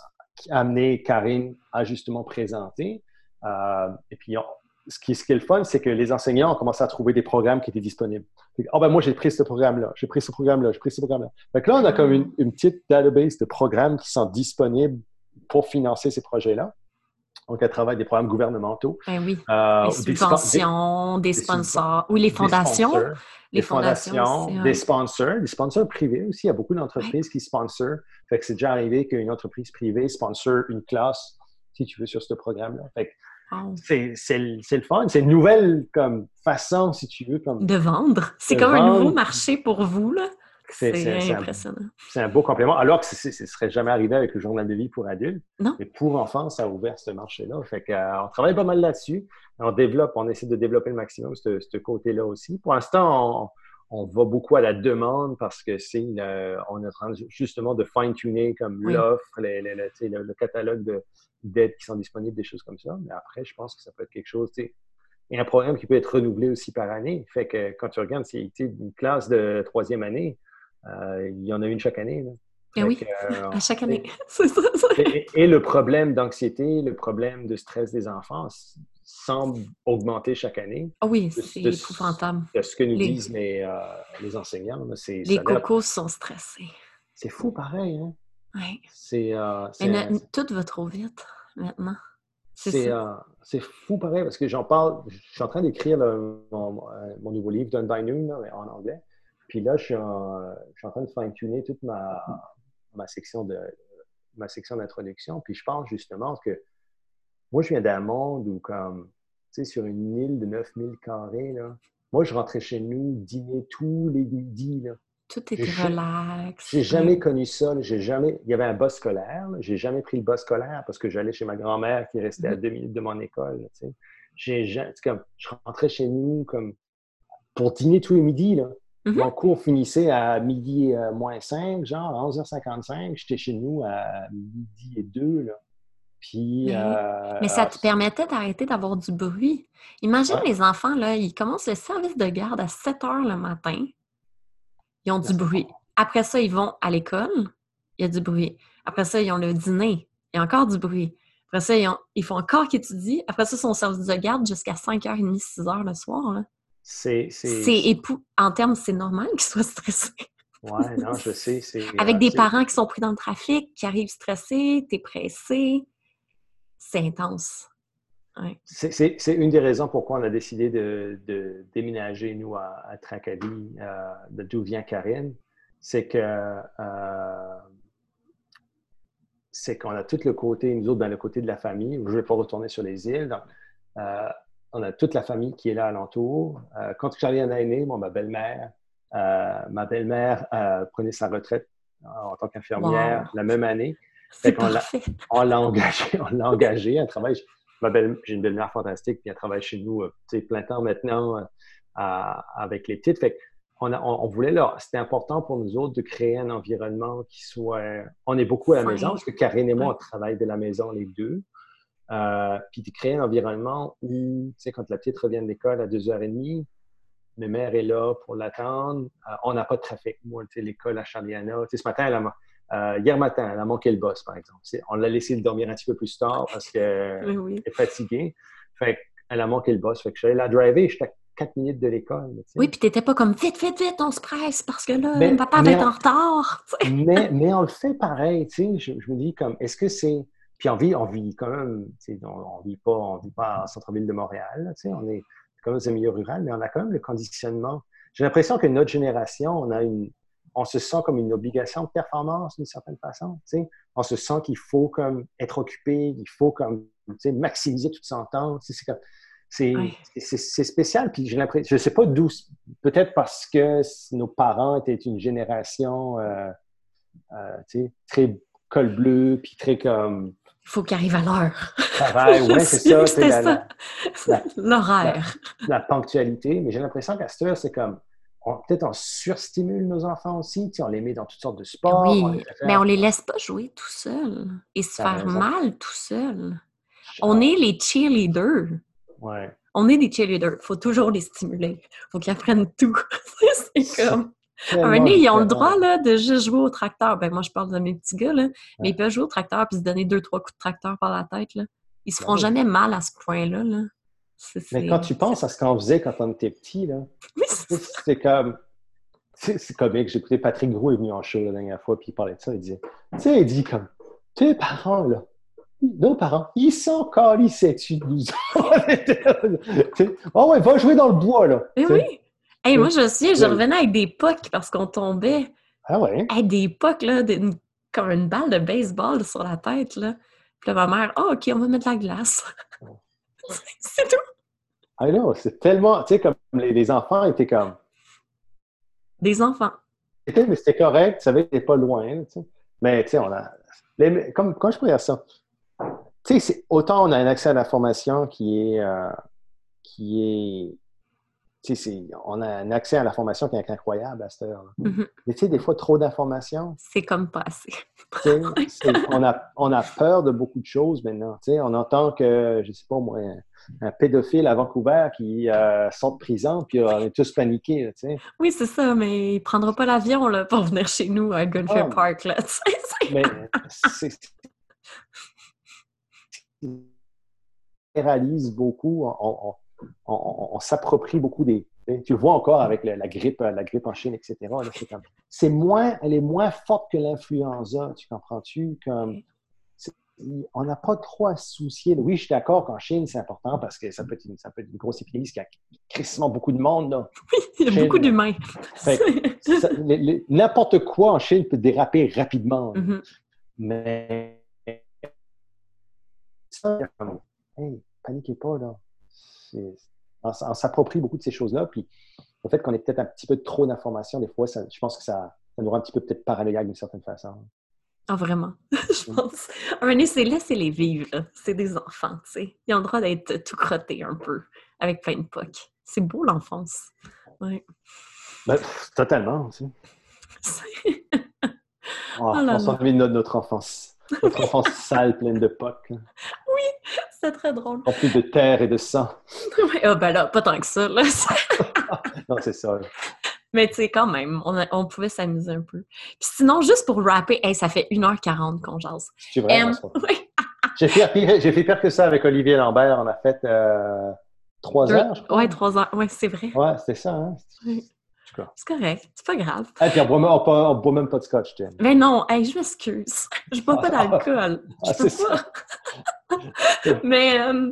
amener Karine à justement présenter. Euh, et puis, on- ce, qui, ce qui est le fun, c'est que les enseignants ont commencé à trouver des programmes qui étaient disponibles. Ah ben moi, j'ai pris ce programme-là, j'ai pris ce programme-là, j'ai pris ce programme-là. Que là, on a comme une, une petite database de programmes qui sont disponibles pour financer ces projets-là. Donc, elle travaille des programmes gouvernementaux. Ben oui. Euh, ou des des- subventions, des, des sponsors. Oui, les des fondations. sponsors, Les des fondations des sponsors, des sponsors privés aussi. Il y a beaucoup d'entreprises qui sponsorent. Fait que c'est déjà arrivé qu'une entreprise privée sponsor une classe, si tu veux, sur ce programme-là. Fait que Wow. c'est, le- fun. C'est une nouvelle comme façon, si tu veux, comme De vendre. C'est comme un nouveau marché pour vous, là. c'est, impressionnant. c'est un beau complément. Alors que ce ne serait jamais arrivé avec le journal de vie pour adultes. Non. Mais pour enfants, ça a ouvert ce marché-là. Fait que, euh, on travaille pas mal là-dessus. On développe, on essaie de développer le maximum ce, ce côté-là aussi. Pour l'instant, on, on va beaucoup à la demande parce que c'est on est en train justement de fine-tuner comme Oui. l'offre, le, le catalogue de- d'aides qui sont disponibles, des choses comme ça. Mais après, je pense que ça peut être quelque chose, tu et un programme qui peut être renouvelé aussi par année. Fait que quand tu regardes, c'est une classe de troisième année, euh, il y en a une chaque année. là. Eh oui, euh, à chaque année. C'est ça, ça. et, et le problème d'anxiété, le problème de stress des enfants semble augmenter chaque année. Ah oui, c'est épouvantable. de ce que nous Les- disent les, euh, les enseignants. Les cocos sont stressés. c'est fou pareil. Hein? Ouais. C'est euh, Mais un- tout va trop vite maintenant. C'est euh, fou pareil parce que j'en parle. Je suis en train d'écrire mon, euh, mon nouveau livre, Done by Noon, en anglais. Puis là, je suis en, je suis en train de fine-tuner toute ma, ma section de ma section d'introduction. Puis je pense justement que moi, je viens d'un monde où, comme, tu sais, sur une île de 9000 carrés, là, moi, je rentrais chez nous, dîner tous les midis. Là. Tout était relax. J'ai jamais connu ça. J'ai jamais. Il y avait un bus scolaire. J'ai jamais pris le bus scolaire parce que j'allais chez ma grand-mère qui restait à mm-hmm. deux minutes de mon école. J'ai comme je rentrais chez nous comme pour dîner tous les midis. Là. Mm-hmm. Mon cours finissait à midi euh, moins 5, genre à 11h55. J'étais chez nous à midi et 2. Là. Puis, euh, mais, ça te permettait d'arrêter d'avoir du bruit. Imagine les enfants, là, ils commencent le service de garde à 7 h le matin. Ils ont du bruit. Après ça, ils vont à l'école, il y a du bruit. Après ça, ils ont le dîner, il y a encore du bruit. Après ça, ils, font encore qu'étudier. Après ça, ils sont au service de garde jusqu'à 5h30, 6h le soir. C'est époux. En termes, c'est normal qu'ils soient stressés. Oui, non, je sais. Avec euh, des parents qui sont pris dans le trafic, qui arrivent stressés, t'es pressé. C'est intense. C'est une des raisons pourquoi on a décidé de, déménager, nous, à, à Tracadie, euh, d'où vient Karine. C'est que euh, c'est qu'on a tout le côté, nous autres, dans le côté de la famille, je ne vais pas retourner sur les îles. Donc, euh, on a toute la famille qui est là alentour. Quand Karine a né, ma belle-mère, ma belle-mère prenait sa retraite en tant qu'infirmière la même année. on l'a engagé, on l'a engagé, elle travaille j'ai une belle-mère fantastique, puis elle travaille chez nous euh, plein temps maintenant euh, avec les petites. Fait on, on, voulait là, c'était important pour nous autres de créer un environnement qui soit. On est beaucoup à la maison, parce que Karine et moi, on travaille de la maison les deux. Euh, puis de créer un environnement où, tu sais, quand la petite revient de l'école à 2h30, ma mère est là pour l'attendre. on n'a pas de trafic. Moi, tu sais, l'école à Charliana, tu sais, ce matin, elle a, euh, hier matin, elle a manqué le boss, par exemple. On l'a laissé dormir un petit peu plus tard parce qu'elle est fatiguée. Fait elle a manqué le boss. Fait que je la driver, j'étais à 4 minutes de l'école. Oui, puis tu n'étais pas comme vite, vite, vite, on se presse parce que là, mais, papa va être en retard. mais, mais on le fait pareil, tu sais. Je, me dis comme, est-ce que c'est. Puis on vit, on vit quand même, on, ne vit pas, on vit pas en centre-ville de Montréal, tu sais, on est quand même dans un milieu rural, mais on a quand même le conditionnement. J'ai l'impression que notre génération, on a une, on se sent comme une obligation de performance d'une certaine façon. On se sent qu'il faut comme être occupé, il faut comme maximiser tout son temps. C'est spécial. Puis j'ai l'impression, je ne sais pas d'où, peut-être parce que nos parents étaient une génération euh, euh, très col bleu, puis très comme. Il faut qu'il arrive à l'heure. oui, c'est ça. L'horaire. La, la, ponctualité. Mais j'ai l'impression qu'à cette heure, c'est comme peut-être on surstimule nos enfants aussi, on les met dans toutes sortes de sports. Oui, mais on les laisse pas jouer tout seuls et se faire mal tout seul. On est les cheerleaders. Ouais. On est des cheerleaders. Il faut toujours les stimuler. Il faut qu'ils apprennent tout. c'est comme... Un ils ont le droit là, de juste jouer au tracteur. Ben, moi, je parle de mes petits gars, là, mais ils peuvent jouer au tracteur puis se donner deux, trois coups de tracteur par la tête. Là. Ils se ben feront jamais mal à ce point-là. Là. Mais quand tu penses à ce qu'on faisait quand on était petit, là, c'est comme. C'est comique. J'ai écouté Patrick Gros est venu en show la dernière fois, puis il parlait de ça. Il disait Tu sais, il dit comme Tes parents, là, nos parents, ils sont calissés-tu de nous Oh ouais, va jouer dans le bois, là. Mais oui. Hey, moi, je sais, je revenais avec des pocs parce qu'on tombait. Ah ouais? Hey, des pocs, là, comme une balle de baseball sur la tête, là. Puis là, ma mère, oh, OK, on va mettre de la glace. c'est tout. Ah non, c'est tellement, tu sais, comme les, enfants étaient comme. Des enfants. Mais c'était correct, tu savais que pas loin. Mais tu sais, on a. comme, quand je pourrais dire ça? Tu sais, autant on a un accès à l'information qui est. Euh, qui est on a un accès à la formation qui est incroyable à cette heure. Mm-hmm. Mais tu sais, des fois, trop d'informations. C'est comme pas assez. on, a, on a peur de beaucoup de choses maintenant. Tu sais, on entend que, je sais pas moi, un, pédophile à Vancouver qui euh, sort de prison, puis on est tous paniqués. Tu sais. Oui, c'est ça, mais il prendra pas l'avion pour venir chez nous à Gunfair ah, Park. Là, mais c'est réalise beaucoup. On, on, s'approprie beaucoup des. Tu le vois encore avec la, grippe, la grippe en Chine, etc. c'est moins, elle est moins forte que l'influenza, tu comprends-tu? Comme, on n'a pas trop à se soucier. Oui, je suis d'accord qu'en Chine, c'est important parce que ça peut être une, ça peut être une grosse épidémie qui a crissement beaucoup de monde. Là. Oui, il y a beaucoup d'humains. N'importe quoi en Chine peut déraper rapidement. Mm-hmm. Mais hey, paniquez pas, là. On, s'approprie beaucoup de ces choses-là. Puis le fait qu'on ait peut-être un petit peu trop d'informations, des fois, je pense que ça, ça nous rend un petit peu peut-être paranoïaque d'une certaine façon. Ah, vraiment? je pense. Un moment c'est laissez-les vivre. C'est des enfants, tu sais. Ils ont le droit d'être tout crottés un peu, avec plein de pocs. C'est beau, l'enfance. Oui. Ben, totalement, aussi. oh, on s'ennuie de notre enfance. Notre enfance sale, pleine de pocs. Oui, c'est très drôle. En plus de terre et de sang. Oui, oh, ben là, pas tant que ça. Là. non, c'est ça. Mais tu sais, quand même, on, pouvait s'amuser un peu. Puis sinon, juste pour rapper, ça fait 1h40 qu'on jase. C'est vrai, um, J'ai fait, fait, pire que ça avec Olivier Lambert. On a fait euh, trois heures, je crois. Oui, trois heures. Oui, c'est vrai. Ouais, c'était ça. Hein? C'est correct, c'est pas grave. Et puis on boit, même pas de scotch, Jen. Mais non, je m'excuse. Je bois pas d'alcool. Ah, je peux pas. Mais euh,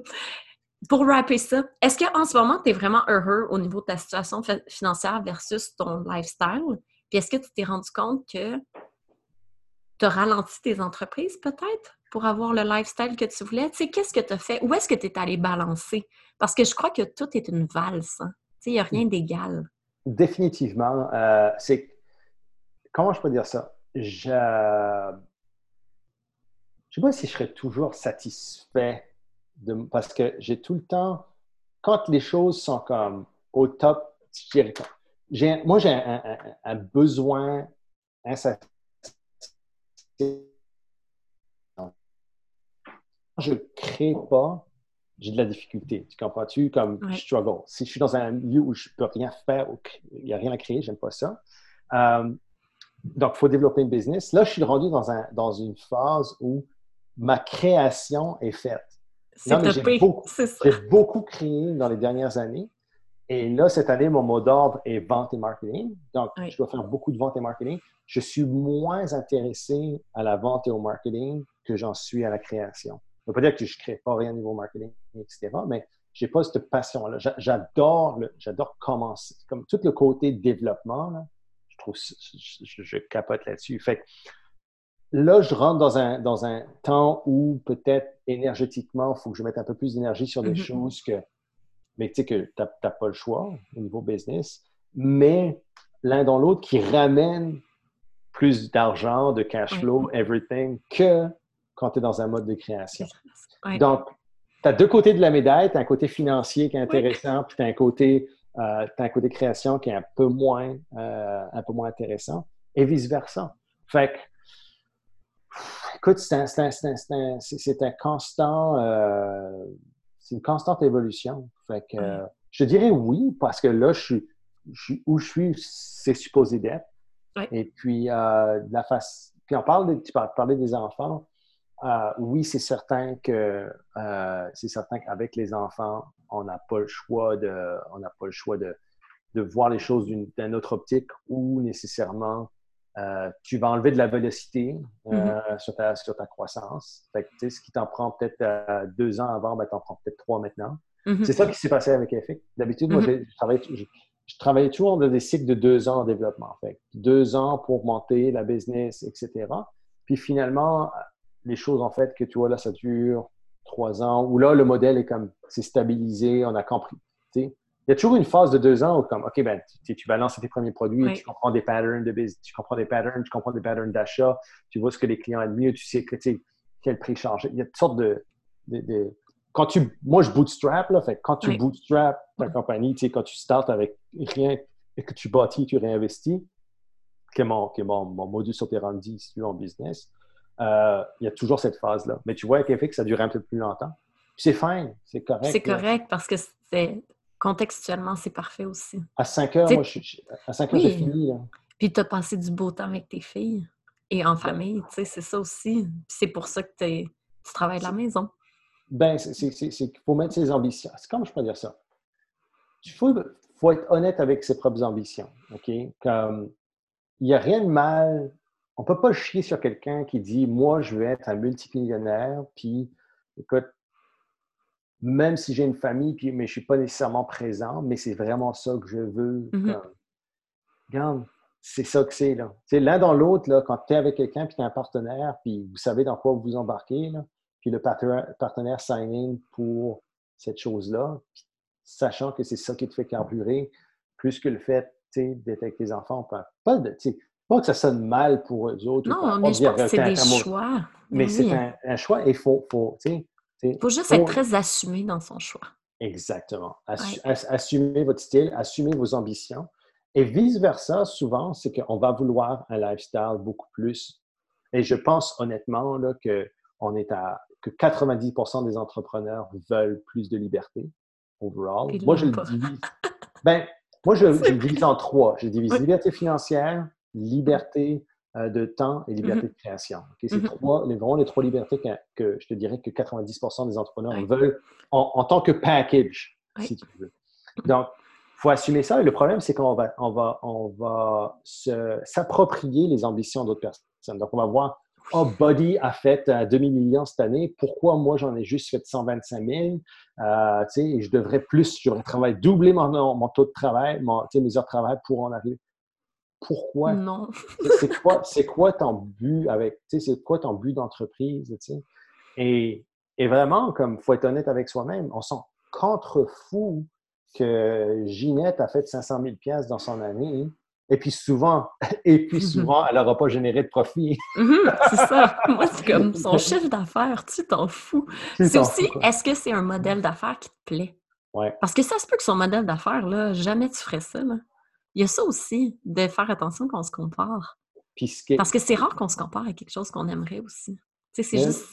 pour rapper ça, est-ce qu'en ce moment, tu es vraiment heureux au niveau de ta situation financière versus ton lifestyle? Puis est-ce que tu t'es rendu compte que tu as ralenti tes entreprises peut-être pour avoir le lifestyle que tu voulais? Tu sais, qu'est-ce que tu as fait? Où est-ce que tu es allé balancer? Parce que je crois que tout est une valse. Hein. Tu sais, il n'y a rien d'égal. Définitivement. Euh, c'est. Comment je peux dire ça? Je. Je sais pas si je serais toujours satisfait parce que j'ai tout le temps, quand les choses sont comme au top, moi, j'ai un, besoin insatisfait. Je ne crée pas, j'ai de la difficulté. Tu comprends-tu? Comme je struggle. Si je suis dans un lieu où je ne peux rien faire, où il n'y a rien à créer, j'aime pas ça. Euh, donc, il faut développer une business. Là, je suis rendu dans, un, dans une phase où ma création est faite. J'ai beaucoup, beaucoup, créé dans les dernières années. Et là, cette année, mon mot d'ordre est vente et marketing. Donc, je dois faire beaucoup de vente et marketing. Je suis moins intéressé à la vente et au marketing que j'en suis à la création. Ne veut pas dire que je ne crée pas rien au niveau marketing, etc., mais je n'ai pas cette passion-là. J'adore, j'adore commencer. Comme tout le côté développement, je trouve, je, je capote là-dessus. Fait là, je rentre dans un, dans un temps où peut-être énergétiquement, il faut que je mette un peu plus d'énergie sur des mm-hmm. choses que, mais tu sais, que tu n'as pas le choix au niveau business, mais l'un dans l'autre qui ramène plus d'argent, de cash flow, everything, que quand tu es dans un mode de création. Donc, tu as deux côtés de la médaille. Tu as un côté financier qui est intéressant, puis tu as un côté euh, un côté création qui est un peu moins, euh, un peu moins intéressant, et vice-versa. Fait que écoute, c'est un, constant, euh, c'est une constante évolution. Fait que, je dirais oui, parce que là, je suis, où je suis, c'est supposé d'être. Et puis, euh, la face, puis on parle de, tu parler des enfants. Euh, oui, c'est certain que c'est certain qu'avec les enfants, on n'a pas le choix de, on n'a pas le choix de, de voir les choses d'une autre optique ou nécessairement euh, tu vas enlever de la vélocité euh, mm-hmm. sur, ta, sur, ta, croissance. Fait que, ce qui t'en prend peut-être euh, deux ans avant, ben, t'en prends peut-être trois maintenant. Mm-hmm. C'est ça qui s'est passé avec EFIC. D'habitude, moi, mm-hmm. je, travaillais, je, travaillais, toujours dans des cycles de deux ans en développement. Fait deux ans pour monter la business, etc. Puis finalement, les choses, en fait, que tu vois là, ça dure trois ans, où là, le modèle est comme, c'est stabilisé, on a compris il y a toujours une phase de deux ans où, comme, OK, ben, tu, tu balances tes premiers produits, tu comprends des patterns de business, tu comprends des patterns, tu comprends des patterns d'achat, tu vois ce que les clients aiment mieux, tu sais que, quel prix changer. Il y a toutes sortes de, quand tu, moi, je bootstrap, là, fait quand tu bootstrap ta compagnie, tu sais, quand tu starts avec rien et que tu bâtis, tu réinvestis, que mon, que mon, mon modus operandi ici en business, euh, il y a toujours cette phase-là. Mais tu vois avec que ça dure un peu plus longtemps. C'est fine, c'est correct. C'est correct parce que c'est contextuellement, c'est parfait aussi. À 5 heures, moi, je, à 5 heures, j'ai fini. Puis tu as passé du beau temps avec tes filles et en famille, tu sais, c'est ça aussi. C'est pour ça que tu travailles de la maison. Ben, c'est qu'il faut mettre ses ambitions. Comment je peux dire ça? Il faut, faut, être honnête avec ses propres ambitions, OK? Comme, il n'y a rien de mal. On ne peut pas chier sur quelqu'un qui dit, moi, je veux être un multimillionnaire, puis, écoute, même si j'ai une famille, puis, mais je ne suis pas nécessairement présent, mais c'est vraiment ça que je veux. Mm-hmm. Regarde, c'est ça que c'est. L'un dans l'autre, quand tu es avec quelqu'un, puis tu es un partenaire, puis vous savez dans quoi vous vous embarquez, puis le partenaire, sign in pour cette chose-là, sachant que c'est ça qui te fait carburer, plus que le fait d'être avec tes enfants. Pas, de, pas que ça sonne mal pour eux autres. Non, mais je pense que c'est des choix. Mais, c'est un, choix et il faut, faut, faut juste être très assumé dans son choix. Exactement. Assumez votre style, assumez vos ambitions. Et vice-versa, souvent, c'est qu'on va vouloir un lifestyle beaucoup plus. Et je pense honnêtement là, que, on est à, que 90% des entrepreneurs veulent plus de liberté overall. moi, je le divise. ben, moi, je, le divise en trois. Je divise liberté financière, liberté euh, de temps et liberté mm-hmm. de création. C'est mm-hmm. trois, les, vraiment les trois libertés que, je te dirais que 90% des entrepreneurs veulent en, tant que package, si tu veux. Donc, il faut assumer ça. Et le problème, c'est qu'on va, on va, on va s'approprier les ambitions d'autres personnes. Donc, on va voir, oh, Body a fait un demi-million cette année. Pourquoi moi, j'en ai juste fait 125 000? Euh, et je devrais plus, je devrais travailler, doubler mon, mon taux de travail, mon, mes heures de travail pour en arriver pourquoi? Non. c'est quoi, quoi ton but avec, c'est quoi ton but d'entreprise, Et, et vraiment, comme faut être honnête avec soi-même, on sent contre-fou que Ginette a fait 500 000 dans son année. Et puis souvent, et puis souvent, elle n'aura pas généré de profit. Mhm, c'est ça. Moi, c'est comme son chiffre d'affaires, tu t'en fous. C'est aussi, est-ce que c'est un modèle d'affaires qui te plaît? Ouais. Parce que ça se peut que son modèle d'affaires, là, jamais tu ferais ça. Là. Il y a ça aussi, de faire attention qu'on se compare. Parce que c'est rare qu'on se compare à quelque chose qu'on aimerait aussi. Tu sais, c'est juste.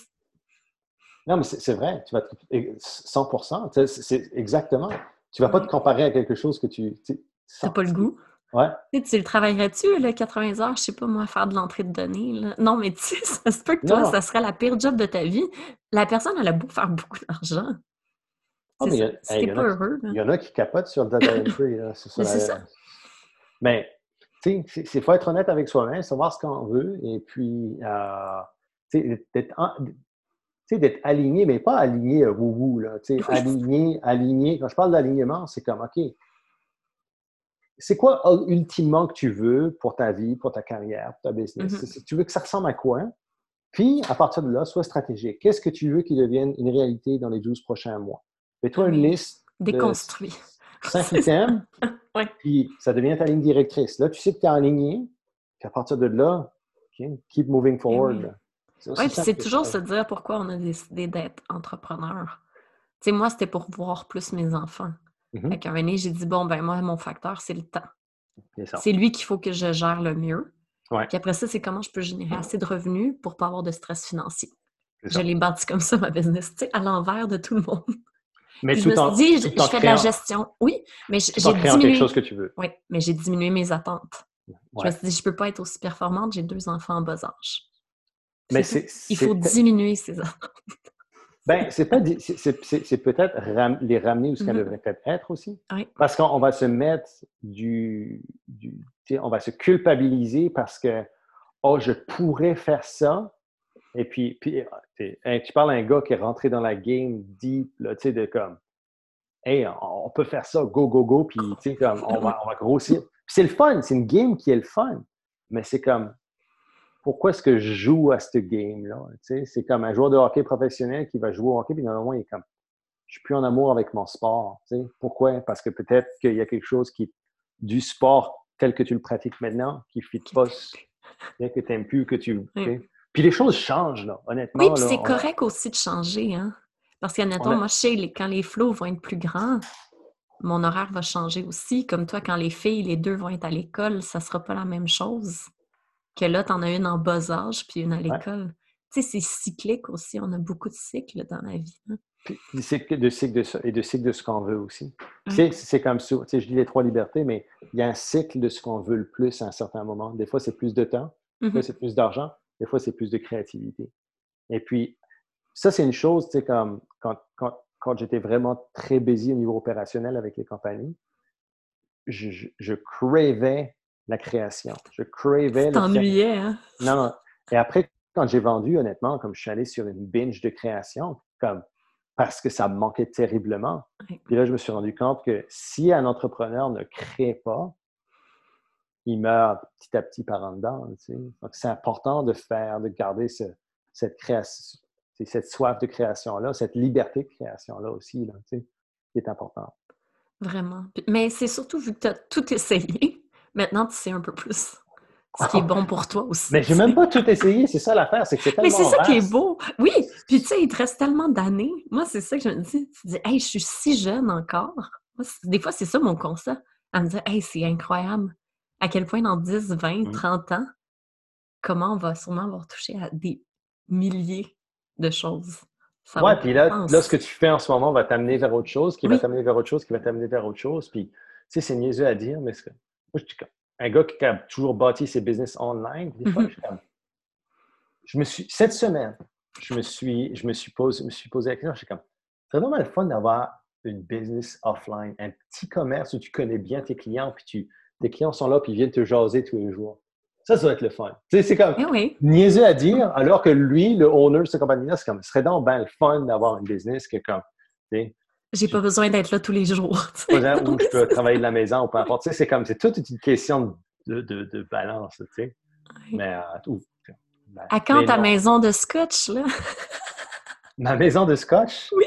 Non, mais c'est vrai, tu vas 100 c'est exactement. Tu ne vas pas te comparer à quelque chose que tu. Tu n'as pas le goût. Ouais. Tu, le travaillerais-tu, le 80 heures, je sais pas moi, faire de l'entrée de données? Non, mais tu sais, ça se peut que toi, ça serait la pire job de ta vie. La personne, elle a beau faire beaucoup d'argent. Oh, il y, en a qui capotent sur le data entry. C'est ça. Mais, tu sais, il faut être honnête avec soi-même, savoir ce qu'on veut, et puis, euh, d'être aligné, mais pas aligné euh, wou là, tu sais, aligné, aligné. Quand je parle d'alignement, c'est comme, OK, c'est quoi ultimement que tu veux pour ta vie, pour ta carrière, pour ta business? Mm-hmm. Tu veux que ça ressemble à quoi? Puis, à partir de là, sois stratégique. Qu'est-ce que tu veux qui devienne une réalité dans les 12 prochains mois? Fais-toi une liste. Déconstruit. Cinq items, puis ça devient ta ligne directrice. Là, tu sais que tu es aligné, puis à partir de là, keep moving eh forward. Oui, puis c'est toujours se dire pourquoi on a décidé d'être entrepreneur. Tu sais, moi, c'était pour voir plus mes enfants. Mm -hmm. un moment j'ai dit, bon, ben moi, mon facteur, c'est le temps. C'est lui qu'il faut que je gère le mieux. Puis après ça, c'est comment je peux générer assez de revenus pour pas avoir de stress financier. Je l'ai bâti comme ça, ma business, tu sais, à l'envers de tout le monde. Mais je me suis dit, je, fais de la gestion. Oui, mais j'ai diminué. quelque chose que tu veux. Oui, mais j'ai diminué mes attentes. Je me suis dit, je ne peux pas être aussi performante, j'ai deux enfants en bas âge. Mais Il faut diminuer ces attentes. Ben, c'est pas c'est, peut-être les ramener où ce qu'elles mm-hmm. devraient peut-être être aussi. Oui. Parce qu'on va se mettre du, du on va se culpabiliser parce que oh, je pourrais faire ça, et puis, puis tu parles à un gars qui est rentré dans la game deep, tu sais, de comme, hey, on, peut faire ça, go, go, go, puis tu sais, comme, on va, on va grossir. c'est le fun, c'est une game qui est le fun, mais c'est comme, pourquoi est-ce que je joue à ce game-là? Tu sais, c'est comme un joueur de hockey professionnel qui va jouer au hockey, puis normalement, il est comme, je suis plus en amour avec mon sport. Tu sais. Pourquoi? Parce que peut-être qu'il y a quelque chose qui, du sport tel que tu le pratiques maintenant, qui ne fit pas, que tu n'aimes plus, que tu. Puis les choses changent, là, honnêtement. Oui, puis c'est correct aussi de changer, hein? Parce qu'honnêtement, moi, je sais, quand les flots vont être plus grands, mon horaire va changer aussi. Comme toi, quand les filles, les deux vont être à l'école, ça ne sera pas la même chose que là, tu en as une en bas âge puis une à l'école. Tu sais, c'est cyclique aussi. On a beaucoup de cycles dans la vie. Hein? Puis de cycles de, et de cycles de ce qu'on veut aussi. C'est comme ça. Tu sais, je dis les trois libertés, mais il y a un cycle de ce qu'on veut le plus à un certain moment. Des fois, c'est plus de temps. Des fois, mm-hmm. c'est plus d'argent. Des fois, c'est plus de créativité. Et puis, ça, c'est une chose, tu sais, comme quand, quand, quand j'étais vraiment très busy au niveau opérationnel avec les compagnies, je, je, je cravais la création. Je cravais... T'ennuyais, hein? Non, non. Et après, quand j'ai vendu, honnêtement, comme je suis allé sur une binge de création, comme parce que ça me manquait terriblement. Puis là, je me suis rendu compte que si un entrepreneur ne crée pas, il meurt petit à petit par en dedans. Donc, c'est important de faire, de garder cette création, cette soif de création-là, cette liberté de création-là aussi, là, qui est important. Vraiment. Mais c'est surtout vu que tu as tout essayé, maintenant tu sais un peu plus ce qui est bon pour toi aussi. Mais j'ai même pas tout essayé, c'est ça l'affaire, c'est que c'est tellement Mais c'est ça qui est beau. Oui, puis tu sais, il te reste tellement d'années. Moi, c'est ça que je me dis. Tu dis, hey, je suis si jeune encore. Moi, des fois, c'est ça mon constat. À me dire, hey, c'est incroyable. À quel point dans 10, 20, Mm. 30 ans, comment on va sûrement avoir touché à des milliers de choses? Ça Ouais, puis là, pense. là, ce que tu fais en ce moment va t'amener vers autre chose, qui va t'amener vers autre chose, qui va t'amener vers autre chose. Puis, tu sais, c'est niaiseux à dire, mais moi, je suis comme un gars qui a toujours bâti ses business online. Des fois, Mhm. je suis comme- je me suis, cette semaine, je me suis, je me suis posé, me suis posé la question, je suis comme, c'est vraiment le fun d'avoir une business offline, un petit commerce où tu connais bien tes clients, puis tu, tes clients sont là, puis ils viennent te jaser tous les jours. Ça, ça va être le fun. C'est comme, Eh oui, niaiseux à dire, alors que lui, le owner de cette compagnie-là, c'est comme, ce serait donc bien le fun d'avoir une business que comme, j'ai pas besoin d'être là tous les jours. où je peux travailler de la maison ou peu importe. C'est comme, c'est toute une question de, de, de balance, tu sais. Mais, euh, tout. Ben, À quand ta non. maison de scotch, là? Ma maison de scotch? Oui.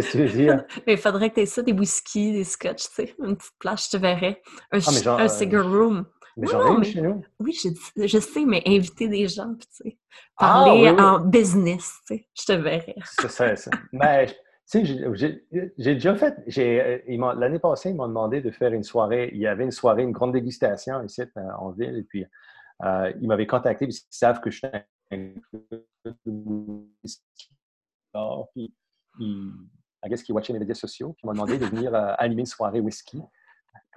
Mais il faudrait que tu aies ça, des whisky, des scotch, tu sais, une petite place, je te verrais. Un, Ah, genre, un euh, cigar room. Mais j'en ai non, une mais- chez nous. Oui, je, sais, mais inviter des gens, puis tu sais, Ah, parler oui, oui. en business, tu sais, je te verrais. C'est ça, ça. Mais, tu sais, j'ai- déjà fait, euh, l'année passée, ils m'ont demandé de faire une soirée. Il y avait une soirée, une grande dégustation ici euh, en ville. Et puis, euh, ils m'avaient contacté parce qu'ils savent que je suis un whisky. Puis, ils, I guess qu'ils watchaient les médias sociaux. Ils m'ont demandé de venir euh, animer une soirée whisky.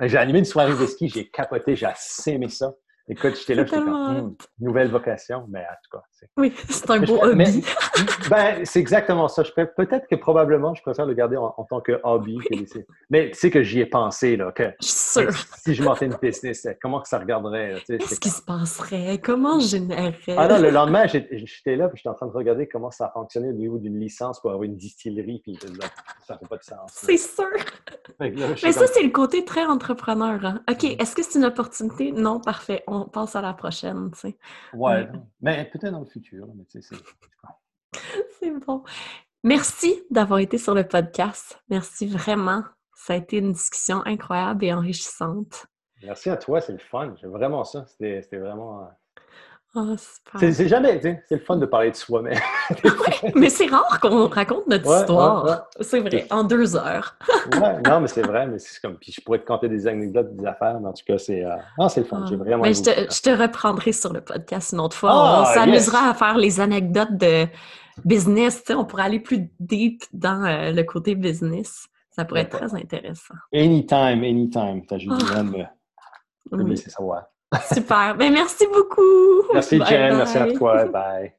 J'ai animé une soirée whisky, j'ai capoté, j'ai assez aimé ça. Écoute, j'étais là, j'étais comme, Hmm, nouvelle vocation, mais en tout cas, c'est Oui, c'est un mais beau je- mais- hobby. ben, c'est exactement ça. Je peux- Peut-être que probablement, je préfère le garder en, en tant que hobby. que Mais tu sais que j'y ai pensé, là, que Je suis sûre. si je montais une business, comment que ça regarderait? là, Qu'est-ce qui se passerait? Comment je générerais? Ah non, le lendemain, j'étais là, puis j'étais en train de regarder comment ça fonctionnait au niveau d'une licence pour avoir une distillerie, puis là, ça fait pas de sens. C'est sûr. Là, Mais ça, comme, c'est le côté très entrepreneur. hein. OK, est-ce que c'est une opportunité? Non, parfait. On passe à la prochaine, tu sais. ouais, mais peut-être dans le futur, mais tu sais, c'est... C'est bon. Merci d'avoir été sur le podcast. Merci vraiment. Ça a été une discussion incroyable et enrichissante. Merci à toi, c'est le fun. J'ai vraiment ça. C'était c'était vraiment... Ah. C'est jamais, c'est le fun de parler de soi, mais... Mais c'est rare qu'on raconte notre Ouais, histoire. ouais, C'est vrai, en deux heures. Ouais, non, mais c'est vrai, mais c'est comme. Puis je pourrais te conter des anecdotes, des affaires, mais en tout cas, c'est. euh, Non, c'est le fun. J'ai vraiment. Mais Ben, je, te, ça. je te reprendrai sur le podcast une autre fois. Ah, on s'amusera yes! à faire les anecdotes de business. on pourrait aller plus deep dans euh, le côté business. Ça pourrait être très intéressant. Anytime, anytime. T'as juste Ah. besoin de me, laisser savoir. Super. Ben, merci beaucoup. Merci, Bye Jen. Merci à toi. Bye.